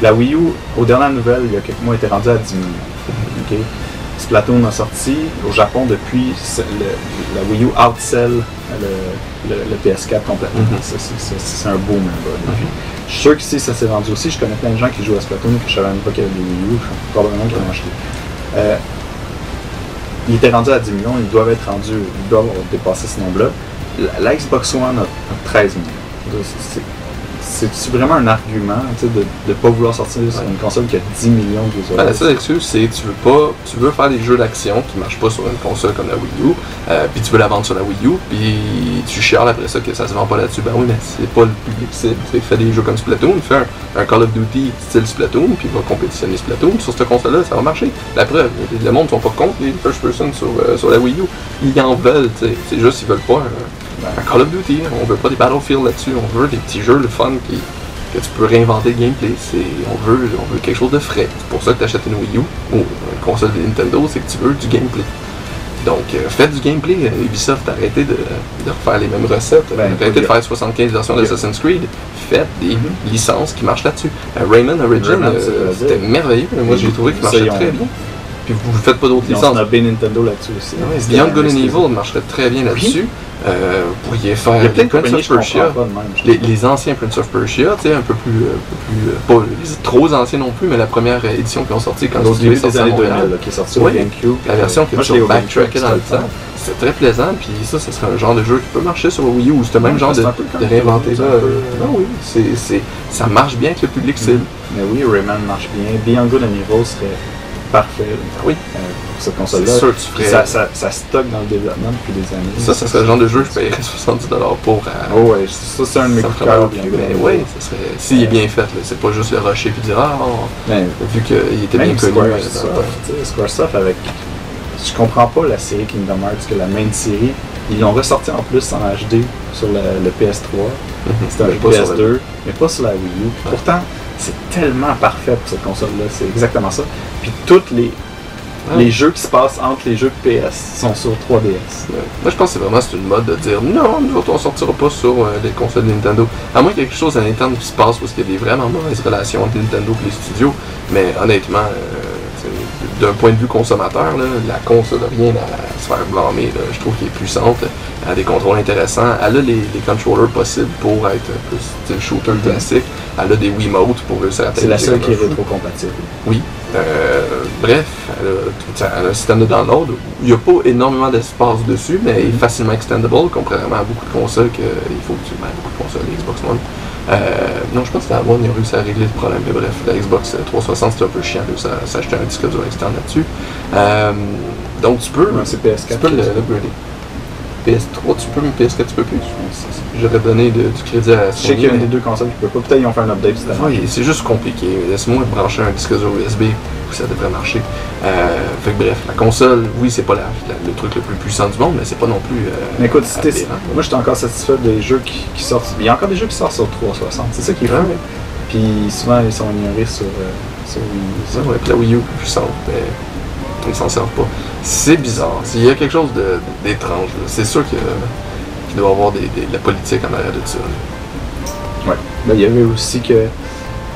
Speaker 2: La Wii U, aux dernières nouvelles, il y a quelques mois, était rendue à 10 millions. Ok? Splatoon a sorti. Au Japon, depuis, le- la Wii U outsell le, le, le PS4 complètement.
Speaker 1: Mhm.
Speaker 2: C'est- un boom là-bas. Je suis sûr qu'ici, ça s'est vendu aussi. Je connais plein de gens qui jouent à Splatoon que je savais même pas qu'il y avait des Wii U. Probablement qu'ils l'ont acheté. Euh, il était rendu à 10 millions. Ils doivent être rendus, ils doivent avoir dépassé ce nombre-là. La, la Xbox One a 13 millions. C'est- vraiment un argument de ne pas vouloir sortir sur une console qui a 10 millions de
Speaker 1: Ben, la seule excuse, c'est tu veux pas, tu veux faire des jeux d'action qui marchent pas sur une console comme la Wii U, euh, puis tu veux la vendre sur la Wii U, puis tu chiales après ça que ça se vend pas là-dessus. Ben oui, mais c'est pas le public cible. Fais des jeux comme Splatoon, fais un, un Call of Duty style Splatoon, puis va compétitionner Splatoon. Sur cette console-là, ça va marcher. La preuve, le monde sont pas contre les first person sur, euh, sur la Wii U. Ils en veulent. C'est juste qu'ils veulent pas un, Call of Duty. On veut pas des Battlefield là-dessus. On veut des petits jeux, le fun qui que tu peux réinventer le gameplay. On, veut, on veut quelque chose de frais. C'est pour ça que tu achètes une Wii U ou une console de Nintendo, c'est que tu veux du gameplay. Donc, euh, faites du gameplay. Euh, Ubisoft, arrêtez de, de refaire les mêmes recettes.
Speaker 2: Ben,
Speaker 1: arrêtez de faire 75 versions
Speaker 2: il y a-
Speaker 1: d'Assassin's Creed. Faites des
Speaker 2: Mhm.
Speaker 1: licences qui marchent là-dessus. Euh, Rayman Origin, euh, c'était merveilleux. Moi, j'ai trouvé qu'il marchait très bien. Puis vous ne faites pas d'autres
Speaker 2: Ils ont
Speaker 1: licences.
Speaker 2: snobé Nintendo là-dessus aussi. C'était
Speaker 1: Beyond Good and. Evil marcherait très bien là-dessus. Euh, vous pourriez faire
Speaker 2: Il y a plein
Speaker 1: les
Speaker 2: de
Speaker 1: Prince of Persia.
Speaker 2: pas de même. je
Speaker 1: Les, anciens Prince of Persia, tu sais, un peu plus, euh, un peu plus euh, pas trop anciens non plus, mais la première édition qui ont sorti quand c'est
Speaker 2: début
Speaker 1: sorti
Speaker 2: des années
Speaker 1: Montréal,
Speaker 2: 2000, là, qui est sorti
Speaker 1: Oui.
Speaker 2: au GameCube.
Speaker 1: la version
Speaker 2: l'ai au
Speaker 1: backtrackais dans le temps, c'est très plaisant, puis ça, ce serait un genre de jeu qui peut marcher sur Wii U, ou c'est le même genre de, réinventer là. Non, oui, c'est, c'est, ça marche bien avec le public cible.
Speaker 2: Mais oui, Rayman marche bien. Beyond Good and Evil serait parfait
Speaker 1: Oui.
Speaker 2: euh, pour cette
Speaker 1: C'est
Speaker 2: console-là.
Speaker 1: sûr que tu ferais.
Speaker 2: Ça, ça, ça stocke dans le développement depuis des années.
Speaker 1: Ça, ça serait le genre de jeu que je paierais *laughs* 70$ pour. à-
Speaker 2: Oh ouais, ça c'est un de mes coups de cœur.
Speaker 1: mais
Speaker 2: and
Speaker 1: oui, ça serait. S'il est bien fait, là, c'est pas juste le rusher puis dire ah, on-
Speaker 2: Mais
Speaker 1: vu qu'il était bien connu.
Speaker 2: Square
Speaker 1: euh,
Speaker 2: Squaresoft avec... Je comprends pas la série Kingdom Hearts, que la main série, ils l'ont ressorti en plus en HD sur le, le PS3.
Speaker 1: Mhm.
Speaker 2: C'était un
Speaker 1: Mais
Speaker 2: jeu
Speaker 1: pas sur
Speaker 2: PS2, mais pas sur la Wii U. Pourtant, c'est tellement parfait pour cette console-là. C'est exactement ça. Puis toutes les. Les jeux qui se passent entre les jeux PS sont sur 3DS.
Speaker 1: Ouais. Moi, je pense que c'est vraiment une mode de dire non, nous autres, on sortira pas sur euh, les consoles de Nintendo. À moins qu'il y ait quelque chose à Nintendo qui se passe parce qu'il y a des vraiment mauvaises relations entre Nintendo et les studios. Mais honnêtement, euh, d'un point de vue consommateur, là, la console n'a rien à se faire blâmer. là. Je trouve qu'elle est puissante, elle a des contrôles intéressants, elle a les, les controllers possibles pour être plus shooter classique, elle a des Wiimotes pour à
Speaker 2: C'est la seule qui est rétro-compatible.
Speaker 1: Oui. Euh, bref, elle a, elle a un système de download. Il n'y a pas énormément d'espace dessus, mais elle est facilement extendable, contrairement à beaucoup de consoles que il faut que tu ben, beaucoup de consoles, les Xbox One. Euh, non, je pense que la One, ont réussi à régler le problème. Mais bref, la Xbox 360, c'était un peu chiant de s'acheter un disque dur externe là-dessus. Euh, donc tu peux,
Speaker 2: Ouais, c'est PS4.
Speaker 1: tu peux le- l'upgrader. PS3, tu peux, mais PS4, tu peux plus. J'aurais donné de- du crédit à
Speaker 2: Je sais
Speaker 1: Sony.
Speaker 2: qu'il y a une des deux consoles qui peut pas. Peut-être qu'ils ont fait un update cette année.
Speaker 1: oui, c'est juste compliqué. Laisse-moi brancher un disque dur USB, ça devrait marcher. Euh, fait que bref, la console, oui, c'est pas la- la- le truc le plus puissant du monde, mais c'est pas non plus. euh,
Speaker 2: Mais écoute, si moi j'étais encore satisfait des jeux qui, qui sortent. Il y a encore des jeux qui sortent sur 360, c'est ça qui est.
Speaker 1: Ouais.
Speaker 2: Puis souvent ils sont ignorés sur, euh, sur Wii.
Speaker 1: Ça, ouais, puis la Wii U puissante, ils s'en servent pas. C'est bizarre. Il y a quelque chose d'étrange. C'est sûr qu'il doit y avoir des, de la politique en arrière de ça.
Speaker 2: Ouais. Ben, il y avait aussi que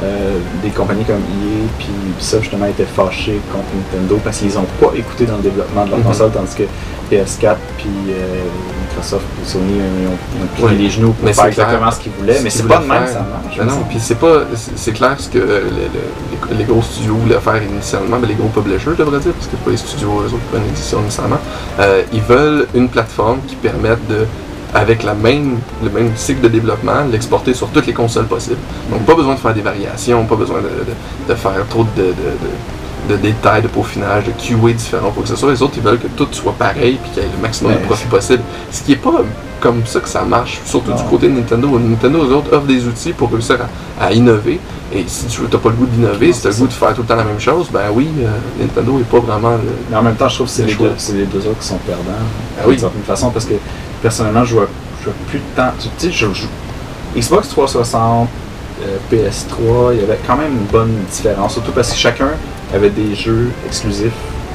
Speaker 2: euh, des compagnies comme EA puis Ubisoft justement étaient fâchés contre Nintendo parce qu'ils n'ont pas écouté dans le développement de leur
Speaker 1: Mhm.
Speaker 2: console, tandis que PS4 puis euh, Microsoft puis Sony euh, ils ont, ils ont plié
Speaker 1: Ouais.
Speaker 2: les genoux pour
Speaker 1: Mais
Speaker 2: faire
Speaker 1: c'est clair.
Speaker 2: exactement ce qu'ils voulaient,
Speaker 1: Ce
Speaker 2: mais c'est pas de même ça marche.
Speaker 1: Ben non, puis c'est pas, c'est c'est clair ce que euh, le- le- les, les gros studios voulaient faire initialement, mais les gros publishers, je devrais dire, parce que pas les studios eux autres qui prennent l'édition initialement. Euh, ils veulent une plateforme qui permette de, avec la même, le même cycle de développement, l'exporter sur toutes les consoles possibles. Donc pas besoin de faire des variations, pas besoin de, de- de faire trop de, détails, de peaufinage, de QA différents pour que ce soit. Les autres, ils veulent que tout soit pareil puis qu'il y ait le maximum de profit possible. Ce qui est pas comme ça que ça marche, surtout du côté de Nintendo. Nintendo, eux autres, offrent des outils pour réussir à, à innover. Et si tu n'as pas le goût d'innover, si tu as le goût de faire tout le temps la même chose, ben oui, euh, Nintendo n'est pas vraiment le.
Speaker 2: Mais en même temps, je trouve que c'est
Speaker 1: Le
Speaker 2: les, deux- les autres qui sont perdants.
Speaker 1: Ah oui.
Speaker 2: D'une certaine façon, parce que personnellement, je vois, je vois plus de temps. Tu sais, je joue. Xbox 360, euh, PS3, il y avait quand même une bonne différence, surtout parce que chacun avait des jeux exclusifs,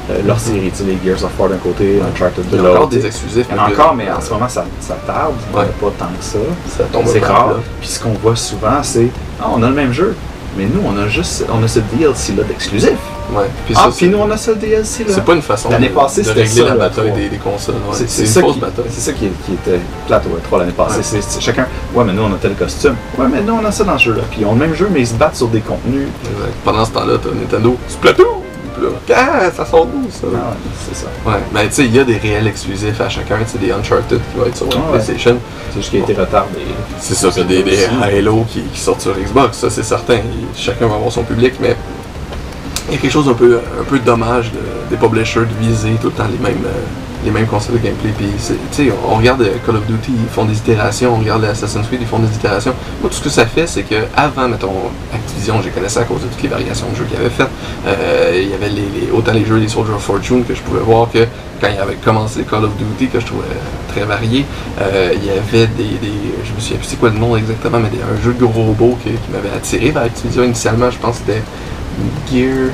Speaker 2: euh, leur série. Tu sais, les Gears of War d'un côté, Uncharted
Speaker 1: Il
Speaker 2: de
Speaker 1: y a encore
Speaker 2: l'autre.
Speaker 1: des exclusifs.
Speaker 2: Il y en a encore, mais en ce moment, ça, ça tarde,
Speaker 1: Ouais.
Speaker 2: pas tant que ça.
Speaker 1: ça tombe
Speaker 2: C'est rare. Puis ce qu'on voit souvent, c'est Ah, on a le même jeu, mais nous, on a juste on a ce DLC-là d'exclusif.
Speaker 1: Ouais. Puis
Speaker 2: Ah,
Speaker 1: ça,
Speaker 2: puis
Speaker 1: c'est-
Speaker 2: nous, on a ce DLC-là.
Speaker 1: c'est pas une façon
Speaker 2: L'année passée,
Speaker 1: de
Speaker 2: c'était
Speaker 1: régler
Speaker 2: ça,
Speaker 1: la
Speaker 2: le
Speaker 1: bataille des, des consoles. ouais.
Speaker 2: C'est
Speaker 1: une
Speaker 2: ça,
Speaker 1: fausse
Speaker 2: qui,
Speaker 1: bataille.
Speaker 2: c'est ça qui, qui était plate au E3 l'année passée.
Speaker 1: Ouais.
Speaker 2: Chacun, ouais, mais nous on a tel costume. Ouais, mais nous on a ça dans le jeu-là. Puis ils ont le même jeu, mais ils se battent sur des contenus.
Speaker 1: Exact. Pendant ce temps-là, t'as Nintendo, Splatoon! Là, ah, ça sort d'où ça?
Speaker 2: Ah ouais, c'est ça.
Speaker 1: Ouais, mais tu sais, il y a des réels exclusifs à chacun, tu sais, des Uncharted qui vont être sur
Speaker 2: Ah ouais.
Speaker 1: PlayStation.
Speaker 2: C'est juste qu'il a été retardé.
Speaker 1: C'est ça, des, des. Halo qui, qui sortent sur Xbox, ça c'est certain. Chacun va avoir son public, mais y a quelque chose un peu, un peu dommage de- des publishers de viser tout le temps les mêmes, euh, les mêmes concepts de gameplay. Puis, on regarde euh, Call of Duty, ils font des itérations, on regarde Assassin's Creed, ils font des itérations. Moi, tout ce que ça fait, c'est que avant, mettons, Activision, j'ai connaissais à cause de toutes les variations de jeux qu'ils avaient faites. Euh, il y avait autant les jeux des Soldier of Fortune que je pouvais voir que quand il avait commencé Call of Duty, que je trouvais très varié, il y avait des, des- Je me souviens plus c'est quoi le nom exactement, mais des, un jeu de gros robot qui, qui m'avait attiré vers Activision initialement. Je pense que c'était Gear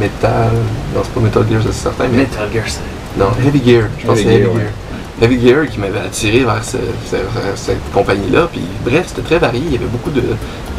Speaker 1: Metal. Non, c'est pas Metal Gear, c'est certain, mais.
Speaker 2: Metal Gear Solid.
Speaker 1: Non, Heavy Gear. Je pense que
Speaker 2: Heavy
Speaker 1: c'est Heavy
Speaker 2: Gear.
Speaker 1: Heavy Gear qui m'avait attiré vers ce- ce- cette compagnie-là. Puis bref, c'était très varié. Il y avait beaucoup de,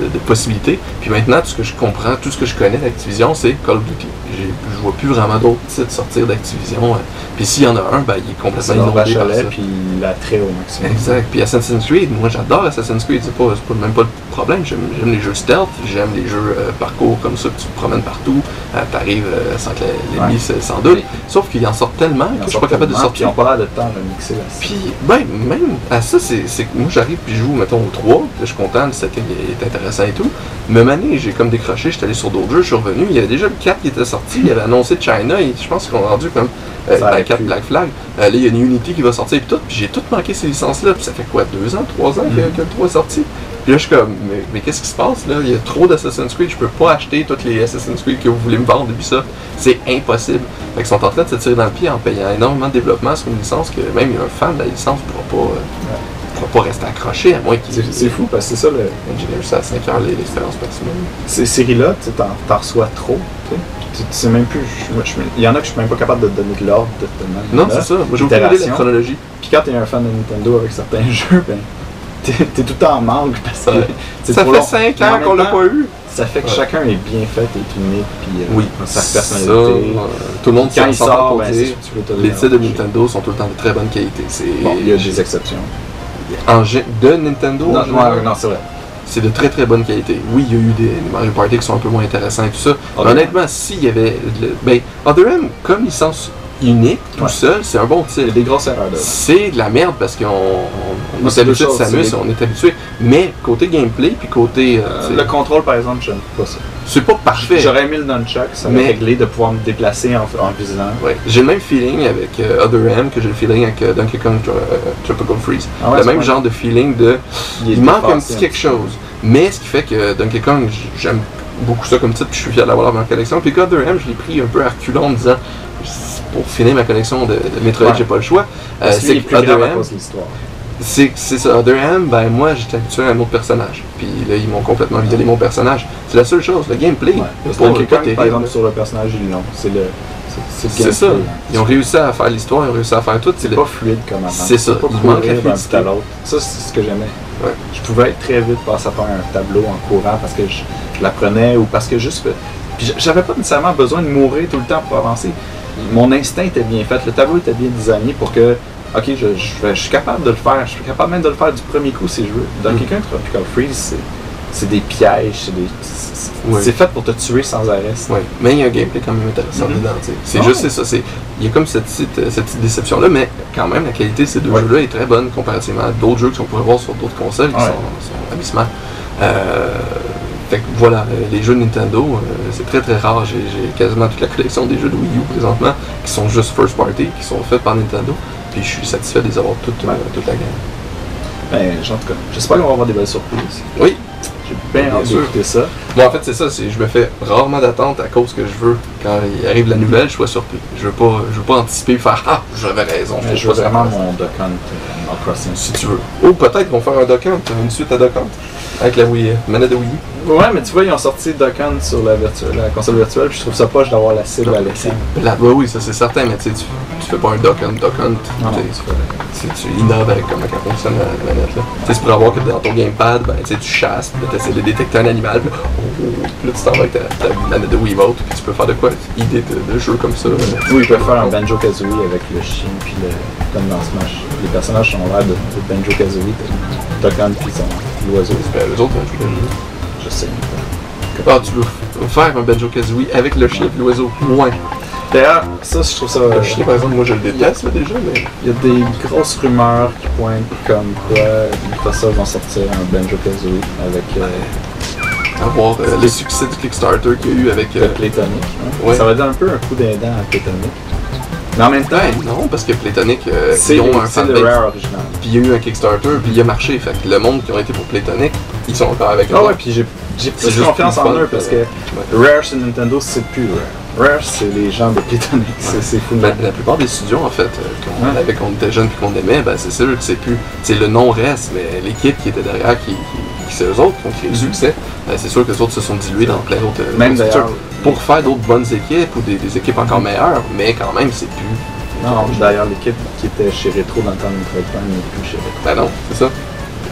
Speaker 1: de- de possibilités. Puis maintenant, tout ce que je comprends, tout ce que je connais d'Activision, c'est Call of Duty. Je vois plus vraiment d'autres titres sortir d'Activision. euh. Puis s'il y en a un, ben, il est complètement inondé par ça.
Speaker 2: puis l'attrait au maximum.
Speaker 1: Exact. Puis Assassin's Creed, moi j'adore Assassin's Creed, c'est pas, même pas le problème. J'aime, les jeux stealth, j'aime les jeux euh, parcours comme ça que tu te promènes partout, euh, t'arrives euh, sans que l'ennemi
Speaker 2: Ouais.
Speaker 1: se- s'en doute. Sauf qu'ils en sortent tellement que je suis pas capable de
Speaker 2: Puis ils
Speaker 1: sortir.
Speaker 2: n'ont pas de temps de mixer là
Speaker 1: Puis, ben, même à ça, c'est, que moi j'arrive puis je joue, mettons, au 3, puis là, je suis content, le setting est intéressant et tout. Même année, j'ai comme décroché, j'étais allé sur d'autres jeux, je suis revenu, il y avait déjà le 4 qui était sorti, il avait annoncé China, et je pense qu'ils ont rendu comme euh, ben,
Speaker 2: aurait
Speaker 1: 4
Speaker 2: pu.
Speaker 1: Black Flag. Euh, là, il y a une Unity qui va sortir et tout, puis j'ai tout manqué ces licences-là, puis ça fait quoi, 2 ans, 3 ans que,
Speaker 2: Mhm.
Speaker 1: que le 3 est sorti? Puis là, je suis comme, mais, mais qu'est-ce qui se passe là? Il y a trop d'Assassin's Creed, je peux pas acheter toutes les Assassin's Creed que vous voulez me vendre depuis ça. C'est impossible. Fait qu'ils sont en train de se tirer dans le pied en payant énormément de développement sur une licence que même un fan de la licence pourra pas, euh, pas rester accroché à moins qu'ils
Speaker 2: C'est c'est fou parce que c'est ça, le,
Speaker 1: Engineer, c'est à 5 heures les- l'expérience maximum.
Speaker 2: ces séries-là, tu sais, t'en reçois trop. tu sais. Tu tu sais même plus. je- moi, je- Il y en a que je suis même pas capable de te donner de l'ordre de tellement.
Speaker 1: Non, c'est ça. Moi, j'ai de la chronologie.
Speaker 2: Puis quand t'es un fan de Nintendo avec certains *laughs* jeux, ben. T'es tout le temps en manque parce que *laughs*
Speaker 1: Ça
Speaker 2: trop
Speaker 1: fait
Speaker 2: long.
Speaker 1: 5
Speaker 2: Mais en
Speaker 1: ans qu'on l'a pas eu.
Speaker 2: Ça fait que
Speaker 1: Ouais.
Speaker 2: chacun est bien fait, est unique, puis euh,
Speaker 1: Oui,
Speaker 2: sa
Speaker 1: ça,
Speaker 2: personnalité.
Speaker 1: euh, tout le monde
Speaker 2: Quand il sort, ben,
Speaker 1: Les titres de. Nintendo sont tout le temps de très bonne qualité.
Speaker 2: Il y a des exceptions.
Speaker 1: En de Nintendo. en
Speaker 2: Non, c'est vrai.
Speaker 1: c'est de très très bonne qualité. Oui, il y a eu des, des Mario Party qui sont un peu moins intéressants et tout ça. Mais honnêtement, s'il y avait. Le, ben, Other M, comme licence unique, tout
Speaker 2: Ouais.
Speaker 1: seul, c'est un bon titre.
Speaker 2: des grosses erreurs.
Speaker 1: C'est de la merde parce qu'on on, on est habitué de Samus, on est habitué. Mais côté gameplay, puis côté. euh,
Speaker 2: Euh, le contrôle, par exemple, j'aime pas ça.
Speaker 1: c'est pas parfait.
Speaker 2: J'aurais aimé le nunchuck, ça
Speaker 1: Mais-
Speaker 2: m'a réglé de pouvoir me déplacer en, en.
Speaker 1: Ouais. J'ai le même feeling avec euh, Other M que j'ai le feeling avec euh, Donkey Kong Tropical Freeze.
Speaker 2: Ah ouais,
Speaker 1: le même genre de feeling de. Il manque un petit quelque chose. Mais ce qui fait que Donkey Kong, j'aime beaucoup ça comme titre, puis je suis fier de l'avoir dans ma collection. Puis Other M, je l'ai pris un peu à reculons en me disant, pour finir ma collection de, de Metroid,
Speaker 2: Ouais.
Speaker 1: j'ai pas le choix. Euh, c'est
Speaker 2: est
Speaker 1: que
Speaker 2: plus grave
Speaker 1: Other
Speaker 2: à
Speaker 1: M,
Speaker 2: cause de l'histoire.
Speaker 1: c'est ça. Other M, ben moi, j'étais habitué à un autre personnage. Puis là, ils m'ont complètement vidé mon personnage. C'est la seule chose. Le gameplay,
Speaker 2: Ouais. Kong,
Speaker 1: terrible.
Speaker 2: par exemple, sur le personnage, l'ont. C'est le. C'est le
Speaker 1: ça.
Speaker 2: gameplay.
Speaker 1: Ils ont réussi à faire l'histoire, ils ont réussi à faire tout.
Speaker 2: C'est
Speaker 1: le-
Speaker 2: pas fluide comme avant.
Speaker 1: C'est ça.
Speaker 2: Pas
Speaker 1: Il manque la fluidité.
Speaker 2: à l'autre. Ça, c'est ce que j'aimais.
Speaker 1: Ouais.
Speaker 2: Je pouvais être très vite passer à faire un tableau en courant parce que je, je l'apprenais ou parce que juste. Puis j'avais pas nécessairement besoin de mourir tout le temps pour avancer. Mon instinct était bien fait. Le tableau était bien designé pour que. Ok, je, je, vais- je suis capable de le faire. Je suis capable même de le faire du premier coup si je veux. Dans
Speaker 1: Mm.
Speaker 2: quelqu'un Tropical Freeze, c'est. Des pièges, c'est des. c'est- fait pour te tuer sans arrêt.
Speaker 1: Ouais, mais il y a un gameplay quand même intéressant
Speaker 2: Mhm.
Speaker 1: dedans. C'est
Speaker 2: Ah
Speaker 1: juste ça. Il y a comme cette petite, cette petite déception-là, mais quand même, la qualité de ces deux jeux-là est très bonne comparativement à d'autres jeux qu'on pourrait voir sur d'autres consoles qui sont, sont. Euh, fait que voilà, euh, les jeux de Nintendo, euh, c'est très très rare. J'ai quasiment toute la collection des jeux de Wii U présentement qui sont juste first party, qui sont faits par Nintendo. Puis je suis satisfait de les avoir toutes, euh,
Speaker 2: Ouais.
Speaker 1: toute la gamme.
Speaker 2: Ben, en tout cas, j'espère qu'on va avoir des belles surprises.
Speaker 1: Oui,
Speaker 2: J'ai bien
Speaker 1: sûr.
Speaker 2: d'écouter ça.
Speaker 1: Bon, en fait, c'est ça. Je me fais rarement d'attente à cause que je veux, quand il arrive la nouvelle, je sois surpris. Je veux pas, je veux pas anticiper et faire Ah, j'avais raison.
Speaker 2: Mais je veux vraiment mon Duck Hunt Crossing.
Speaker 1: Si tu veux. Ou peut-être qu'on va faire un Duck Hunt, une suite à Duck Hunt. Avec la Wii, manette de Wii. U.
Speaker 2: Ouais, mais tu vois, ils ont sorti Duck Hunt sur la, virtuelle, la console virtuelle, puis je trouve ça poche d'avoir la cible à.
Speaker 1: Là, ouais, oui, ça c'est certain, mais tu sais, tu, tu fais pas un Duck Hunt, Duck Hunt.
Speaker 2: Non,
Speaker 1: tu innoves avec comment ça fonctionne la, manette. Là. Tu sais, c'est pour avoir que dans ton gamepad, ben, tu chasses, puis tu essaies de détecter un animal, puis, oh, oh, oh, puis là tu t'en vas avec ta, ta manette de Wiimote, puis tu peux faire de quoi Idée de, de jeu comme ça.
Speaker 2: Oui, ils peuvent faire un Banjo Kazooie avec le chien, puis le. Comme dans Smash. Les personnages sont l'air de, de Banjo Kazooie. Duck Hunt, puis son l'oiseau.
Speaker 1: Ben, eux autres, ben, je dire.
Speaker 2: Je sais.
Speaker 1: Ah, tu veux faire un Banjo Kazooie avec le chien et l'oiseau? Ouais.
Speaker 2: D'ailleurs, ça, je trouve ça.
Speaker 1: Le chien, par exemple, moi je le déteste là, déjà, mais.
Speaker 2: Il y a des grosses rumeurs qui pointent comme quoi Microsoft va sortir un Banjo Kazooie avec euh,
Speaker 1: À voir euh, le succès du Kickstarter qu'il y a eu avec. Euh,
Speaker 2: Playtonic. hein.
Speaker 1: Ouais.
Speaker 2: Ça va donner un peu un coup d'aidant à Playtonic. Mais en même temps,
Speaker 1: non, parce que Playtonic, euh,
Speaker 2: c'est
Speaker 1: ils ont un
Speaker 2: c'est
Speaker 1: fanbase.
Speaker 2: Rare original.
Speaker 1: Puis il y a eu un Kickstarter, puis il a marché. Fait que le monde qui ont été pour Playtonic, ils sont encore avec eux.
Speaker 2: Ah ouais, puis j'ai
Speaker 1: C'est juste
Speaker 2: confiance en eux parce que. Rare sur Nintendo, c'est plus Rare. Rare, c'est les gens de Playtonic. C'est c'est fou.
Speaker 1: Ben, la plupart des studios, en fait, euh, qu'on
Speaker 2: Ouais.
Speaker 1: avait, qu'on était jeunes puis qu'on aimait, ben, c'est sûr que c'est plus. C'est le nom reste, mais l'équipe qui était derrière, qui, qui- qui- c'est eux autres qui ont créé le
Speaker 2: Mhm.
Speaker 1: succès. Ben, c'est sûr que les autres se sont dilués dans plein d'autres.
Speaker 2: D'ailleurs.
Speaker 1: structures pour faire d'autres bonnes équipes ou des, des équipes encore meilleures, mais quand même, c'est plus.
Speaker 2: Non, d'ailleurs, l'équipe qui était chez Retro dans le temps de Metroid Prime n'est plus chez Retro.
Speaker 1: Ben non, c'est ça.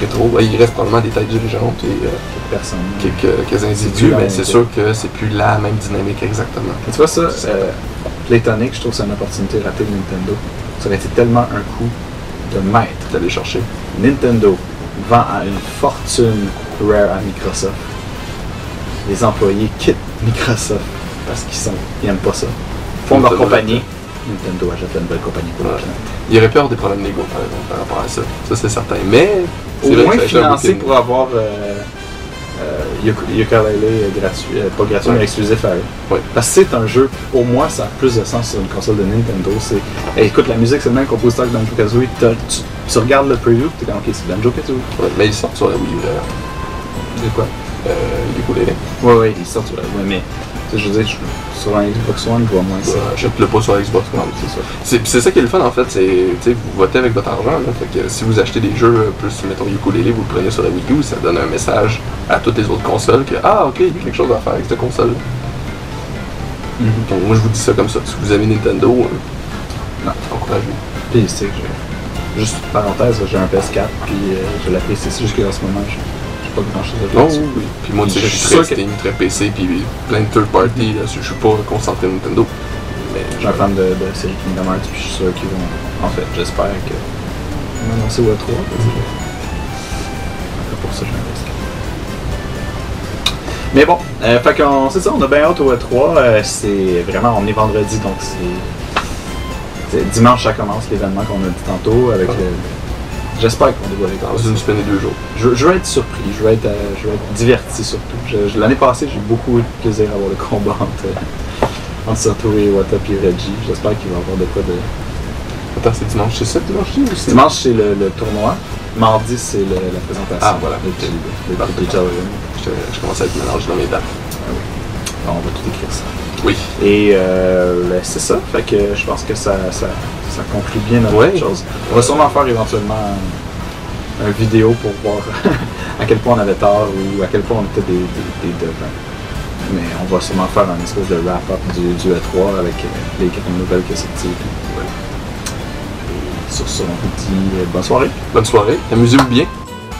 Speaker 1: Ben, il reste probablement des têtes dirigeantes et euh,
Speaker 2: Personne.
Speaker 1: quelques, quelques individus, mais c'est sûr que c'est plus la même dynamique exactement.
Speaker 2: Et tu vois ça, euh, Playtonic, je trouve que c'est une opportunité ratée de Nintendo. Ça aurait été tellement un coup de maître.
Speaker 1: D'aller chercher.
Speaker 2: Nintendo vend à une fortune Rare à Microsoft. Les employés quittent Microsoft parce qu'ils sont, ils aiment pas ça. Ils font leur compagnie. Nintendo achète une belle compagnie pour
Speaker 1: Ouais. Il y aurait pu avoir des problèmes légaux par exemple par rapport à ça. Ça c'est certain. Mais c'est
Speaker 2: Au
Speaker 1: vrai
Speaker 2: moins financé pour avoir euh, euh, Yooka-Laylee gratuit, euh, pas gratuit,
Speaker 1: Ouais.
Speaker 2: mais exclusif à eux.
Speaker 1: Ouais.
Speaker 2: Parce que c'est un jeu, au moins ça a plus de sens sur une console de Nintendo. C'est, Hey, écoute, la musique c'est le même compositeur que Banjo Kazooie. Tu, tu regardes le preview, t'es comme ok, c'est Banjo Kazooie.
Speaker 1: Ouais, mais ils sortent sur la Wii U d'ailleurs.
Speaker 2: De quoi?
Speaker 1: Euh, du coup, les
Speaker 2: Ouais, ouais, ils sortent. Ouais, ouais, mais Tu sais, je veux dire, je- sur un Xbox One, je vois moins ça.
Speaker 1: Euh, Achète-le pas sur Xbox.
Speaker 2: Non, c'est ça.
Speaker 1: C'est c'est ça qui est le fun en fait, c'est vous votez avec votre argent. Là, fait que si vous achetez des jeux euh, plus, mettons ukulélé, vous le prenez sur la Wii U, ça donne un message à toutes les autres consoles que ah ok, il y a quelque chose à faire avec cette console.
Speaker 2: Mhm.
Speaker 1: Donc moi je vous dis ça comme ça. Si vous avez Nintendo, euh,
Speaker 2: Non.
Speaker 1: encouragez.
Speaker 2: Puis, tu sais, j'ai- juste parenthèse, j'ai un PS4, puis euh, je l'apprécie. C'est juste qu'en ce moment, j'ai j'ai pas grand chose à
Speaker 1: Non,
Speaker 2: faire.
Speaker 1: oui, oui. Puis moi tu sais,
Speaker 2: Je suis
Speaker 1: très Steam, très PC, puis plein de third party, là, je suis pas concentré Nintendo. Mais
Speaker 2: Je suis un fan de, de série Kingdom Hearts, puis je suis sûr qu'ils vont. En fait, j'espère que. Ils vont annoncer au E3. Après, pour ça, j'ai un PS4. Mais bon, euh, fait qu'on, c'est ça, on a bien hâte au E3. euh, c'est vraiment, on est vendredi, donc c'est. dimanche, ça commence l'événement qu'on a dit tantôt. avec le- J'espère qu'on dévoile les
Speaker 1: dans une semaine et deux jours.
Speaker 2: je, je veux être surpris, je veux être, euh, je veux être diverti surtout. L'année passée, j'ai eu beaucoup de plaisir à voir le combat entre, euh, entre Satoru Iwata et Reggie. J'espère qu'il va y avoir de quoi de.
Speaker 1: Attends, c'est dimanche, c'est ça dimanche ou c'est
Speaker 2: Dimanche, c'est le, le tournoi. Mardi, c'est la présentation.
Speaker 1: Ah, voilà.
Speaker 2: Le, le, le.
Speaker 1: Je, je commence à être mélangé dans mes dates.
Speaker 2: On va tout écrire ça.
Speaker 1: Oui.
Speaker 2: Et euh, ben, c'est ça. Fait que je pense que ça, ça, ça conclut bien notre
Speaker 1: Ouais.
Speaker 2: chose. On va sûrement faire éventuellement un, un vidéo pour voir *laughs* à quel point on avait tort ou à quel point on était des, des, des devins. Mais on va sûrement faire un espèce de wrap-up du, du E3 avec euh, les grandes nouvelles qui sont sorties. Et sur ce, on vous dit euh, bonne soirée.
Speaker 1: Bonne soirée. Amusez-vous bien.